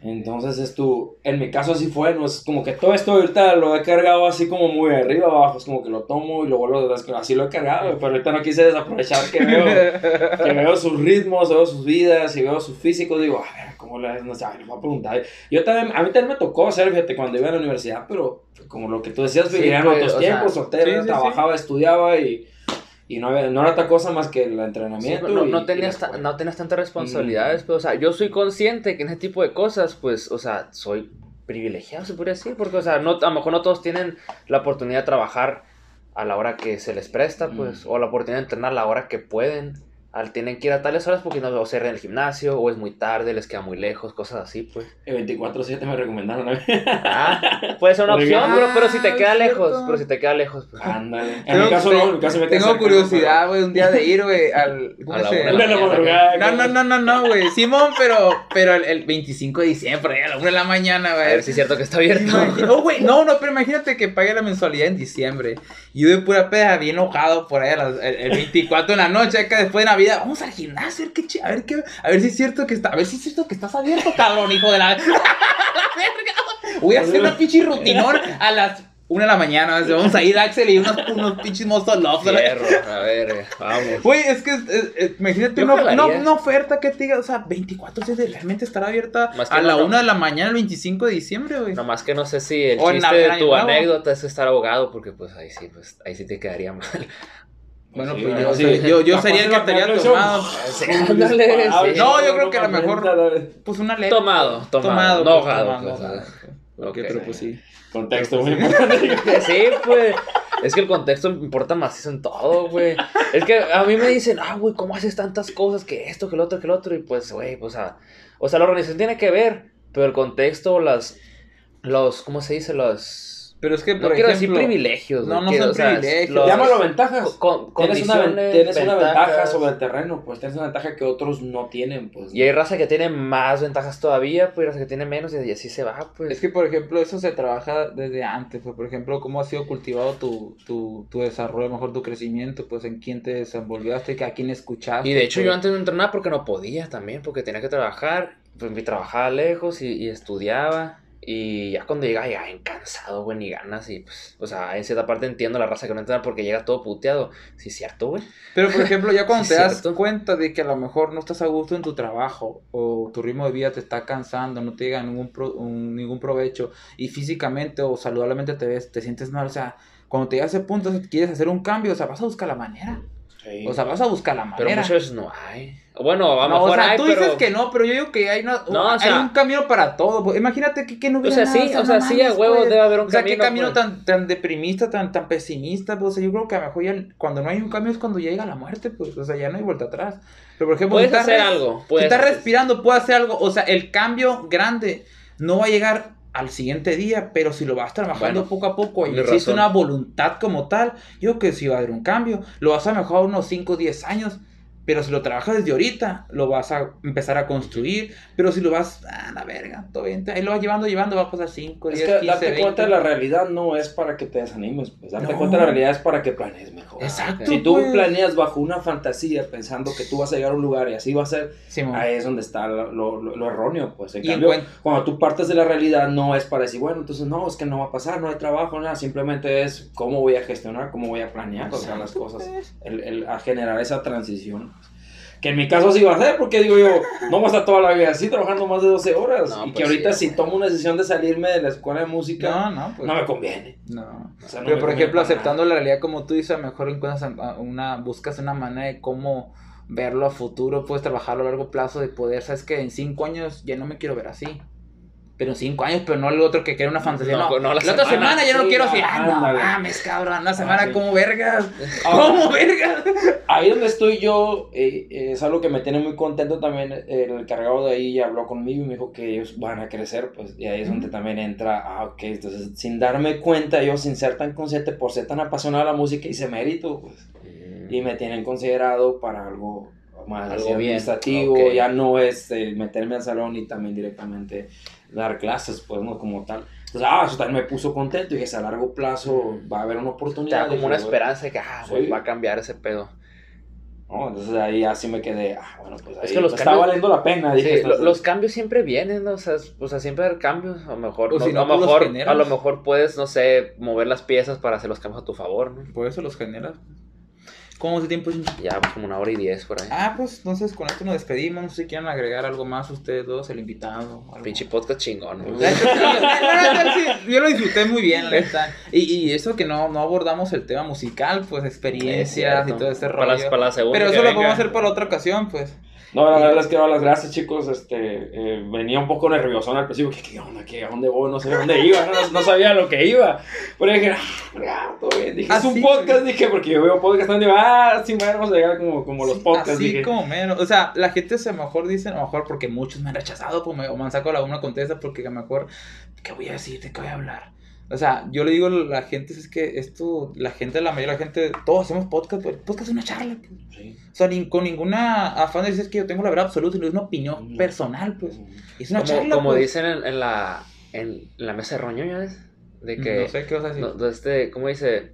[SPEAKER 1] Entonces es tu, en mi caso así fue, no es como que todo esto ahorita lo he cargado así como muy arriba abajo, es como que lo tomo y luego lo así lo he cargado, pero ahorita no quise desaprovechar que veo, que veo sus ritmos, veo sus vidas y veo sus físicos, digo, a ver, ¿cómo le no sé, le voy a preguntar. Yo también, a mí también me tocó hacer, fíjate, cuando iba a la universidad, pero como lo que tú decías, vivía en
[SPEAKER 2] pues,
[SPEAKER 1] otros tiempos,
[SPEAKER 2] sea,
[SPEAKER 1] soltero,
[SPEAKER 3] sí, sí,
[SPEAKER 1] trabajaba, estudiaba y... Y no, había- no era otra cosa más que el entrenamiento.
[SPEAKER 2] Sí, no,
[SPEAKER 1] y-
[SPEAKER 2] no tenías, no tenías tantas responsabilidades, pero, o sea, yo soy consciente que en ese tipo de cosas, pues, o sea, soy privilegiado, se podría decir, porque, o sea, no, a lo mejor no todos tienen la oportunidad de trabajar a la hora que se les presta, pues,
[SPEAKER 1] Mm.
[SPEAKER 2] o la oportunidad de entrenar a la hora que pueden. Al, tienen que ir a tales horas porque no cierran el gimnasio, o es muy tarde, les queda muy lejos, cosas así, pues.
[SPEAKER 1] El 24-7 me recomendaron a mí.
[SPEAKER 2] Ah, puede ser una opción, pero, pero si te
[SPEAKER 3] Ah,
[SPEAKER 2] queda lejos,
[SPEAKER 3] cierto.
[SPEAKER 2] pero si te queda lejos, pues.
[SPEAKER 1] Ándale. En
[SPEAKER 3] Tengo-
[SPEAKER 1] mi caso no, en mi caso me
[SPEAKER 3] Tengo
[SPEAKER 1] cerca,
[SPEAKER 3] curiosidad, güey, un día de ir, güey, al... ¿cómo
[SPEAKER 2] A
[SPEAKER 3] se. No, no, no, no, no, güey. Simón, pero, pero el, el 25 de diciembre, a la 1 de la mañana,
[SPEAKER 2] A
[SPEAKER 3] güey.
[SPEAKER 2] ver si es cierto que está abierto.
[SPEAKER 3] No, güey, no, no, pero imagínate que pague la mensualidad en diciembre. Y yo de pura peda, bien enojado por ahí a las- el, el 24 de la noche, acá después de Navidad, vamos al gimnasio, a ver qué a ver qué, a ver si es cierto que está, a ver si es cierto que estás abierto, cabrón, hijo de la, la verga. Voy a hacer una pinche rutinón a las 1 de la mañana, vamos a ir Axel y unos, unos pinches monstruos love.
[SPEAKER 2] Fierro, a ver, vamos.
[SPEAKER 3] Güey, es que es- es- imagínate una, una- una oferta que te diga, o sea, 24 horas de realmente estará abierta
[SPEAKER 2] Más
[SPEAKER 3] a
[SPEAKER 2] no,
[SPEAKER 3] la
[SPEAKER 2] no.
[SPEAKER 3] 1 de la mañana el 25 de diciembre, güey.
[SPEAKER 2] Nomás que no sé si el
[SPEAKER 3] O
[SPEAKER 2] chiste de tu anécdota es estar abogado, porque pues ahí sí, pues ahí sí te quedaría mal.
[SPEAKER 3] Bueno,
[SPEAKER 1] Sí,
[SPEAKER 3] pues yo,
[SPEAKER 1] sí.
[SPEAKER 3] soy- yo, yo sería el que estaría tomado.
[SPEAKER 2] Sí.
[SPEAKER 3] No, yo creo que a lo mejor- Pues una leve.
[SPEAKER 2] Tomado, tomado, no
[SPEAKER 3] pues, tomado,
[SPEAKER 2] pues,
[SPEAKER 3] no
[SPEAKER 2] ah.
[SPEAKER 3] ahogado. Ok,
[SPEAKER 2] Ok.
[SPEAKER 3] pero pues sí.
[SPEAKER 1] Contexto muy importante.
[SPEAKER 2] Sí, pues. Es que el contexto importa macizo en todo, güey. Es que a mí me dicen, ah, güey, ¿cómo haces tantas cosas? Que esto, que lo otro, que lo otro. Y pues, güey, pues, o sea, o sea, la organización tiene que ver, pero el contexto, las, los, ¿cómo se dice? Los,
[SPEAKER 3] Pero es que,
[SPEAKER 2] no
[SPEAKER 3] por
[SPEAKER 2] quiero
[SPEAKER 3] ejemplo,
[SPEAKER 2] decir privilegios.
[SPEAKER 3] no, no son
[SPEAKER 2] o sea,
[SPEAKER 3] privilegios.
[SPEAKER 2] los-
[SPEAKER 1] Llámalo ventajas.
[SPEAKER 2] con-
[SPEAKER 1] Tienes, una, tienes una ventaja sobre el terreno, pues tienes una ventaja que otros no tienen, pues.
[SPEAKER 2] Y hay raza que tiene más ventajas todavía, pues, y raza que tiene menos, y así se va, pues.
[SPEAKER 3] Es que, por ejemplo, eso se trabaja desde antes. Pues, por ejemplo, cómo ha sido cultivado tu, tu, tu desarrollo, mejor tu crecimiento, pues en quién te desenvolviste, a quién escuchaste.
[SPEAKER 2] Y de hecho
[SPEAKER 3] pues.
[SPEAKER 2] yo antes no entrenaba porque no podía también, porque tenía que trabajar, pues me trabajaba lejos y, y estudiaba. Y ya cuando llegaba, llegaba bien cansado, güey, ni ganas. Y pues, o sea, en cierta parte entiendo la raza que no entrena porque llega todo puteado. Sí, es cierto, güey.
[SPEAKER 3] Pero, por ejemplo, ya cuando
[SPEAKER 2] Sí,
[SPEAKER 3] te das
[SPEAKER 2] cierto.
[SPEAKER 3] cuenta de que a lo mejor no estás a gusto en tu trabajo o tu ritmo de vida te está cansando, no te llega ningún, pro- un- ningún provecho y físicamente o saludablemente te ves, te sientes mal, o sea, cuando te llega a ese punto, quieres hacer un cambio, o sea, vas a buscar la manera.
[SPEAKER 1] Sí.
[SPEAKER 3] O sea, vas a buscar la
[SPEAKER 2] Pero
[SPEAKER 3] manera.
[SPEAKER 2] muchas veces no hay. Bueno, a lo
[SPEAKER 3] No, o
[SPEAKER 2] mejor
[SPEAKER 3] sea,
[SPEAKER 2] hay,
[SPEAKER 3] tú
[SPEAKER 2] pero...
[SPEAKER 3] dices que no, pero yo digo que hay, una-
[SPEAKER 2] No, o
[SPEAKER 3] hay
[SPEAKER 2] sea-
[SPEAKER 3] un camino para todo. pues, Imagínate que, que no
[SPEAKER 2] O
[SPEAKER 3] hubiera
[SPEAKER 2] sea,
[SPEAKER 3] nada,
[SPEAKER 2] sí, o sea, sí, a huevo
[SPEAKER 3] pues.
[SPEAKER 2] debe haber un
[SPEAKER 3] O sea,
[SPEAKER 2] camino.
[SPEAKER 3] qué camino
[SPEAKER 2] pues.
[SPEAKER 3] tan, tan deprimista, tan, tan pesimista, pues, o sea, yo creo que a lo mejor ya cuando no hay un cambio es cuando llega la muerte, pues, o sea, ya no hay vuelta atrás. Pero, por ejemplo,
[SPEAKER 2] Puedes
[SPEAKER 3] si estás
[SPEAKER 2] hacer
[SPEAKER 3] res-
[SPEAKER 2] algo.
[SPEAKER 3] Si
[SPEAKER 2] Puedes
[SPEAKER 3] estás
[SPEAKER 2] hacer-
[SPEAKER 3] respirando, puedes hacer algo, o sea, el cambio grande no va a llegar al siguiente día, pero si lo vas trabajando
[SPEAKER 2] Bueno,
[SPEAKER 3] poco a poco y existe
[SPEAKER 2] razón.
[SPEAKER 3] una voluntad como tal, yo creo que sí va a haber un cambio. Lo vas a mejorar unos 5 o 10 años, pero si lo trabajas desde ahorita, lo vas a empezar a construir, pero si lo vas, a la verga, todo bien, ahí lo vas llevando, llevando, va a pasar 5,
[SPEAKER 1] Es
[SPEAKER 3] 10,
[SPEAKER 1] que
[SPEAKER 3] 15,
[SPEAKER 1] darte
[SPEAKER 3] 20.
[SPEAKER 1] cuenta de la realidad no es para que te desanimes, pues darte
[SPEAKER 3] No.
[SPEAKER 1] cuenta de la realidad es para que planees mejor.
[SPEAKER 3] Exacto.
[SPEAKER 1] Si tú
[SPEAKER 3] pues.
[SPEAKER 1] planeas bajo una fantasía pensando que tú vas a llegar a un lugar y así va a ser,
[SPEAKER 3] Simón.
[SPEAKER 1] ahí es donde está lo, lo- lo- erróneo, pues. En
[SPEAKER 3] Y en
[SPEAKER 1] cambio,
[SPEAKER 3] cuen-
[SPEAKER 1] cuando tú partes de la realidad no es para decir, bueno, entonces no, es que no va a pasar, no hay trabajo, nada, simplemente es cómo voy a gestionar, cómo voy a planear, o sea, las cosas, el, el- a generar esa transición. Que en mi caso sí va a ser, porque digo yo, no voy a estar toda la vida así trabajando más de 12 horas.
[SPEAKER 2] No,
[SPEAKER 1] y que
[SPEAKER 2] pues
[SPEAKER 1] ahorita
[SPEAKER 2] sí,
[SPEAKER 1] si tomo una decisión de salirme de la escuela de música,
[SPEAKER 3] No, no, pues.
[SPEAKER 1] no me conviene.
[SPEAKER 3] No.
[SPEAKER 1] O sea, no
[SPEAKER 3] Pero por ejemplo, aceptando
[SPEAKER 1] nada.
[SPEAKER 3] la realidad como tú dices, a lo mejor encuentras una, buscas una manera de cómo verlo a futuro, puedes trabajarlo a largo plazo, de poder, sabes que en cinco años ya no me quiero ver así. Pero en cinco años, pero no el otro que quiere una fantasía. No,
[SPEAKER 2] No, no, la
[SPEAKER 3] la, otra
[SPEAKER 2] semana,
[SPEAKER 3] semana ya no
[SPEAKER 1] sí,
[SPEAKER 3] quiero así. Ah, no mames, cabrón, una semana
[SPEAKER 1] sí.
[SPEAKER 3] como vergas.
[SPEAKER 1] Ah,
[SPEAKER 3] ¿Cómo vergas?
[SPEAKER 1] Ahí donde estoy yo, eh, eh, es algo que me tiene muy contento también. eh, El encargado de ahí habló conmigo y me dijo que ellos van a crecer, pues, y ahí es donde también entra, ah, ok, entonces sin darme cuenta, yo sin ser tan consciente, por ser tan apasionado a la música, hice mérito, pues, y me tienen considerado para algo más
[SPEAKER 2] Algo
[SPEAKER 1] administrativo,
[SPEAKER 2] ok.
[SPEAKER 1] ya no es eh, meterme al salón y también directamente dar clases, pues, no como tal. Entonces, ah, eso también me puso contento y que a largo plazo va a haber una
[SPEAKER 2] Te
[SPEAKER 1] oportunidad.
[SPEAKER 2] da como
[SPEAKER 1] Dije,
[SPEAKER 2] una esperanza de que, ah,
[SPEAKER 1] Sí.
[SPEAKER 2] va a cambiar ese pedo.
[SPEAKER 1] ¿no? Entonces ahí así me quedé, ah, bueno, pues ahí
[SPEAKER 2] Es que los
[SPEAKER 1] me está
[SPEAKER 2] cambios-
[SPEAKER 1] valiendo la pena.
[SPEAKER 2] Sí,
[SPEAKER 1] Dije, "Estás-
[SPEAKER 2] los cambios siempre vienen, ¿no? o sea, o sea, siempre hay cambios, a lo mejor,
[SPEAKER 3] O
[SPEAKER 2] no-
[SPEAKER 3] si no,
[SPEAKER 2] a, lo mejor a lo mejor puedes, no sé, mover las piezas para hacer los cambios a tu favor, ¿no?
[SPEAKER 3] Por eso los generas. ¿Cómo hace tiempo?
[SPEAKER 2] Ya, pues como una hora y diez por ahí.
[SPEAKER 3] Ah, pues entonces con esto nos despedimos. No sé si quieren agregar algo más ustedes dos, el invitado. algo.
[SPEAKER 2] Pinche podcast chingón,
[SPEAKER 3] Yo lo disfruté muy bien, la. Y, y eso que no, no abordamos el tema musical, pues experiencias y todo ese
[SPEAKER 2] para, la,
[SPEAKER 3] rollo.
[SPEAKER 2] para la segunda
[SPEAKER 3] Pero eso lo podemos hacer para otra ocasión, pues.
[SPEAKER 1] No, la verdad quiero dar las gracias, chicos. Este, eh, venía un poco nervioso al principio. ¿Qué, qué onda? ¿Qué, ¿A dónde voy? No sé dónde iba. No, no sabía lo que iba. Pero dije, ah, todo bien. Dije, es un podcast. Dije, porque yo veo podcast también. Digo, ah, sí, bueno, vamos a llegar como, como los
[SPEAKER 3] Sí,
[SPEAKER 1] podcasts.
[SPEAKER 3] Así
[SPEAKER 1] dije.
[SPEAKER 3] como menos. O sea, la gente se a lo mejor dice, a lo mejor porque muchos me han rechazado pues, me- o me han sacado la una contesta porque a lo mejor, ¿qué voy a decir? ¿De qué voy a hablar? O sea, yo le digo a la gente, es que esto, la gente, la mayoría de la gente, todos hacemos podcast, pero el podcast es una charla. pues.
[SPEAKER 1] Sí.
[SPEAKER 3] O sea, ni, con ninguna afán de decir que yo tengo la verdad absoluta, sino es una opinión
[SPEAKER 1] Mm.
[SPEAKER 3] personal, pues. Y es una
[SPEAKER 2] Como,
[SPEAKER 3] charla,
[SPEAKER 2] como
[SPEAKER 3] pues.
[SPEAKER 2] dicen en, en la, en la mesa de roño, ¿ya ves? De que,
[SPEAKER 3] No sé qué vas a decir.
[SPEAKER 2] no, de este, ¿cómo dice?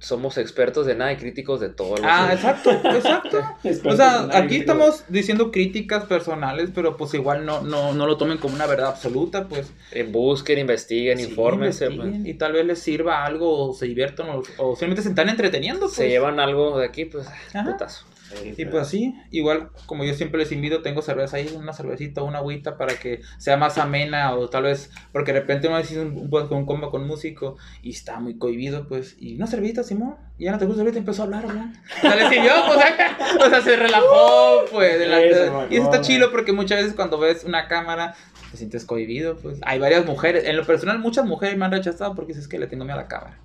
[SPEAKER 2] Somos expertos de nada y críticos de todo.
[SPEAKER 3] Ah, exacto, exacto. O sea, aquí estamos diciendo críticas personales, pero pues igual no, no, no lo tomen como una verdad absoluta, pues.
[SPEAKER 2] Eh, Busquen, investiguen,
[SPEAKER 3] Sí,
[SPEAKER 2] infórmense.
[SPEAKER 3] investiguen,
[SPEAKER 2] pues.
[SPEAKER 3] Y tal vez les sirva algo, o se diviertan, o, o simplemente se están entreteniendo, pues.
[SPEAKER 2] Se llevan algo de aquí, pues,
[SPEAKER 3] Ajá.
[SPEAKER 2] putazo.
[SPEAKER 1] Sí,
[SPEAKER 3] Y pues así, igual como yo siempre les invito, tengo cerveza ahí, una cervecita, una agüita para que sea más amena o tal vez, porque de repente uno dice un, un, con un combo con músico y está muy cohibido, pues, y una cervecita, Simón, y ya no te gusta cerveza, empezó a hablar, hablar. O sea, le sirvió, o sea, o sea, se relajó, pues, de la-
[SPEAKER 1] Eso,
[SPEAKER 3] y eso está chido porque muchas veces cuando ves una cámara te sientes cohibido, pues, hay varias mujeres, en lo personal muchas mujeres me han rechazado porque dices que le tengo miedo a la cámara.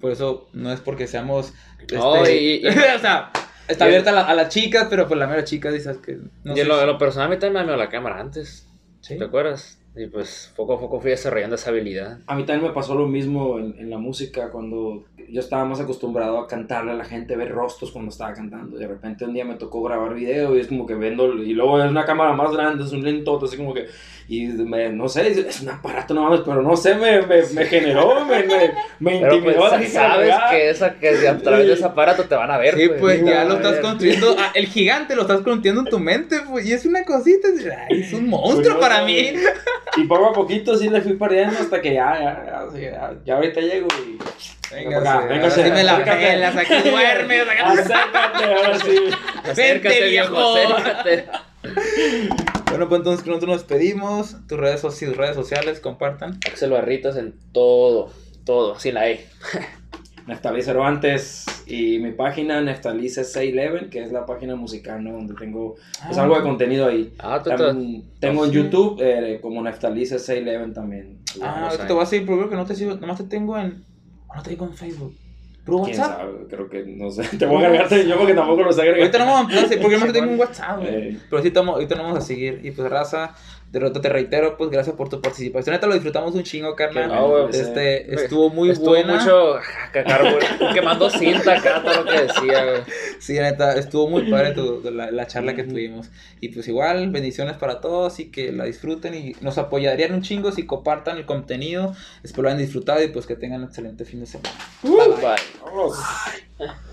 [SPEAKER 3] Por eso no es porque seamos
[SPEAKER 2] No,
[SPEAKER 3] este,
[SPEAKER 2] y- y-
[SPEAKER 3] o sea, está abierta a, la- a las chicas, pero pues la mera chica dices que no
[SPEAKER 2] y en lo,
[SPEAKER 3] si-
[SPEAKER 2] en lo personal, a mí también me da miedo la cámara antes.
[SPEAKER 3] Sí.
[SPEAKER 2] ¿Te acuerdas? Y pues poco a poco fui desarrollando esa habilidad.
[SPEAKER 1] A mí también me pasó lo mismo en, en la música cuando yo estaba más acostumbrado a cantarle a la gente, ver rostros cuando estaba cantando. De repente un día me tocó grabar video y es como que viendo, y luego es una cámara más grande, es un lentote, así como que, y me- no sé, es un aparato no mames, pero no sé, me, me, me generó, me, me, me
[SPEAKER 2] Pero
[SPEAKER 1] intimidó.
[SPEAKER 2] pues
[SPEAKER 1] hija de
[SPEAKER 2] sabes
[SPEAKER 1] fregada.
[SPEAKER 2] que, esa, que a través de ese aparato te van a ver.
[SPEAKER 3] Sí, pues ya
[SPEAKER 1] no,
[SPEAKER 3] lo estás construyendo. ah, el gigante lo estás construyendo en tu mente, pues. Y es una cosita. es- ay, es un monstruo
[SPEAKER 1] Pues
[SPEAKER 3] para mí.
[SPEAKER 1] Y poco a poquito sí le fui perdiendo hasta que ya, ya, ya, ya, ya ahorita llego y...
[SPEAKER 3] Venga,
[SPEAKER 1] Venga,
[SPEAKER 3] sí,
[SPEAKER 1] venga,
[SPEAKER 3] ahora sí me la pelas, aquí duermes. acá-
[SPEAKER 1] Acércate, ahora sí.
[SPEAKER 2] Acércate, viejo,
[SPEAKER 3] viejo.
[SPEAKER 2] acércate.
[SPEAKER 3] Bueno, pues entonces nosotros nos despedimos. Tus redes, tus redes sociales, compartan.
[SPEAKER 2] Axel Barritas en todo, todo, sin la E.
[SPEAKER 1] Neftalí Cervantes y mi página Neftalice 611, que es la página musical, ¿no? Donde tengo pues,
[SPEAKER 3] Ah.
[SPEAKER 1] algo de contenido ahí.
[SPEAKER 2] Ah, tú, tú-
[SPEAKER 1] También tengo en. YouTube eh, como Neftalice 611 también.
[SPEAKER 3] Ah, te voy a seguir, pero creo que no te sigo. Nomás te tengo en. No te tengo en Facebook. ¿Puro
[SPEAKER 1] ¿Quién
[SPEAKER 3] WhatsApp?
[SPEAKER 1] sabe? Creo que, no sé, te voy a agregarte yo porque tampoco lo sé agregar.
[SPEAKER 3] Ahorita no vamos a porque no te tengo un WhatsApp.
[SPEAKER 1] Eh.
[SPEAKER 3] Pero sí, estamos, ahorita nos vamos a seguir. Y pues, raza, de verdad te reitero, pues gracias por tu participación. Neta lo disfrutamos un chingo, carnal.
[SPEAKER 2] No,
[SPEAKER 3] este, estuvo muy
[SPEAKER 2] Estuvo
[SPEAKER 3] buena.
[SPEAKER 2] mucho ajá, carbón, quemando cinta acá, todo lo que decía, güey.
[SPEAKER 3] Sí, neta, estuvo muy padre tu- la, la charla que tuvimos. Y pues igual, bendiciones para todos y que la disfruten y nos apoyarían un chingo si compartan el contenido. Espero lo hayan disfrutado y pues que tengan un excelente fin de semana.
[SPEAKER 2] Bye.
[SPEAKER 1] Vámonos.